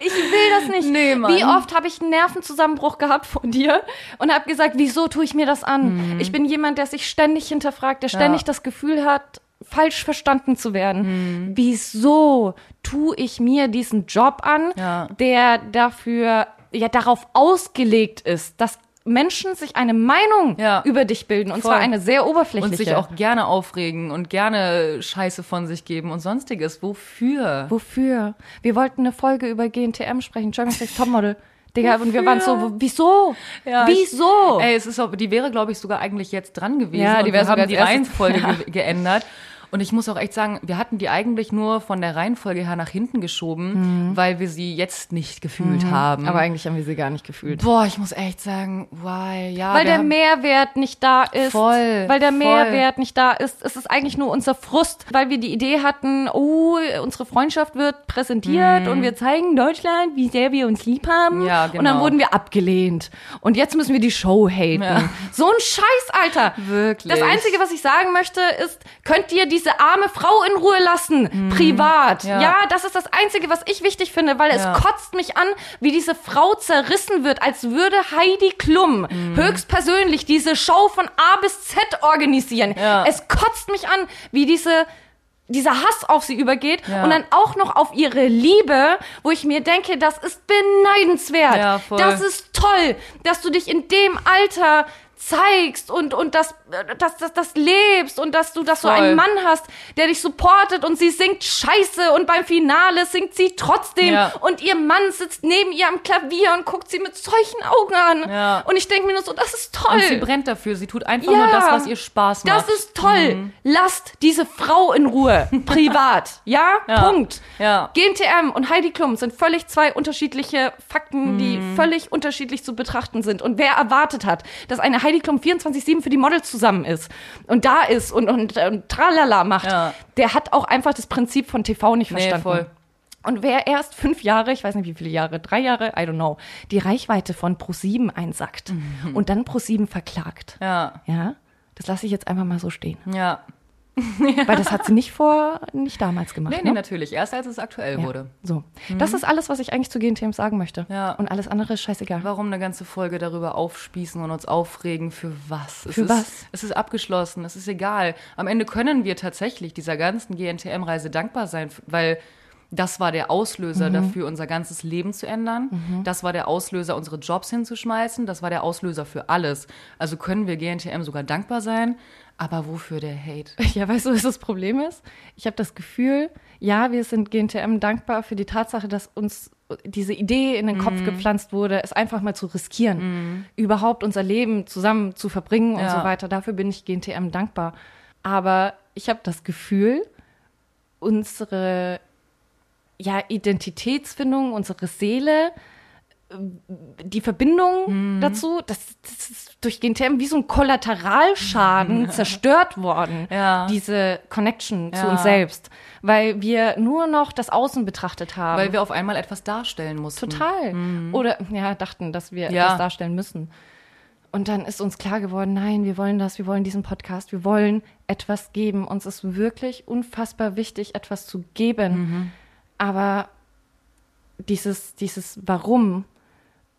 ich will das nicht. Nee, Mann. Wie oft habe ich einen Nervenzusammenbruch gehabt von dir und habe gesagt, wieso tue ich mir das an? Ich bin jemand, der sich ständig hinterfragt, der ständig Mhm. Ja. das Gefühl hat, falsch verstanden zu werden. Mhm. Wieso tue ich mir diesen Job an, Ja. der dafür ja darauf ausgelegt ist, dass Menschen sich eine Meinung Ja. über dich bilden und Voll. zwar eine sehr oberflächliche. Und sich auch gerne aufregen und gerne Scheiße von sich geben und sonstiges. Wofür? Wofür? Wir wollten eine Folge über GNTM sprechen, Germany's Next Topmodel. Digga, und wir waren so, wieso? Ja, ich- wieso? Ey, es ist die wäre, glaube ich, sogar eigentlich jetzt dran gewesen. Ja, die wäre wir haben sogar die Reihenfolge ge geändert. Und ich muss auch echt sagen, wir hatten die eigentlich nur von der Reihenfolge her nach hinten geschoben, weil wir sie jetzt nicht gefühlt haben. Mhm. Aber eigentlich haben wir sie gar nicht gefühlt. Boah, ich muss echt sagen, why, ja. Weil der haben- Mehrwert nicht da ist. Voll, Weil der voll. Mehrwert nicht da ist. Es ist eigentlich nur unser Frust, weil wir die Idee hatten, oh, unsere Freundschaft wird präsentiert und wir zeigen Deutschland, wie sehr wir uns lieb haben. Mhm. Ja, Und dann genau. wurden wir abgelehnt. Und jetzt müssen wir die Show haten. Ja. So ein Scheiß, Alter. Wirklich. Das Einzige, was ich sagen möchte, ist, könnt ihr diese arme Frau in Ruhe lassen, privat. Ja. Mhm. Ja. das ist das Einzige, was ich wichtig finde, weil es Ja. kotzt mich an, wie diese Frau zerrissen wird, als würde Heidi Klum Mhm. höchstpersönlich diese Show von A bis Z organisieren. Ja. Es kotzt mich an, wie diese dieser Hass auf sie übergeht Ja. und dann auch noch auf ihre Liebe, wo ich mir denke, das ist beneidenswert. Ja. Das ist toll, dass du dich in dem Alter zeigst und, und das, das, das, das lebst und dass du, dass du Voll. einen Mann hast, der dich supportet und sie singt Scheiße und beim Finale singt sie trotzdem Ja. und ihr Mann sitzt neben ihr am Klavier und guckt sie mit solchen Augen an. Ja. Und ich denke mir nur so, das ist toll. Und sie brennt dafür. Sie tut einfach Ja. nur das, was ihr Spaß macht. Das ist toll. Lasst diese Frau in Ruhe. Privat. Ja? Punkt. Ja. GNTM und Heidi Klum sind völlig zwei unterschiedliche Fakten, die Mhm. völlig unterschiedlich zu betrachten sind. Und wer erwartet hat, dass eine Heidi Klum 24-7 für die Models zusammen ist und da ist und, und, und tralala macht, Ja. der hat auch einfach das Prinzip von TV nicht Nee, verstanden. voll. Und wer erst fünf Jahre, ich weiß nicht wie viele Jahre, drei Jahre, I don't know, die Reichweite von Pro7 einsackt Mhm. und dann Pro7 verklagt, Ja. ja, das lasse ich jetzt einfach mal so stehen. Ja. Weil das hat sie nicht vor, nicht damals gemacht. Nee, nee, ne? natürlich. Erst als es aktuell Ja. wurde. So. Das ist alles, was ich eigentlich zu GNTM sagen möchte. Ja. Und alles andere ist scheißegal. Warum eine ganze Folge darüber aufspießen und uns aufregen? Für was? Es Für ist, was? Es ist abgeschlossen, es ist egal. Am Ende können wir tatsächlich dieser ganzen GNTM-Reise dankbar sein, weil das war der Auslöser Mhm. dafür, unser ganzes Leben zu ändern. Das war der Auslöser, unsere Jobs hinzuschmeißen. Das war der Auslöser für alles. Also können wir GNTM sogar dankbar sein. Aber wofür der Hate? Ja, weißt du, was das Problem ist? Ich habe das Gefühl, ja, wir sind GNTM dankbar für die Tatsache, dass uns diese Idee in den Kopf Mhm. gepflanzt wurde, es einfach mal zu riskieren, überhaupt unser Leben zusammen zu verbringen und Ja. so weiter. Dafür bin ich GNTM dankbar. Aber ich habe das Gefühl, unsere ja, Identitätsfindung, unsere Seele die Verbindung dazu, das, das ist durch den Term wie so ein Kollateralschaden zerstört worden, Ja. diese Connection zu Ja. uns selbst, weil wir nur noch das Außen betrachtet haben. Weil wir auf einmal etwas darstellen mussten. Total. Oder ja, dachten, dass wir Ja. etwas darstellen müssen. Und dann ist uns klar geworden, nein, wir wollen das, wir wollen diesen Podcast, wir wollen etwas geben. Uns ist wirklich unfassbar wichtig, etwas zu geben. Mhm. Aber dieses, dieses Warum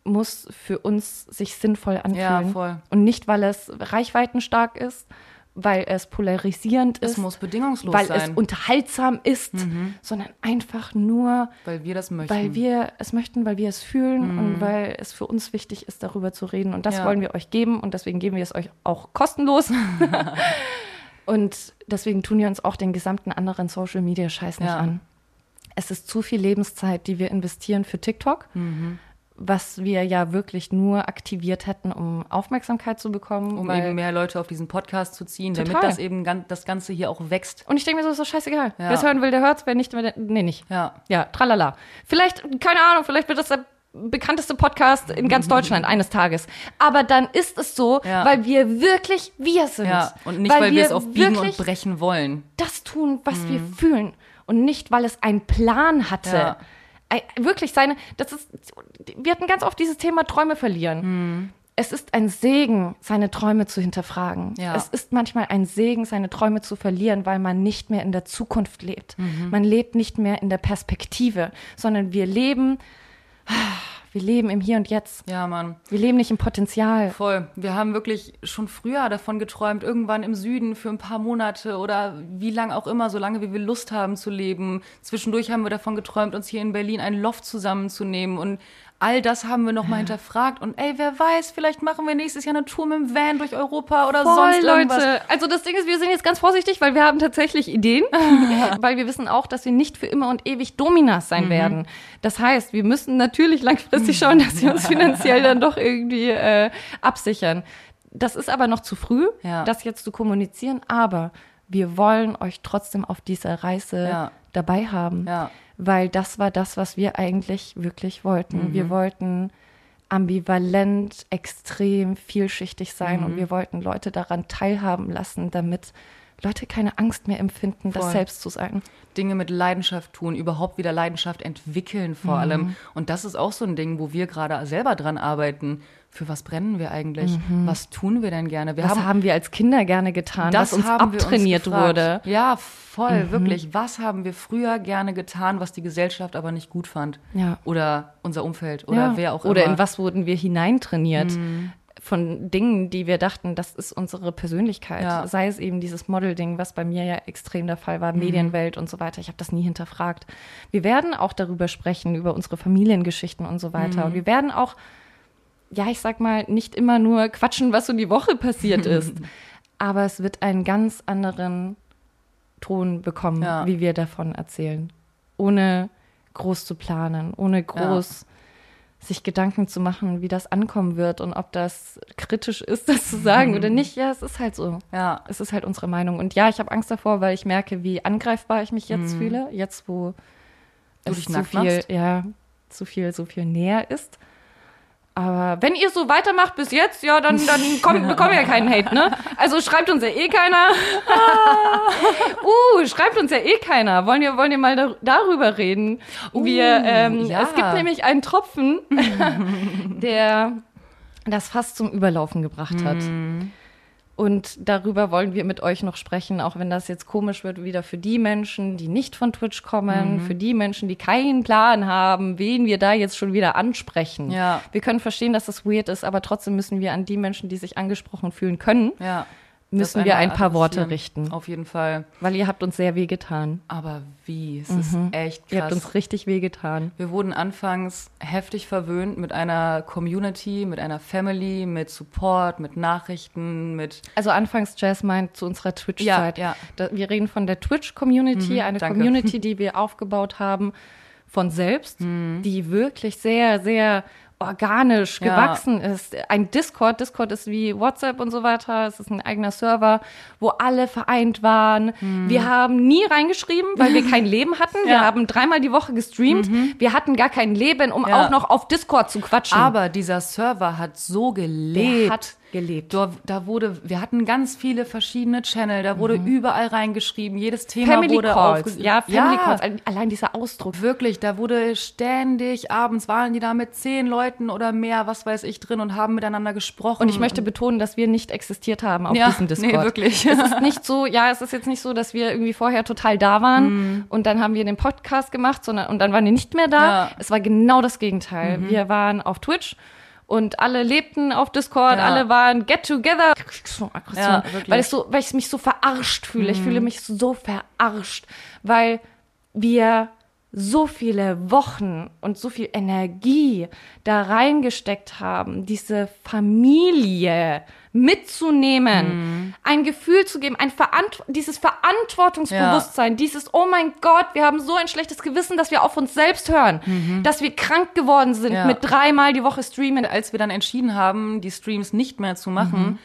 muss für uns sich sinnvoll anfühlen. Ja, voll. Und nicht, weil es reichweitenstark ist, weil es polarisierend Es ist, muss bedingungslos weil sein. es unterhaltsam ist, sondern einfach nur, weil wir das möchten. weil wir es möchten, weil wir es fühlen und weil es für uns wichtig ist, darüber zu reden. Und das Ja. wollen wir euch geben und deswegen geben wir es euch auch kostenlos. und deswegen tun wir uns auch den gesamten anderen Social Media Scheiß nicht Ja. an. Es ist zu viel Lebenszeit, die wir investieren für TikTok, Mhm. Was wir ja wirklich nur aktiviert hätten, um Aufmerksamkeit zu bekommen. um weil- eben mehr Leute auf diesen Podcast zu ziehen, Total. damit das eben gan- das Ganze hier auch wächst. und ich denke mir so, ist doch scheißegal. Ja. Wer es hören will, der hört es, wer nicht, der, nee, nicht. Ja. Ja, tralala. Vielleicht, keine Ahnung, vielleicht wird das der bekannteste Podcast in ganz Deutschland eines Tages. Aber dann ist es so, Ja. weil wir wirklich wir sind. Ja. Und nicht, weil, wir es auf Biegen und Brechen wollen. das tun, was wir fühlen. Und nicht, weil es einen Plan hatte. Ja. Wirklich seine, das ist, wir hatten ganz oft dieses Thema Träume verlieren. Hm. Es ist ein Segen, seine Träume zu hinterfragen. Ja. Es ist manchmal ein Segen, seine Träume zu verlieren, weil man nicht mehr in der Zukunft lebt. Mhm. Man lebt nicht mehr in der Perspektive, sondern wir leben, wir leben im Hier und Jetzt. Ja, Mann. Wir leben nicht im Potenzial. Voll. Wir haben wirklich schon früher davon geträumt, irgendwann im Süden für ein paar Monate oder wie lang auch immer, solange wie wir Lust haben zu leben. Zwischendurch haben wir davon geträumt, uns hier in Berlin ein Loft zusammenzunehmen und all das haben wir nochmal hinterfragt. Und ey, wer weiß, vielleicht machen wir nächstes Jahr eine Tour mit dem Van durch Europa oder sonst irgendwas. Also das Ding ist, wir sind jetzt ganz vorsichtig, weil wir haben tatsächlich Ideen, weil wir wissen auch, dass wir nicht für immer und ewig Dominas Mhm. sein werden. Das heißt, wir müssen natürlich langfristig schauen, dass wir uns finanziell dann doch irgendwie äh, absichern. Das ist aber noch zu früh, Ja. das jetzt zu kommunizieren, aber wir wollen euch trotzdem auf dieser Reise Ja. dabei haben, Ja. Weil das war das, was wir eigentlich wirklich wollten. Mhm. Wir wollten ambivalent, extrem vielschichtig sein Mhm. und wir wollten Leute daran teilhaben lassen, damit Leute keine Angst mehr empfinden, das Voll. selbst zu sein. Dinge mit Leidenschaft tun, überhaupt wieder Leidenschaft entwickeln Mhm. vor allem. Und das ist auch so ein Ding, wo wir gerade selber dran arbeiten. Für was brennen wir eigentlich? Was tun wir denn gerne? Wir Mhm. Was haben, wir als Kinder gerne getan, was uns haben wir uns abtrainiert gefragt. wurde. Mhm. Ja, voll, wirklich. Was haben wir früher gerne getan, was die Gesellschaft aber nicht gut fand? Ja. Oder unser Umfeld oder Ja. wer auch Oder immer. Mhm. in was wurden wir hineintrainiert? Von Dingen, die wir dachten, das ist unsere Persönlichkeit. Ja. Sei es eben dieses Model-Ding, was bei mir ja extrem der Fall Mhm. war, Medienwelt und so weiter. Ich habe das nie hinterfragt. Wir werden auch darüber sprechen, über unsere Familiengeschichten und so weiter. Mhm. Und wir werden auch, ja, ich sag mal, nicht immer nur quatschen, was so die Woche passiert ist. Aber es wird einen ganz anderen Ton bekommen, Ja. wie wir davon erzählen. Ohne groß zu planen, ohne groß sich Gedanken zu machen, wie das ankommen wird und ob das kritisch ist, das zu sagen oder nicht. Ja, es ist halt so. ja, Es ist halt unsere Meinung. Und ja, ich habe Angst davor, weil ich merke, wie angreifbar ich mich jetzt fühle. Jetzt, wo Mhm. Du es zu viel, machst? ja, zu viel, so viel näher ist. Aber wenn ihr so weitermacht bis jetzt, ja, dann, dann kommt, bekommen wir ja keinen Hate, ne? Also schreibt uns ja eh keiner. uh, schreibt uns ja eh keiner. Wollen wir, wollen wir mal dar darüber reden? wir, ähm, ja. Es gibt nämlich einen Tropfen, der das fast zum Überlaufen gebracht hat. Und darüber wollen wir mit euch noch sprechen, auch wenn das jetzt komisch wird, wieder für die Menschen, die nicht von Twitch kommen, für die Menschen, die keinen Plan haben, wen wir da jetzt schon wieder ansprechen. Ja. Wir können verstehen, dass das weird ist, aber trotzdem müssen wir an die Menschen, die sich angesprochen fühlen können, ja. Müssen wir ein paar Worte richten. Auf jeden Fall. Weil ihr habt uns sehr wehgetan. Aber wie? Es ist echt Ihr habt krass. uns richtig wehgetan. Wir wurden anfangs heftig verwöhnt mit einer Community, mit einer Family, mit Support, mit Nachrichten, mit Also anfangs Jazz meint zu unserer Twitch-Zeit. Ja, ja. Da, wir reden von der Twitch-Community, eine danke. Community, die wir aufgebaut haben von selbst, Mhm. die wirklich sehr, sehr organisch Ja. gewachsen ist. Ein Discord, Discord ist wie WhatsApp und so weiter. Es ist ein eigener Server, wo alle vereint waren. Wir haben nie reingeschrieben, weil wir kein Leben hatten. Wir Ja. haben dreimal die Woche gestreamt. Wir hatten gar kein Leben, um Ja. auch noch auf Discord zu quatschen. Aber dieser Server hat so gelebt. Der hat gelebt. Da, da wurde, wir hatten ganz viele verschiedene Channel, da wurde überall reingeschrieben, jedes Thema Family wurde Calls. Ja, Family Ja, Calls. Allein dieser Ausdruck. Wirklich, da wurde ständig, abends waren die da mit zehn Leuten oder mehr, was weiß ich, drin und haben miteinander gesprochen. Und ich möchte betonen, dass wir nicht existiert haben auf Ja, diesem Discord. nee, wirklich. Es ist nicht so, ja, es ist jetzt nicht so, dass wir irgendwie vorher total da waren und dann haben wir den Podcast gemacht, sondern und dann waren die nicht mehr da. Mhm. Ja. Mhm. Es war genau das Gegenteil. Wir waren auf Twitch und alle lebten auf Discord, Ja. alle waren get together. Ja. Mhm. weil ich so, weil ich mich so verarscht fühle. Ich fühle mich so verarscht, weil wir so viele Wochen und so viel Energie da reingesteckt haben, diese Familie mitzunehmen, ein Gefühl zu geben, ein Verant dieses Verantwortungsbewusstsein, dieses, oh mein Gott, wir haben so ein schlechtes Gewissen, dass wir auf uns selbst hören, dass wir krank geworden sind Ja. mit dreimal die Woche streamen. als wir dann entschieden haben, die Streams nicht mehr zu machen,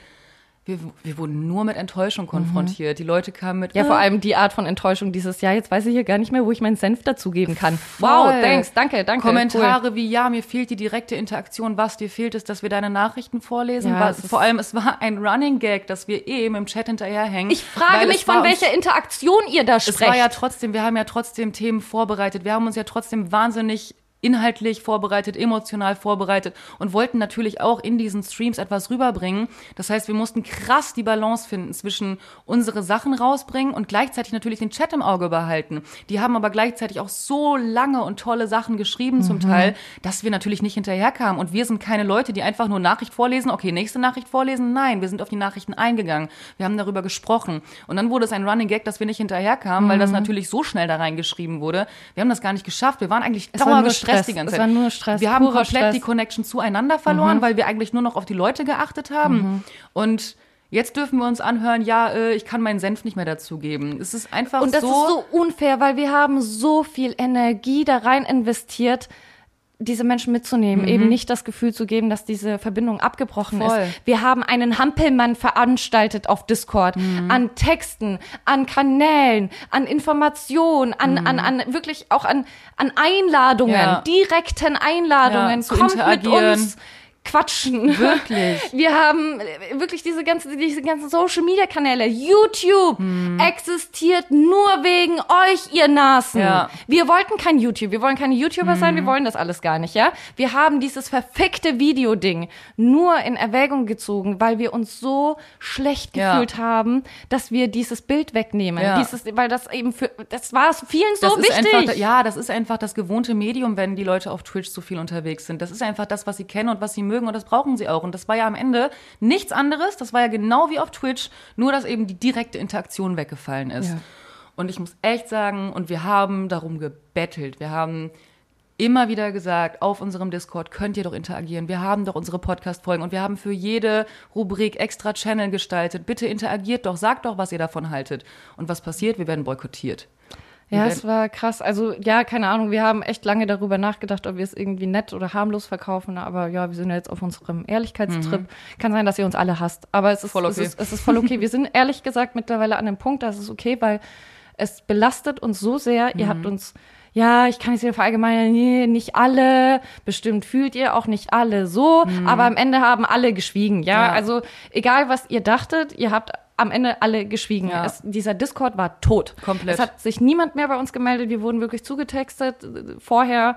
wir, wir wurden nur mit Enttäuschung konfrontiert. Die Leute kamen mit Ja, äh, vor allem die Art von Enttäuschung dieses Jahr. Jetzt weiß ich hier gar nicht mehr, wo ich meinen Senf dazugeben kann. Wow, Voll. thanks, danke, danke. Kommentare wie, ja, mir fehlt die direkte Interaktion, was dir fehlt, ist, dass wir deine Nachrichten vorlesen. Ja, was, es vor allem, es war ein Running Gag, dass wir eh im Chat hinterherhängen. Ich frage mich, es von welcher Interaktion ihr da Es sprecht. war ja trotzdem, wir haben ja trotzdem Themen vorbereitet. Wir haben uns ja trotzdem wahnsinnig inhaltlich vorbereitet, emotional vorbereitet und wollten natürlich auch in diesen Streams etwas rüberbringen. Das heißt, wir mussten krass die Balance finden zwischen unsere Sachen rausbringen und gleichzeitig natürlich den Chat im Auge behalten. Die haben aber gleichzeitig auch so lange und tolle Sachen geschrieben zum Teil, dass wir natürlich nicht hinterherkamen. Und wir sind keine Leute, die einfach nur Nachricht vorlesen, okay, nächste Nachricht vorlesen. Nein, wir sind auf die Nachrichten eingegangen. Wir haben darüber gesprochen. Und dann wurde es ein Running Gag, dass wir nicht hinterherkamen, weil das natürlich so schnell da reingeschrieben wurde. Wir haben das gar nicht geschafft. Wir waren eigentlich dauergestresst Stress. die ganze Es Zeit. war nur Stress, Wir haben komplett Stress. die Connection zueinander verloren, weil wir eigentlich nur noch auf die Leute geachtet haben. Und jetzt dürfen wir uns anhören, ja, äh, ich kann meinen Senf nicht mehr dazugeben. Es ist einfach Und das so. ist so unfair, weil wir haben so viel Energie da rein investiert, diese Menschen mitzunehmen, eben nicht das Gefühl zu geben, dass diese Verbindung abgebrochen Voll. ist. Wir haben einen Hampelmann veranstaltet auf Discord an Texten, an Kanälen, an Informationen, an, an, an wirklich auch an, an Einladungen, Ja. direkten Einladungen. Ja, zu Kommt mit interagieren. uns quatschen. Wirklich. Wir haben äh, wirklich diese ganzen, diese ganzen Social Media Kanäle. YouTube Hm. existiert nur wegen euch, ihr Nasen. Ja. Wir wollten kein YouTube. Wir wollen keine YouTuber sein. Hm. Wir wollen das alles gar nicht, ja? Wir haben dieses verfickte Videoding nur in Erwägung gezogen, weil wir uns so schlecht Ja. gefühlt haben, dass wir dieses Bild wegnehmen. Ja. Dieses, weil das eben für, das war es vielen so das wichtig. einfach, ja, das ist einfach das gewohnte Medium, wenn die Leute auf Twitch so viel unterwegs sind. Das ist einfach das, was sie kennen und was sie mögen und das brauchen sie auch. Und das war ja am Ende nichts anderes. Das war ja genau wie auf Twitch, nur dass eben die direkte Interaktion weggefallen ist. Ja. Und ich muss echt sagen, und wir haben darum gebettelt. Wir haben immer wieder gesagt, auf unserem Discord könnt ihr doch interagieren. Wir haben doch unsere Podcast-Folgen und wir haben für jede Rubrik extra Channel gestaltet. Bitte interagiert doch, sagt doch, was ihr davon haltet. Und was passiert? Wir werden boykottiert. Ja, es war krass. Also, ja, keine Ahnung. Wir haben echt lange darüber nachgedacht, ob wir es irgendwie nett oder harmlos verkaufen. Aber ja, wir sind ja jetzt auf unserem Ehrlichkeitstrip. Kann sein, dass ihr uns alle hasst. Aber es ist Mhm. Voll okay. Es ist, es ist voll okay. wir sind ehrlich gesagt mittlerweile an dem Punkt, dass es okay, weil es belastet uns so sehr. Ihr Mhm. habt uns, ja, ich kann jetzt hier verallgemeinern, nee, nicht alle. Bestimmt fühlt ihr auch nicht alle so. Aber am Ende haben alle geschwiegen. Ja, Mhm. Ja. also egal, was ihr dachtet, ihr habt am Ende alle geschwiegen. Ja. Es, dieser Discord war tot. Komplett. Es hat sich niemand mehr bei uns gemeldet. Wir wurden wirklich zugetextet äh, vorher.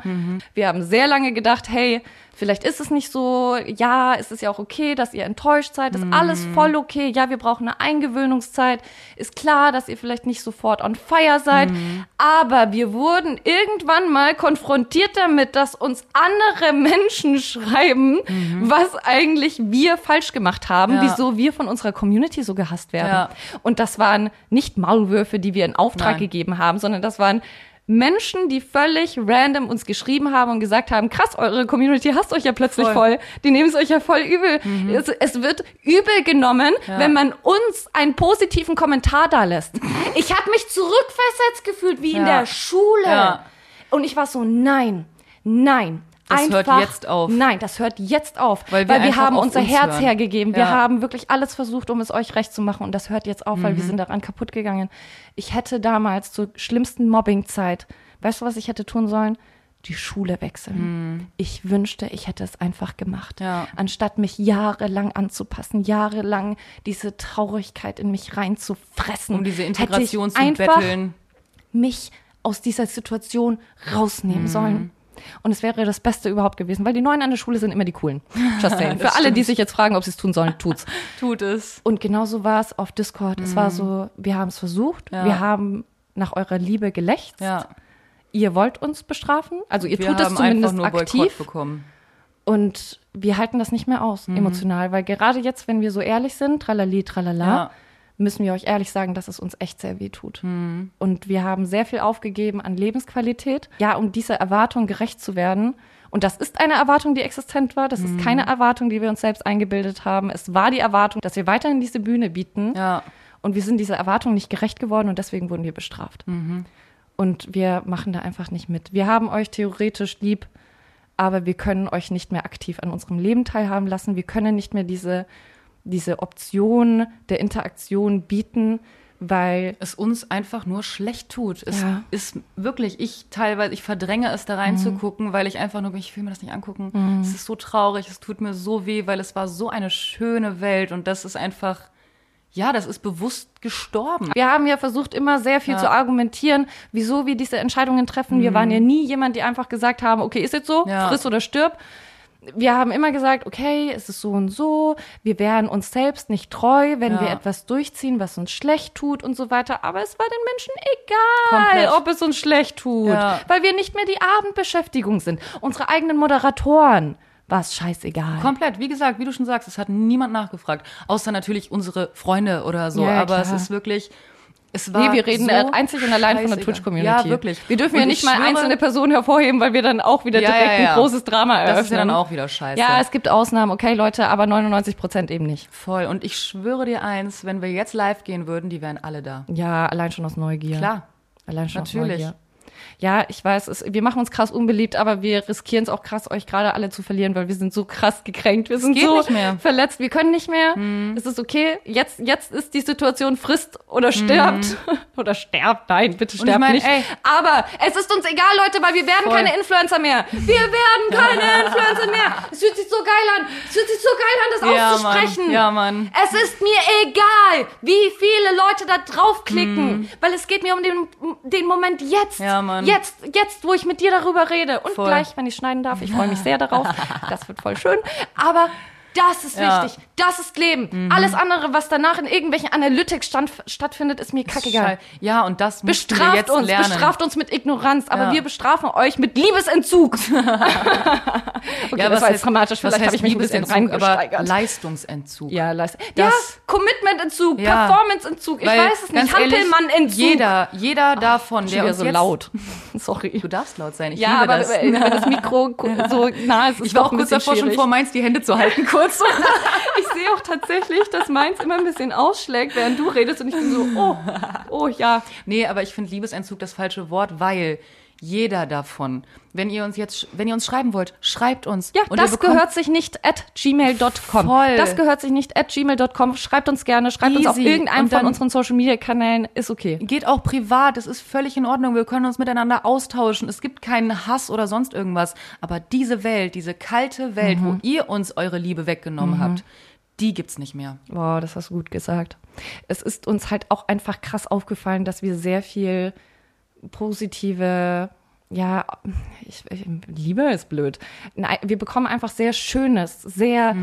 Wir haben sehr lange gedacht, hey, vielleicht ist es nicht so. Ja, es ist ja auch okay, dass ihr enttäuscht seid. Ist alles voll okay. Ja, wir brauchen eine Eingewöhnungszeit. Ist klar, dass ihr vielleicht nicht sofort on fire seid. Aber wir wurden irgendwann mal konfrontiert damit, dass uns andere Menschen schreiben, was eigentlich wir falsch gemacht haben, Ja. wieso wir von unserer Community so gehasst werden. Ja. Und das waren nicht Maulwürfe, die wir in Auftrag Nein. gegeben haben, sondern das waren Menschen, die völlig random uns geschrieben haben und gesagt haben, krass, eure Community hasst euch ja plötzlich voll. Voll. Die nehmen es euch ja voll übel. Es, es wird übel genommen, Ja. wenn man uns einen positiven Kommentar da lässt. Ich habe mich zurückversetzt gefühlt wie in Ja. der Schule. Ja. Und ich war so, nein, nein. Das einfach, hört jetzt auf. Nein, das hört jetzt auf, Weil weil wir wir, einfach haben unser uns Herz hören. hergegeben. Wir Ja. haben wirklich alles versucht, um es euch recht zu machen und das hört jetzt auf, Mhm. weil wir sind daran kaputt gegangen. Ich hätte damals zur schlimmsten Mobbingzeit, weißt du, was ich hätte tun sollen? Die Schule wechseln. Ich wünschte, ich hätte es einfach gemacht. Mhm. Ja. Anstatt mich jahrelang anzupassen, jahrelang diese Traurigkeit in mich reinzufressen. Um diese hätte Integration ich zu einfach betteln. mich aus dieser Situation Mhm. rausnehmen sollen. Und es wäre das Beste überhaupt gewesen, weil die Neuen an der Schule sind immer die Coolen. Just saying. Für alle, die sich jetzt fragen, ob sie es tun sollen, tut's. Tut es. Und genauso war es auf Discord. Es war so, wir haben es versucht, Mhm. Ja. wir haben nach eurer Liebe gelächzt. Ja. Ihr wollt uns bestrafen, also ihr Wir tut es zumindest aktiv. bekommen. Und wir halten das nicht mehr aus, emotional, weil gerade jetzt, wenn wir so ehrlich sind, tralali, tralala, Ja. Müssen wir euch ehrlich sagen, dass es uns echt sehr weh tut. Und wir haben sehr viel aufgegeben an Lebensqualität, ja, um dieser Erwartung gerecht zu werden. Und das ist eine Erwartung, die existent war. Das ist keine Erwartung, die wir uns selbst eingebildet haben. Es war die Erwartung, dass wir weiterhin diese Bühne bieten. Ja. Und wir sind dieser Erwartung nicht gerecht geworden und deswegen wurden wir bestraft. Und wir machen da einfach nicht mit. Wir haben euch theoretisch lieb, aber wir können euch nicht mehr aktiv an unserem Leben teilhaben lassen. Wir können nicht mehr diese, diese Option der Interaktion bieten, weil es uns einfach nur schlecht tut. Es Ja. ist wirklich, ich teilweise, ich verdränge es da reinzugucken, weil ich einfach nur, ich will mir das nicht angucken. Es ist so traurig, es tut mir so weh, weil es war so eine schöne Welt und das ist einfach, ja, das ist bewusst gestorben. wir haben ja versucht, immer sehr viel Ja. zu argumentieren, wieso wir diese Entscheidungen treffen. Wir waren ja nie jemand, die einfach gesagt haben, okay, ist jetzt so, Ja. friss oder stirb. Wir haben immer gesagt, okay, es ist so und so. Wir wären uns selbst nicht treu, wenn Ja. wir etwas durchziehen, was uns schlecht tut und so weiter. Aber es war den Menschen egal, Komplett. ob es uns schlecht tut, Ja. weil wir nicht mehr die Abendbeschäftigung sind. Unsere eigenen Moderatoren war es scheißegal. Komplett, wie gesagt, wie du schon sagst, es hat niemand nachgefragt. Außer natürlich unsere Freunde oder so. Ja, aber es klar. ist wirklich. Es war Nee, wir reden so einzig und allein von der. Twitch-Community. Ja, wirklich. Wir dürfen Und ja ich nicht mal schwöre, einzelne Personen hervorheben, weil wir dann auch wieder Ja, direkt ja, ja. ein großes Drama eröffnen. Das ist ja dann auch wieder scheiße. Ja, es gibt Ausnahmen, okay, Leute, aber 99 Prozent eben nicht. Voll. Und ich schwöre dir eins, wenn wir jetzt live gehen würden, die wären alle da. Ja, allein schon aus Neugier. Klar. Allein schon Natürlich. aus Neugier. Ja, ich weiß, es, wir machen uns krass unbeliebt, aber wir riskieren es auch krass, euch gerade alle zu verlieren, weil wir sind so krass gekränkt. Wir sind so verletzt. Wir können nicht mehr. Es ist okay. Jetzt, jetzt ist die Situation frisst oder stirbt. oder sterbt. Nein, bitte ich sterbt mein, nicht. ey. aber es ist uns egal, Leute, weil wir werden Voll. keine Influencer mehr. Wir werden keine Influencer mehr. Es fühlt sich so geil an. Es fühlt sich so geil an, das Ja, auszusprechen. Mann. Ja, Mann. Es ist mir egal, wie viele Leute da draufklicken, weil es geht mir um den, den Moment jetzt. Mhm. Ja, Mann. Jetzt, jetzt, wo ich mit dir darüber rede. Und Voll. gleich, wenn ich schneiden darf. Ich freue mich sehr darauf. Das wird voll schön. Aber das ist Ja. Mhm. wichtig. Das ist Leben. Alles andere, was danach in irgendwelchen Analytics stand, stattfindet, ist mir kackegal. Ja, und das wir Bestraft jetzt uns, lernen. bestraft uns mit Ignoranz, aber Ja. wir bestrafen euch mit Liebesentzug. okay, ja, das war heißt- jetzt dramatisch, vielleicht habe ich mich ein bisschen reingesteigert. Leistungsentzug. Ja, leist ja, Commitmententzug, Ja. Performanceentzug, ich Weil, weiß es nicht, Hampelmannentzug. Jeder, jeder davon, Schon der uns so jetzt, laut. Sorry. Du darfst laut sein. Ich Ja, liebe aber das. wenn das Mikro so nah ist, ist Ich war auch kurz davor, schon vor meins die Hände zu halten, kurz. Ich sehe auch tatsächlich, dass meins immer ein bisschen ausschlägt, während du redest und ich bin so, oh, oh ja. nee, aber ich finde Liebesentzug das falsche Wort, weil jeder davon, wenn ihr uns jetzt, wenn ihr uns schreiben wollt, schreibt uns. Ja, das gehört sich nicht at gmail.com. Voll. Das gehört sich nicht at gmail.com. Schreibt uns gerne, schreibt uns auf Easy. irgendeinem von unseren Social Media Kanälen, ist okay. Geht auch privat, es ist völlig in Ordnung. Wir können uns miteinander austauschen. Es gibt keinen Hass oder sonst irgendwas. Aber diese Welt, diese kalte Welt, wo ihr uns eure Liebe weggenommen habt, die gibt's nicht mehr. Wow, das hast du gut gesagt. Es ist uns halt auch einfach krass aufgefallen, dass wir sehr viel positive, ja, ich, ich, Liebe ist blöd. Nein, wir bekommen einfach sehr schönes, sehr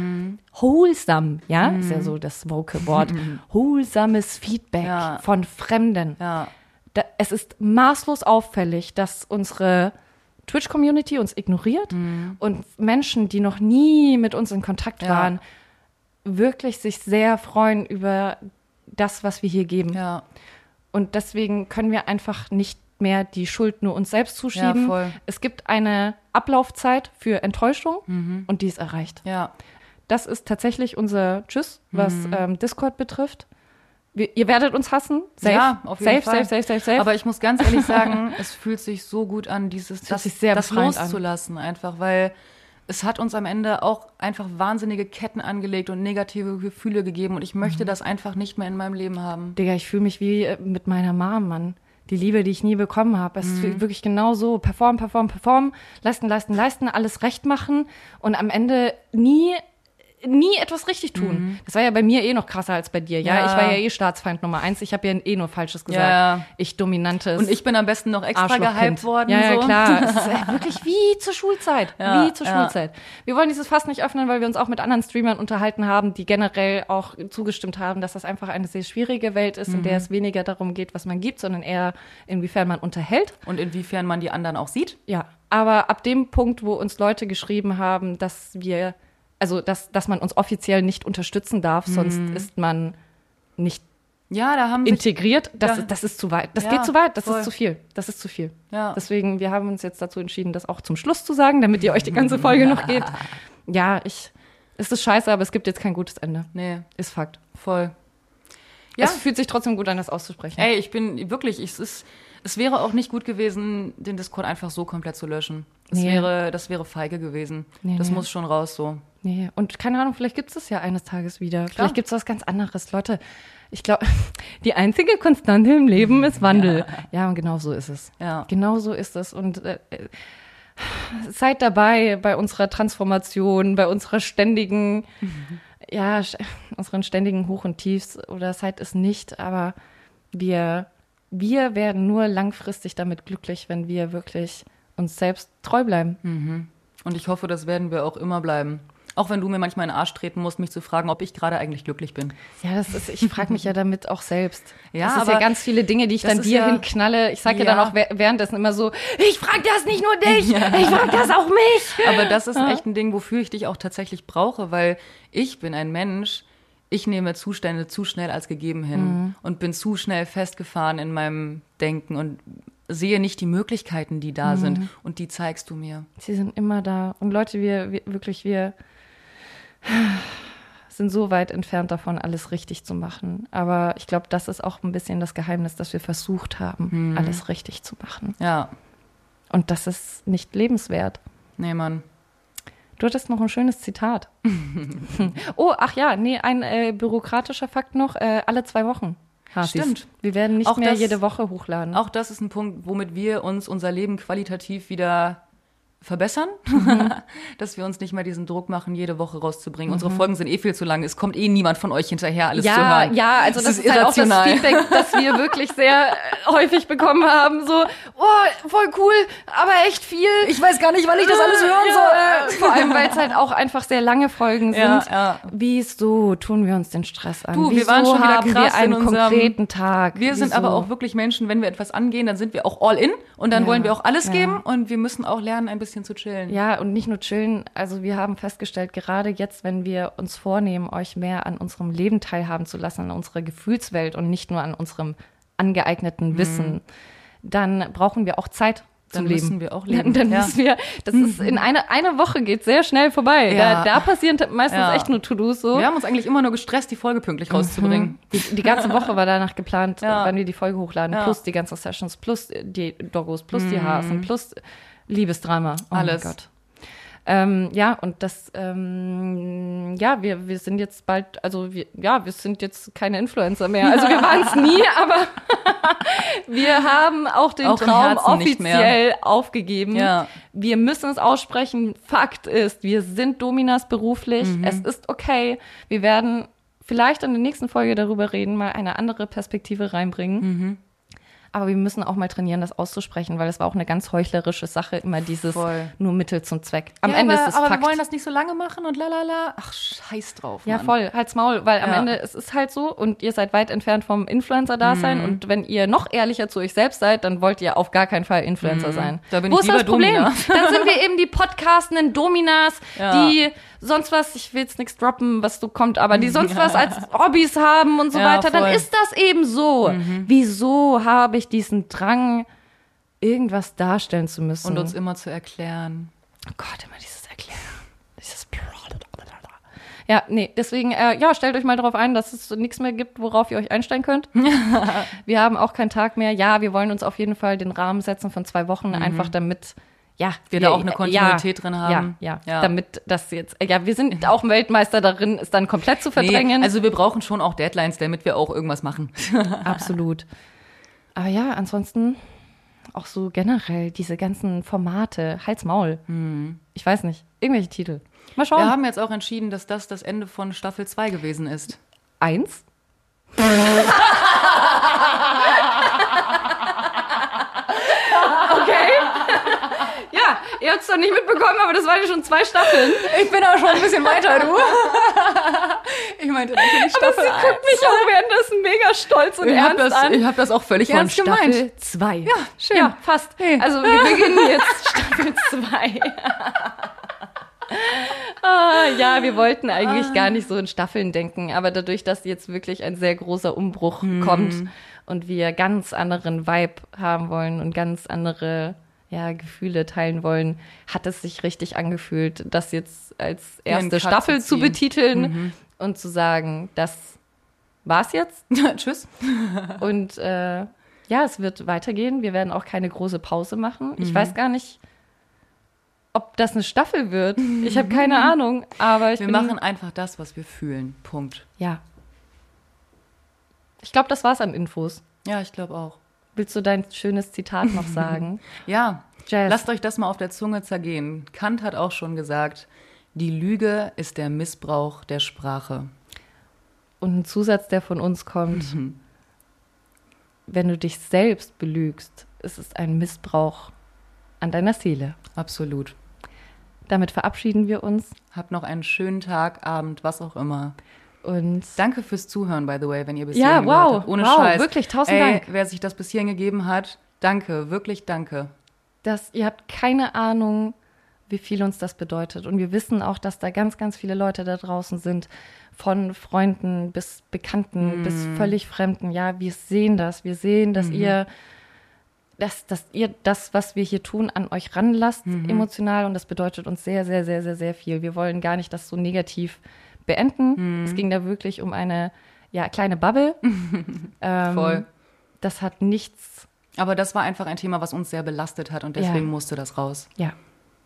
wholesome, ja, ist ja so das Vocal Wort, wholesomes Feedback Ja. von Fremden. Ja. Da, es ist maßlos auffällig, dass unsere Twitch-Community uns ignoriert und Menschen, die noch nie mit uns in Kontakt Ja. waren, wirklich sich sehr freuen über das, was wir hier geben. Und deswegen können wir einfach nicht mehr die Schuld nur uns selbst zuschieben. Ja. Es gibt eine Ablaufzeit für Enttäuschung und die ist erreicht. Ja. Das ist tatsächlich unser Tschüss, was Mhm. ähm, Discord betrifft. Wir, ihr werdet uns hassen. Safe. Ja, auf jeden safe, Fall. safe, safe, safe, safe. Aber ich muss ganz ehrlich sagen, es fühlt sich so gut an, dieses das, sich sehr das befreiend an. loszulassen, einfach, weil es hat uns am Ende auch einfach wahnsinnige Ketten angelegt und negative Gefühle gegeben und ich möchte das einfach nicht mehr in meinem Leben haben. Digga, ich fühle mich wie äh, mit meiner Mom, Mann. Die Liebe, die ich nie bekommen habe. Es ist wirklich genau so. Perform, perform, perform, leisten, leisten, leisten, alles recht machen und am Ende nie nie etwas richtig tun. Das war ja bei mir eh noch krasser als bei dir. Ja, Ja. ich war ja eh Staatsfeind Nummer eins. Ich habe ja eh nur Falsches gesagt. Ja. Ich dominantes. Und ich bin am besten noch extra gehypt worden. Ja, ja, so. klar. Es ist wirklich wie zur Schulzeit. Ja, wie zur. Schulzeit. Wir wollen dieses Fass nicht öffnen, weil wir uns auch mit anderen Streamern unterhalten haben, die generell auch zugestimmt haben, dass das einfach eine sehr schwierige Welt ist, in der Mhm. es weniger darum geht, was man gibt, sondern eher inwiefern man unterhält. Und inwiefern man die anderen auch sieht. Ja, aber ab dem Punkt, wo uns Leute geschrieben haben, dass wir, also dass, dass man uns offiziell nicht unterstützen darf, sonst Mhm. ist man nicht Ja, da haben sich integriert, das, Ja. das ist zu weit. Das Ja, geht zu weit, das voll. ist zu viel. Das ist zu viel. Ja. Deswegen, wir haben uns jetzt dazu entschieden, das auch zum Schluss zu sagen, damit ihr euch die ganze Folge noch gebt. Ja, ich, es ist scheiße, aber es gibt jetzt kein gutes Ende. Nee, Ist Fakt. voll. Ja. Es fühlt sich trotzdem gut an, das auszusprechen. Ey, ich bin wirklich, ich, es ist, es wäre auch nicht gut gewesen, den Discord einfach so komplett zu löschen. Es Nee. wäre, das wäre feige gewesen. Nee, das nee. muss schon raus so. Nee, und keine Ahnung, vielleicht gibt es das ja eines Tages wieder. Vielleicht gibt es was ganz anderes. Leute, ich glaube, die einzige Konstante im Leben ist Wandel. Ja, und genau so ist es. Ja. Genau so ist es. Und äh, seid dabei bei unserer Transformation, bei unserer ständigen, ja, st- unseren ständigen Hoch und Tiefs oder seid es nicht, aber wir, wir werden nur langfristig damit glücklich, wenn wir wirklich uns selbst treu bleiben. Und ich hoffe, das werden wir auch immer bleiben. Auch wenn du mir manchmal in den Arsch treten musst, mich zu fragen, ob ich gerade eigentlich glücklich bin. Ja, das ist, ich frage mich ja damit auch selbst. Ja, das ist ja ganz viele Dinge, die ich dann dir ja- hinknalle. Ich sage ja. Ja. dann auch wäh- währenddessen immer so, ich frage das nicht nur dich, ich frage das auch mich. Aber das ist echt ein Ding, wofür ich dich auch tatsächlich brauche, weil ich bin ein Mensch, ich nehme Zustände zu schnell als gegeben hin Mhm. und bin zu schnell festgefahren in meinem Denken und sehe nicht die Möglichkeiten, die Mhm. da sind. Und die zeigst du mir. Sie sind immer da. Und Leute, wir, wir wirklich, wir sind so weit entfernt davon, alles richtig zu machen. Aber ich glaube, das ist auch ein bisschen das Geheimnis, dass wir versucht haben, Mhm. alles richtig zu machen. Ja, Und das ist nicht lebenswert. nee, Mann. Du hattest noch ein schönes Zitat. oh, ach ja, nee, ein äh, bürokratischer Fakt noch. Äh, alle zwei Wochen. Hasis. Stimmt. Wir werden nicht Auch mehr das- jede Woche hochladen. Auch das ist ein Punkt, womit wir uns unser Leben qualitativ wieder verbessern, dass wir uns nicht mehr diesen Druck machen, jede Woche rauszubringen. Unsere Folgen sind eh viel zu lang. Es kommt eh niemand von euch hinterher, alles zu ja, hören. ja, also das, ist, halt auch das. Feedback, das wir wirklich sehr äh, häufig bekommen haben. So, oh, voll cool, aber echt viel. Ich weiß gar nicht, wann ich das alles hören Ja, soll. Vor allem, weil es halt auch einfach sehr lange Folgen sind. Ja, ja. Wieso tun wir uns den Stress an? Du, wir Wieso waren schon wieder haben krass wir einen in unserem- konkreten Tag? Wir sind Wieso? aber auch wirklich Menschen, wenn wir etwas angehen, dann sind wir auch all in und dann wollen wir auch alles geben und wir müssen auch lernen, ein bisschen zu chillen. Ja, und nicht nur chillen. Also wir haben festgestellt, gerade jetzt, wenn wir uns vornehmen, euch mehr an unserem Leben teilhaben zu lassen, an unserer Gefühlswelt und nicht nur an unserem angeeigneten Wissen, dann brauchen wir auch Zeit zum Dann Leben. müssen wir auch leben, Dann ja. müssen wir, das ist in einer eine Woche geht sehr schnell vorbei. Ja. Da, da passieren meistens Ja. echt nur To-Dos so. Wir haben uns eigentlich immer nur gestresst, die Folge pünktlich rauszubringen. Die, die ganze Woche war danach geplant, wann wir die Folge hochladen. Plus die ganzen Sessions, plus die Doggos, plus die Hasen, plus Liebesdrama. Oh Alles. Mein Gott. Ähm, ja, und das, ähm, ja, wir, wir sind jetzt bald, also wir, ja, wir sind jetzt keine Influencer mehr. Also wir waren es nie, aber wir haben auch den Auch Traum offiziell aufgegeben. Ja. Wir müssen es aussprechen. Fakt ist, wir sind Dominas beruflich. Mhm. Es ist okay. Wir werden vielleicht in der nächsten Folge darüber reden, mal eine andere Perspektive reinbringen. Mhm. Aber wir müssen auch mal trainieren, das auszusprechen, weil es war auch eine ganz heuchlerische Sache, immer dieses Voll. nur Mittel zum Zweck. Am ja, Ende aber, ist es aber Fakt. wir wollen das nicht so lange machen und lalala. Ach, scheiß drauf. Ja, Mann. voll, halt's Maul, weil am Ja. Ende es ist halt so und ihr seid weit entfernt vom Influencer-Dasein Mhm. und wenn ihr noch ehrlicher zu euch selbst seid, dann wollt ihr auf gar keinen Fall Influencer sein. Mhm. Da bin Wo ich ist das Problem? Domina. Dann sind wir eben die podcastenden Dominas, Ja. die sonst was, ich will jetzt nichts droppen, was so kommt, aber die sonst was als Hobbys haben und so Ja, weiter, dann voll. Mhm. ist das eben so. Wieso habe ich diesen Drang, irgendwas darstellen zu müssen? Und uns immer zu erklären. Oh Gott, immer dieses Erklären. Dieses Ja, nee, deswegen, äh, ja, stellt euch mal darauf ein, dass es nichts mehr gibt, worauf ihr euch einstellen könnt. wir haben auch keinen Tag mehr. Ja, wir wollen uns auf jeden Fall den Rahmen setzen von zwei Wochen, einfach damit, ja, Wir da auch eine Kontinuität drin haben. Ja, ja, Ja. damit das jetzt, ja, wir sind auch Weltmeister darin, es dann komplett zu verdrängen. Nee, also wir brauchen schon auch Deadlines, damit wir auch irgendwas machen. Absolut. Aber ja, ansonsten auch so generell diese ganzen Formate, Hals, Maul. Ich weiß nicht, irgendwelche Titel. Mal schauen. Wir haben jetzt auch entschieden, dass das das Ende von Staffel 2 gewesen ist. Eins. okay. ja, ihr habt es doch nicht mitbekommen, aber das waren ja schon zwei Staffeln. Ich bin aber schon ein bisschen weiter, du. ich meinte natürlich Aber Staffel sie guckt mich auch währenddessen mega stolz und Ich habe ernst das, an. ich hab das auch völlig Von ernst gemeint. Staffel 2. Ja, schön. Ja, fast. Hey. Also wir beginnen jetzt Staffel 2. ah, ja, wir wollten eigentlich gar nicht so in Staffeln denken, aber dadurch, dass jetzt wirklich ein sehr großer Umbruch kommt und wir ganz anderen Vibe haben wollen und ganz andere ja, Gefühle teilen wollen, hat es sich richtig angefühlt, das jetzt als erste Staffel zu zu betiteln und zu sagen, das war's jetzt. Tschüss. Und äh, ja, es wird weitergehen. Wir werden auch keine große Pause machen. Ich weiß gar nicht, ob das eine Staffel wird. Ich habe keine Ahnung. Aber ich Wir bin, machen einfach das, was wir fühlen. Punkt. Ja. Ich glaube, das war's an Infos. Ja, ich glaube auch. Willst du dein schönes Zitat noch sagen? Ja, Jazz. lasst euch das mal auf der Zunge zergehen. Kant hat auch schon gesagt, die Lüge ist der Missbrauch der Sprache. Und ein Zusatz, der von uns kommt. Wenn du dich selbst belügst, ist es ein Missbrauch an deiner Seele. Absolut. Damit verabschieden wir uns Habt noch einen schönen Tag, Abend, was auch immer. Und Danke fürs Zuhören, by the way, wenn ihr bis Ja, hierhin wow, habt. Ohne wow, Scheiß. wirklich, tausend Ey, Dank. Wer sich das bis hierhin gegeben hat, danke, wirklich danke. dass ihr habt keine Ahnung, wie viel uns das bedeutet. Und wir wissen auch, dass da ganz, ganz viele Leute da draußen sind, von Freunden bis Bekannten bis völlig Fremden. Ja, wir sehen das. Wir sehen, dass ihr, dass, dass ihr das, was wir hier tun, an euch ranlasst, emotional. Und das bedeutet uns sehr, sehr, sehr, sehr, sehr viel. Wir wollen gar nicht das so negativ beenden. Es ging da wirklich um eine ja, kleine Bubble. ähm, Voll. Das hat nichts. Aber das war einfach ein Thema, was uns sehr belastet hat und Ja. deswegen musste das raus. Ja,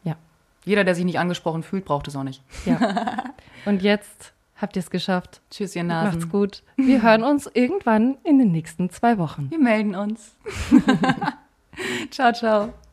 ja. Jeder, der sich nicht angesprochen fühlt, braucht es auch nicht. Ja. Und jetzt habt ihr es geschafft. Tschüss, ihr Nasen. Macht's gut. Wir hören uns irgendwann in den nächsten zwei Wochen. Wir melden uns. ciao, ciao.